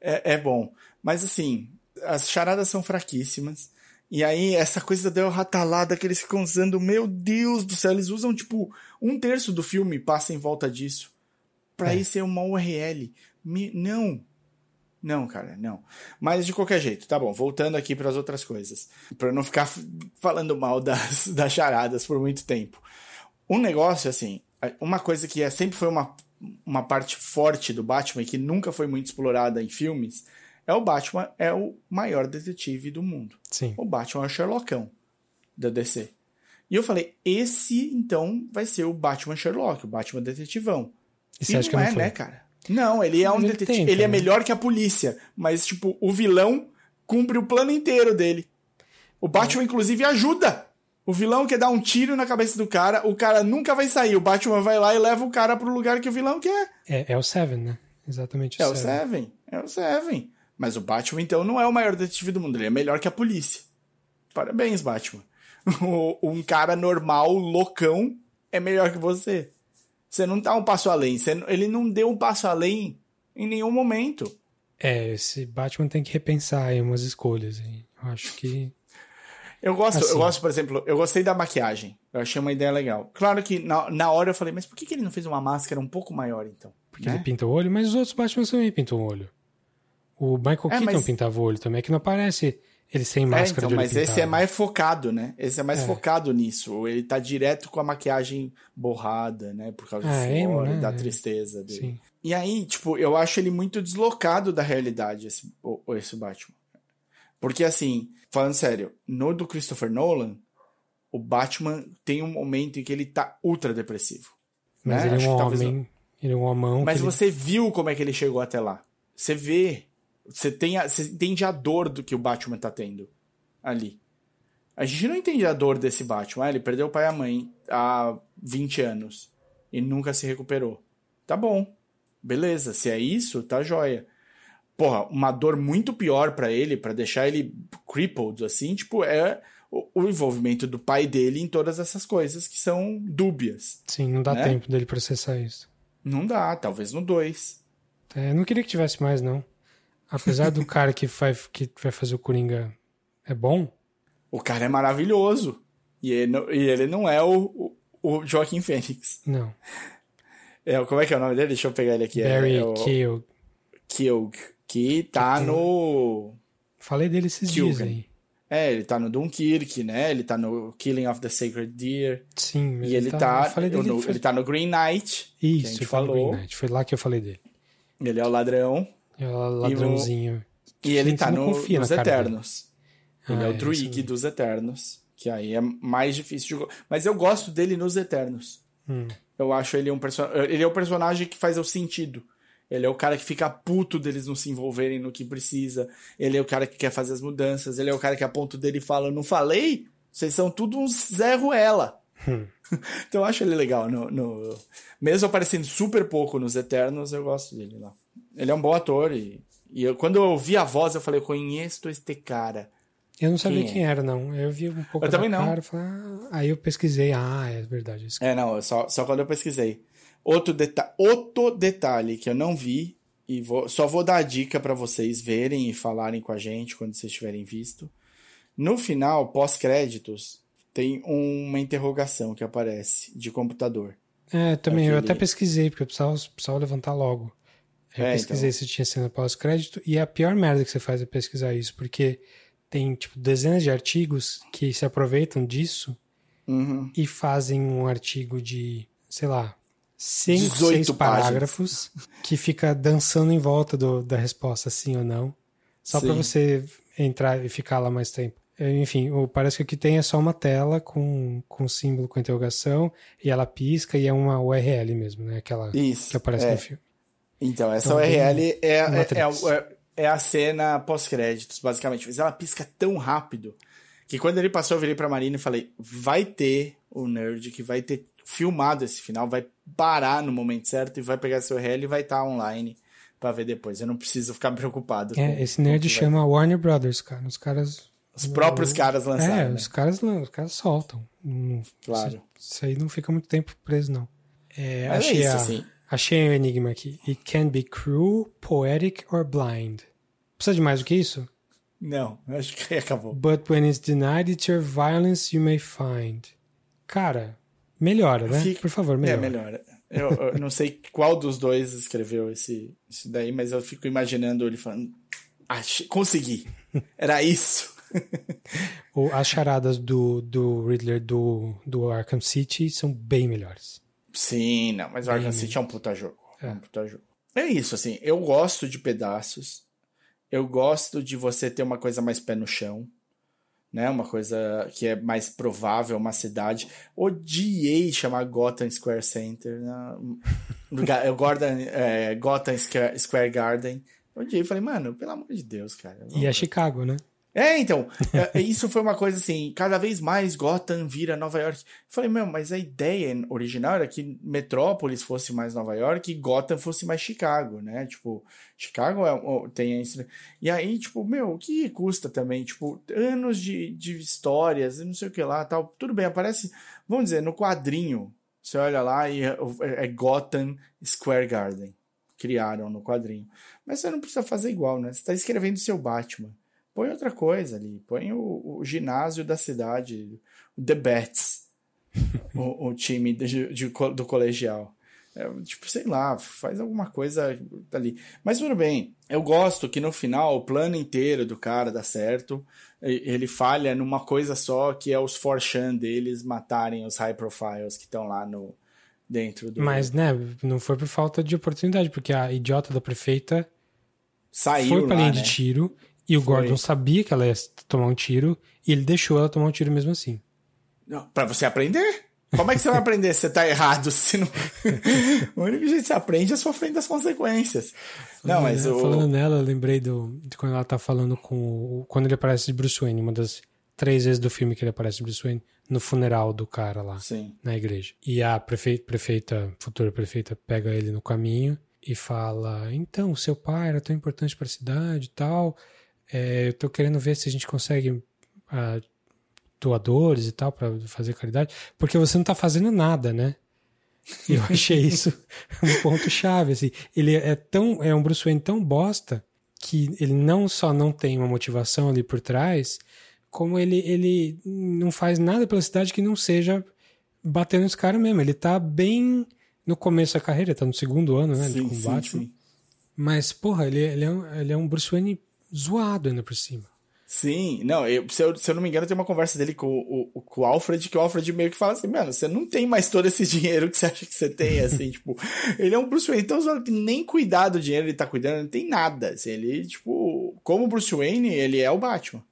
é, é bom. Mas assim, as charadas são fraquíssimas. E aí, essa coisa da ratalada que eles ficam usando, meu Deus do céu, eles usam tipo um terço do filme passa em volta disso. Pra é. ir ser uma URL. Me... Não. Não, cara, não. Mas de qualquer jeito, tá bom. Voltando aqui para as outras coisas. para não ficar falando mal das, das charadas por muito tempo. Um negócio, assim, uma coisa que é, sempre foi uma, uma parte forte do Batman e que nunca foi muito explorada em filmes é o Batman é o maior detetive do mundo. Sim. O Batman é o Sherlockão da DC. E eu falei, esse então vai ser o Batman Sherlock, o Batman detetivão. E, e não, é, não né, cara? Não, ele é um detetive. Tem, ele é melhor que a polícia, mas tipo, o vilão cumpre o plano inteiro dele. O Batman é. inclusive ajuda. O vilão quer dar um tiro na cabeça do cara, o cara nunca vai sair. O Batman vai lá e leva o cara pro lugar que o vilão quer. É, é o Seven, né? Exatamente o é Seven. o Seven. É o Seven. Mas o Batman, então, não é o maior detetive do mundo. Ele é melhor que a polícia. Parabéns, Batman. um cara normal, loucão, é melhor que você. Você não tá um passo além. Você, ele não deu um passo além em nenhum momento. É, esse Batman tem que repensar aí umas escolhas. Hein? Eu acho que. Eu gosto, assim. eu gosto, por exemplo, eu gostei da maquiagem. Eu achei uma ideia legal. Claro que na, na hora eu falei, mas por que, que ele não fez uma máscara um pouco maior, então? Porque né? ele pinta o olho, mas os outros Batman também pintam o olho. O Michael é, Keaton mas... pintava o olho também, é que não aparece Ele sem máscara é, então, Mas esse é mais focado, né? Esse é mais é. focado nisso. Ele tá direto com a maquiagem borrada, né? Por causa ah, do suor, né? da tristeza dele. Sim. E aí, tipo, eu acho ele muito deslocado da realidade, esse, esse Batman. Porque, assim, falando sério, no do Christopher Nolan, o Batman tem um momento em que ele tá ultra depressivo. Mas né? ele é um talvez... homem, ele é um homão. Mas você ele... viu como é que ele chegou até lá. Você vê você, tem a, você entende a dor do que o Batman tá tendo ali. A gente não entende a dor desse Batman. Ah, ele perdeu o pai e a mãe há 20 anos e nunca se recuperou. Tá bom. Beleza. Se é isso, tá joia. Porra, uma dor muito pior para ele, para deixar ele crippled, assim, tipo, é o, o, envolvimento do pai dele em todas essas coisas que são dúbias. Sim, não dá né? tempo dele processar isso. Não dá, talvez no 2. É, não queria que tivesse mais, não. Apesar do cara que vai, que vai fazer o Coringa é bom. O cara é maravilhoso. E ele não, e ele não é o, o, o Joaquim Fênix. Não. É, como é que é o nome dele? Deixa eu pegar ele aqui. Barry é, é Keogh. Keogh. Que tá que no... Falei dele esses dias aí. É, ele tá no Dunkirk, né? Ele tá no Killing of the Sacred Deer. Sim, E ele tá, tá dele, no, ele tá no Green Knight. Isso, que a gente falou. Green Knight. Foi lá que eu falei dele. Ele é o ladrão. É o ladrãozinho. E, o... e ele tá no, nos Eternos. Ele ah, é o Druig dos Eternos. Que aí é mais difícil de. Mas eu gosto dele nos Eternos. Hum. Eu acho ele um personagem. Ele é o personagem que faz o sentido. Ele é o cara que fica puto deles não se envolverem no que precisa. Ele é o cara que quer fazer as mudanças. Ele é o cara que a ponto dele fala: Não falei? Vocês são tudo uns Zé Ruela. Hum. então eu acho ele legal. No, no... Mesmo aparecendo super pouco nos Eternos, eu gosto dele lá. Ele é um bom ator e, e eu, quando eu ouvi a voz, eu falei, conheço este cara. Eu não sabia quem, quem é? era, não. Eu vi um pouco eu também não. cara, falei, ah, aí eu pesquisei, ah, é verdade. É, não, só, só quando eu pesquisei. Outro, deta outro detalhe que eu não vi, e vou, só vou dar a dica para vocês verem e falarem com a gente quando vocês tiverem visto. No final, pós-créditos, tem uma interrogação que aparece de computador. É, também, eu até pesquisei, porque eu precisava, precisava levantar logo. Eu é, pesquisei então... se tinha cena pós-crédito e a pior merda que você faz é pesquisar isso, porque tem tipo dezenas de artigos que se aproveitam disso uhum. e fazem um artigo de, sei lá, 5, 6 parágrafos que fica dançando em volta do, da resposta sim ou não, só para você entrar e ficar lá mais tempo. É, enfim, parece que o que tem é só uma tela com, com símbolo com interrogação e ela pisca e é uma URL mesmo, né? Aquela Isso, que aparece é. no filme. Então, essa então, URL é, é, é, é, a cena pós-créditos, basicamente. Mas ela pisca tão rápido que quando ele passou, eu virei pra Marina e falei: vai ter o nerd que vai ter filmado esse final, vai parar no momento certo e vai pegar essa URL e vai estar tá online para ver depois. Eu não preciso ficar preocupado. É, esse nerd chama vai... Warner Brothers, cara. Os caras. Os próprios caras lançaram. É, né? os, caras, os caras soltam. claro. Isso, aí não fica muito tempo preso, não. É, Mas achei é isso, a, assim. Achei um enigma aqui. It can be cruel, poetic or blind. Precisa de mais do que isso? Não, acho que acabou. But when it's denied, it's your violence you may find. Cara, melhora, né? Fico... Por favor, melhora. É, melhora. Eu, eu não sei qual dos dois escreveu esse, esse daí, mas eu fico imaginando ele falando. Achei, consegui. Era isso. As charadas do, do Riddler do, do Arkham City são bem melhores. Sim, não, mas o Arkham City é um puta jogo. É. é um puta jogo. É isso, assim, eu gosto de pedaços. Eu gosto de você ter uma coisa mais pé no chão, né? Uma coisa que é mais provável, uma cidade. Odiei chamar Gotham Square Center, né? Gordon, é, Gotham Square Garden. Odiei, falei, mano, pelo amor de Deus, cara. E é Chicago, né? É, então, é, isso foi uma coisa assim, cada vez mais Gotham vira Nova York. Eu falei, meu, mas a ideia original era que Metrópolis fosse mais Nova York e Gotham fosse mais Chicago, né? Tipo, Chicago é, tem isso. E aí, tipo, meu, o que custa também? Tipo, anos de, de histórias, não sei o que lá, tal. Tudo bem, aparece, vamos dizer, no quadrinho, você olha lá e é, é Gotham Square Garden. Criaram no quadrinho. Mas você não precisa fazer igual, né? Você tá escrevendo seu Batman. Põe outra coisa ali. Põe o, o ginásio da cidade, o The Bats, o, o, time de, de, do colegial. É, tipo, sei lá, faz alguma coisa ali. Mas tudo bem. Eu gosto que no final o plano inteiro do cara dá certo. Ele falha numa coisa só, que é os Forchan deles matarem os high profiles que estão lá no dentro do. Mas, né, não foi por falta de oportunidade, porque a idiota da prefeita Saiu foi pra lá, linha né? de tiro e o Foi. Gordon sabia que ela ia tomar um tiro e ele deixou ela tomar um tiro mesmo assim. Não, pra você aprender? Como é que você vai aprender se você tá errado? Se não... o único jeito que você aprende é sofrendo as consequências. Não, mas Falando- o. Falando nela, eu lembrei do, de quando ela tá falando com. Quando ele aparece de Bruce Wayne, uma das três vezes do filme que ele aparece de Bruce Wayne, no funeral do cara lá. Sim. na igreja. E a prefe- prefeita, futura prefeita, pega ele no caminho e fala: Então, seu pai era tão importante para a cidade e tal. É, eu tô querendo ver se a gente consegue ah, doadores e tal para fazer caridade, porque você não tá fazendo nada, né? E eu achei isso um ponto chave, assim. Ele é tão é um Bruce Wayne tão bosta que ele não só não tem uma motivação ali por trás, como ele ele não faz nada pela cidade que não seja batendo nos caras mesmo. Ele tá bem no começo da carreira, tá no segundo ano, né, Sim, com o sim, sim. Mas porra, ele, ele, é um, ele é um Bruce Wayne zoado ainda por cima. Sim, não, eu, se, eu, se eu não me engano, tem uma conversa dele com o, o, com o Alfred, que o Alfred meio que fala assim, mano, você não tem mais todo esse dinheiro que você acha que você tem, assim, tipo, ele é um Bruce Wayne tão zoado que nem cuidar do dinheiro ele tá cuidando, não tem nada, assim, ele, tipo, como Bruce Wayne, ele é o Batman.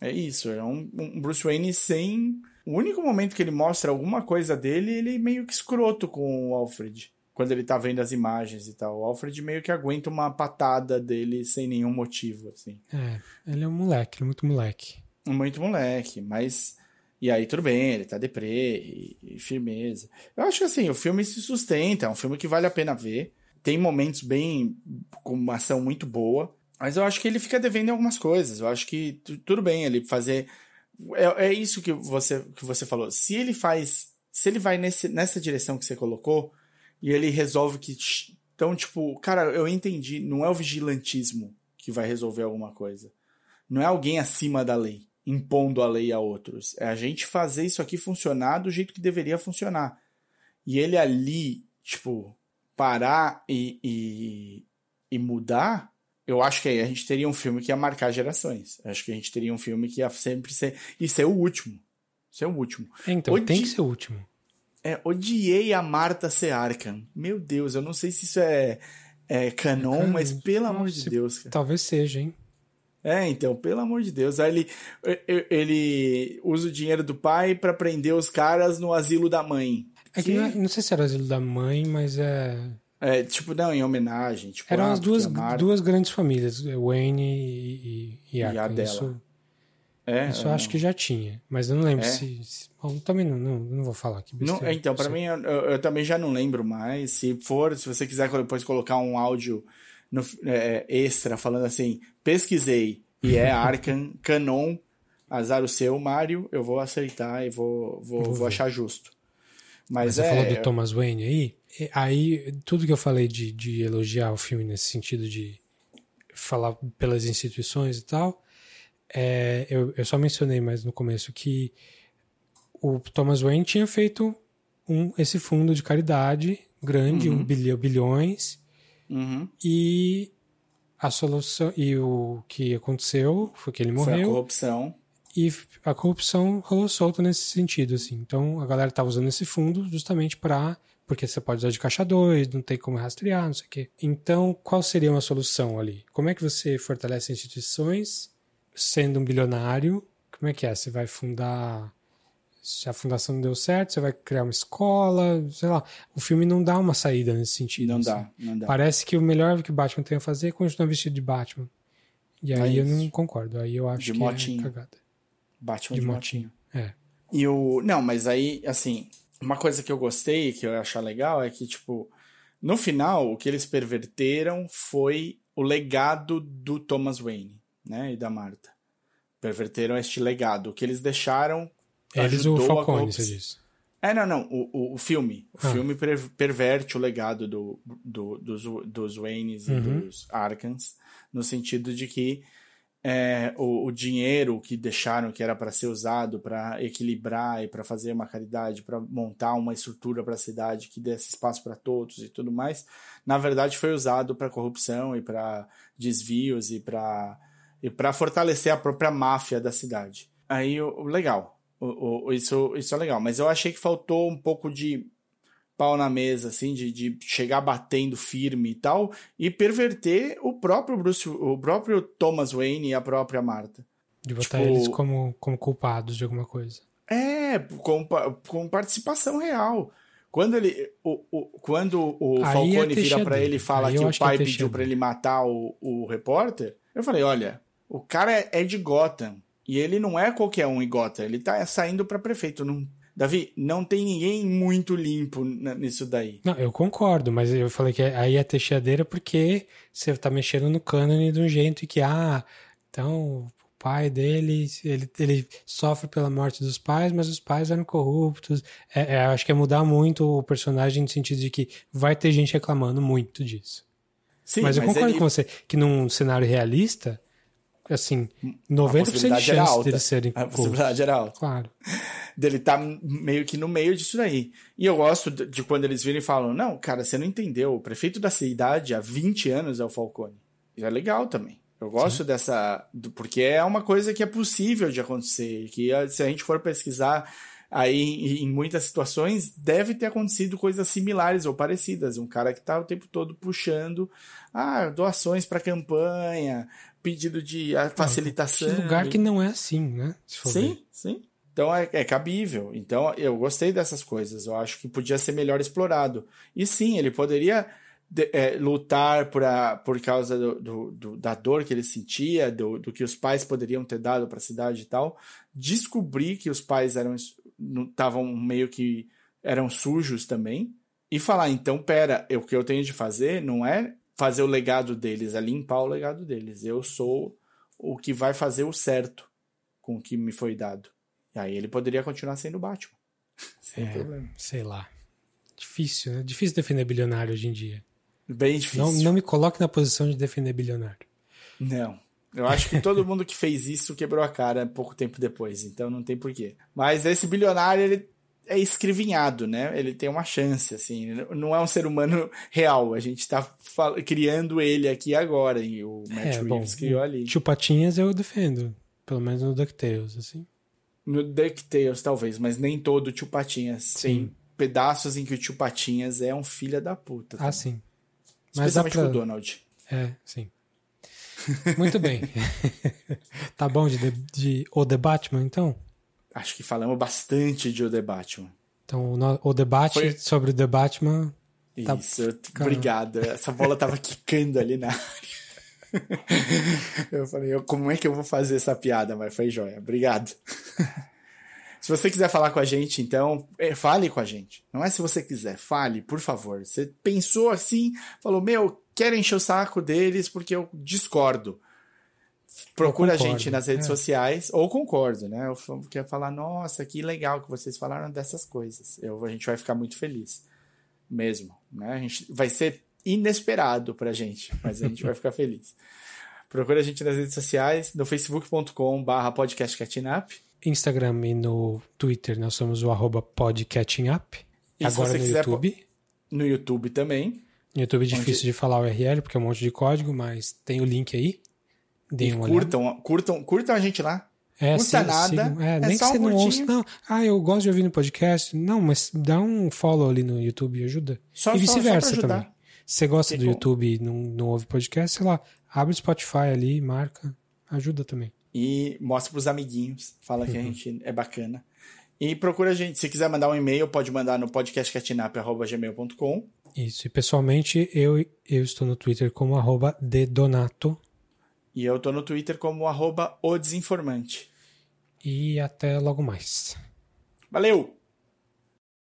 É isso, é um, um Bruce Wayne sem... O único momento que ele mostra alguma coisa dele, ele é meio que escroto com o Alfred. Quando ele tá vendo as imagens e tal. O Alfred meio que aguenta uma patada dele sem nenhum motivo, assim. É, ele é um moleque, ele é muito moleque. Muito moleque, mas. E aí tudo bem, ele tá deprê e, e firmeza. Eu acho que assim, o filme se sustenta, é um filme que vale a pena ver. Tem momentos bem. com uma ação muito boa. Mas eu acho que ele fica devendo em algumas coisas. Eu acho que tu- tudo bem ele fazer. É, é isso que você, que você falou. Se ele faz. Se ele vai nesse, nessa direção que você colocou, e ele resolve que. Então, tipo, cara, eu entendi. Não é o vigilantismo que vai resolver alguma coisa. Não é alguém acima da lei, impondo a lei a outros. É a gente fazer isso aqui funcionar do jeito que deveria funcionar. E ele ali, tipo, parar e, e, e mudar, eu acho que aí a gente teria um filme que ia marcar gerações. Eu acho que a gente teria um filme que ia sempre ser. E ser o último. Ser o último. Então, tem que ser o último. É, odiei a Marta ser Arkham. Meu Deus, eu não sei se isso é, é canon, canon. mas pelo amor de Deus, cara. Talvez seja, hein? É, então, pelo amor de Deus. Aí ele, e- ele usa o dinheiro do pai pra prender os caras no asilo da mãe. É que Que- não, é- não sei se era o asilo da mãe, mas é. É, tipo, não, em homenagem. Tipo, Eram ah, as duas, a Marta- duas grandes famílias, Wayne e, e, e a Arkham. dela. Isso, É, isso é, eu acho que já tinha. Mas eu não lembro É? se. se- bom, também não, não, não vou falar aqui. Não, então, Sei. mim, eu, eu- também já não lembro mais. Se for, se você quiser depois colocar um áudio no- é, extra falando assim, pesquisei e é Arkham, canon, azar o seu, Mário, eu vou aceitar e vou, vou, Vou achar justo. Mas Mas, você é. falou do Thomas Wayne aí. Aí, tudo que eu falei de, de elogiar o filme nesse sentido de falar pelas instituições e tal, é, eu, eu só mencionei mais no começo que o Thomas Wayne tinha feito um, esse fundo de caridade grande, um bilhão, bilhões, Uhum. e a solução e o que aconteceu foi que ele Foi a morreu corrupção. e a corrupção rolou solta nesse sentido, assim. Então a galera tá usando esse fundo justamente para porque você pode usar de caixa 2, não tem como rastrear, não sei o quê. Então, qual seria uma solução ali? Como é que você fortalece instituições sendo um bilionário? Como é que é? Você vai fundar se a fundação não deu certo, você vai criar uma escola, sei lá. O filme não dá uma saída nesse sentido. Não assim. dá, não dá. Parece que o melhor que o Batman tem a fazer é continuar vestido de Batman. E aí É eu não concordo. Aí eu acho De que motinho. é cagada. Batman De de, motinho. motinho. É. E o. Não, mas aí, assim, uma coisa que eu gostei, que eu achar legal, é que, tipo, no final, o que eles perverteram foi o legado do Thomas Wayne, né? E da Marta. Perverteram este legado. O que eles deixaram. Eles o Falcone, você disse. É, não, não. O, o, o filme. O Ah. filme per- perverte o legado do, do- dos, dos Waynes e Uhum. dos Arkans, no sentido de que é, o, o, dinheiro que deixaram que era para ser usado para equilibrar e para fazer uma caridade, para montar uma estrutura para a cidade que desse espaço para todos e tudo mais, na verdade foi usado para corrupção e para desvios e para e para fortalecer a própria máfia da cidade. Aí, o, legal, o, o, isso, isso é legal, mas eu achei que faltou um pouco de pau na mesa, assim, de, de chegar batendo firme e tal, e perverter o próprio Bruce, o próprio Thomas Wayne e a própria Marta. De botar tipo, eles como, como culpados de alguma coisa. É, com, com participação real. Quando ele, o, o, quando o Aí Falcone é vira para ele e fala que o pai que é pediu para ele matar o, o repórter, eu falei, olha, o cara é, é de Gotham e ele não é qualquer um em Gotham, ele tá saindo para prefeito, não Davi, não tem ninguém muito limpo nisso daí. Não, eu concordo, mas eu falei que aí é texadeira porque você tá mexendo no cânone de um jeito que, ah, então o pai dele, ele, ele sofre pela morte dos pais, mas os pais eram corruptos. É, é, acho que é mudar muito o personagem no sentido de que vai ter gente reclamando muito disso. Sim, mas eu mas concordo ele... com você que num cenário realista, assim, 90% de chance deles serem A possibilidade era alta. Claro. Dele tá meio que no meio disso daí. E eu gosto de quando eles viram e falam: Não, cara, você não entendeu. O prefeito da cidade há 20 anos é o Falcone. Isso é legal também. Eu gosto Sim. dessa. Porque é uma coisa que é possível de acontecer. Que se a gente for pesquisar aí em muitas situações deve ter acontecido coisas similares ou parecidas. Um cara que está o tempo todo puxando ah, doações para campanha, pedido de facilitação. Tem lugar que não é assim, né? sim, ver. sim. Então é, é, cabível. Então eu gostei dessas coisas. Eu acho que podia ser melhor explorado. E sim, ele poderia de, é, lutar por, a, por causa do, do, do, da dor que ele sentia, do, do que os pais poderiam ter dado para a cidade e tal. Descobrir que os pais eram estavam meio que eram sujos também. E falar, então, pera, o que eu tenho de fazer não é fazer o legado deles, é limpar o legado deles. Eu sou o que vai fazer o certo com o que me foi dado. E aí ele poderia continuar sendo Batman. Sem é, problema. Sei lá. Difícil, né? Difícil defender bilionário hoje em dia. Bem difícil. Não, não me coloque na posição de defender bilionário. Não. Eu acho que todo mundo que fez isso quebrou a cara pouco tempo depois, então não tem porquê. Mas esse bilionário, ele é escrivinhado, né? Ele tem uma chance, assim. Não é um ser humano real. A gente tá criando ele aqui agora. E o Matt é, Reeves bom, criou ali. Tio Patinhas eu defendo. Pelo menos no DuckTales, assim. No DuckTales, talvez, mas nem todo Tio Patinhas. Sim. Tem pedaços em que o Tio Patinhas é um filho da puta. Ah, sim. Mas Especialmente pra... o Donald. É, sim. Muito bem. tá bom de, de O The Batman, então? Acho que falamos bastante de O The Batman. Então, o debate Foi... sobre o The Batman. Tá Isso, tá... obrigado. Essa bola tava quicando ali na área. eu falei, como é que eu vou fazer essa piada? Mas foi jóia. Obrigado. se você quiser falar com a gente, então, é, fale com a gente. Não é se você quiser, fale, por favor. Você pensou assim, falou, meu, quero encher o saco deles porque eu discordo procura a gente nas redes é. sociais, ou concordo, né? Eu quero falar, nossa, que legal que vocês falaram dessas coisas. Eu, a gente vai ficar muito feliz. Mesmo, né? A gente vai ser inesperado pra gente, mas a gente vai ficar feliz. Procura a gente nas redes sociais, no facebook.com barra podcastcatchingup. Instagram e no Twitter nós somos o arroba podcatchingup. Agora no YouTube. No YouTube também. No YouTube é difícil onde... de falar o URL, porque é um monte de código, mas tem o link aí. Deem e curtam, curtam, curtam a gente lá. É, Custa nada. Sigam, é, é, nem que você um não ouça. Não, ah, eu gosto de ouvir no podcast. Não, mas dá um follow ali no YouTube e ajuda. Só, e vice-versa também. Se você gosta do YouTube e não, não ouve podcast, sei lá, abre o Spotify ali, marca, ajuda também. E mostra pros amiguinhos, fala uhum. que a uhum. gente é bacana. E procura a gente. Se quiser mandar um e-mail, pode mandar no podcastcatinap.gmail.com. Isso, e pessoalmente eu, eu estou no Twitter como arroba dedonato. E eu tô no Twitter como arroba o desinformante. E até logo mais. Valeu!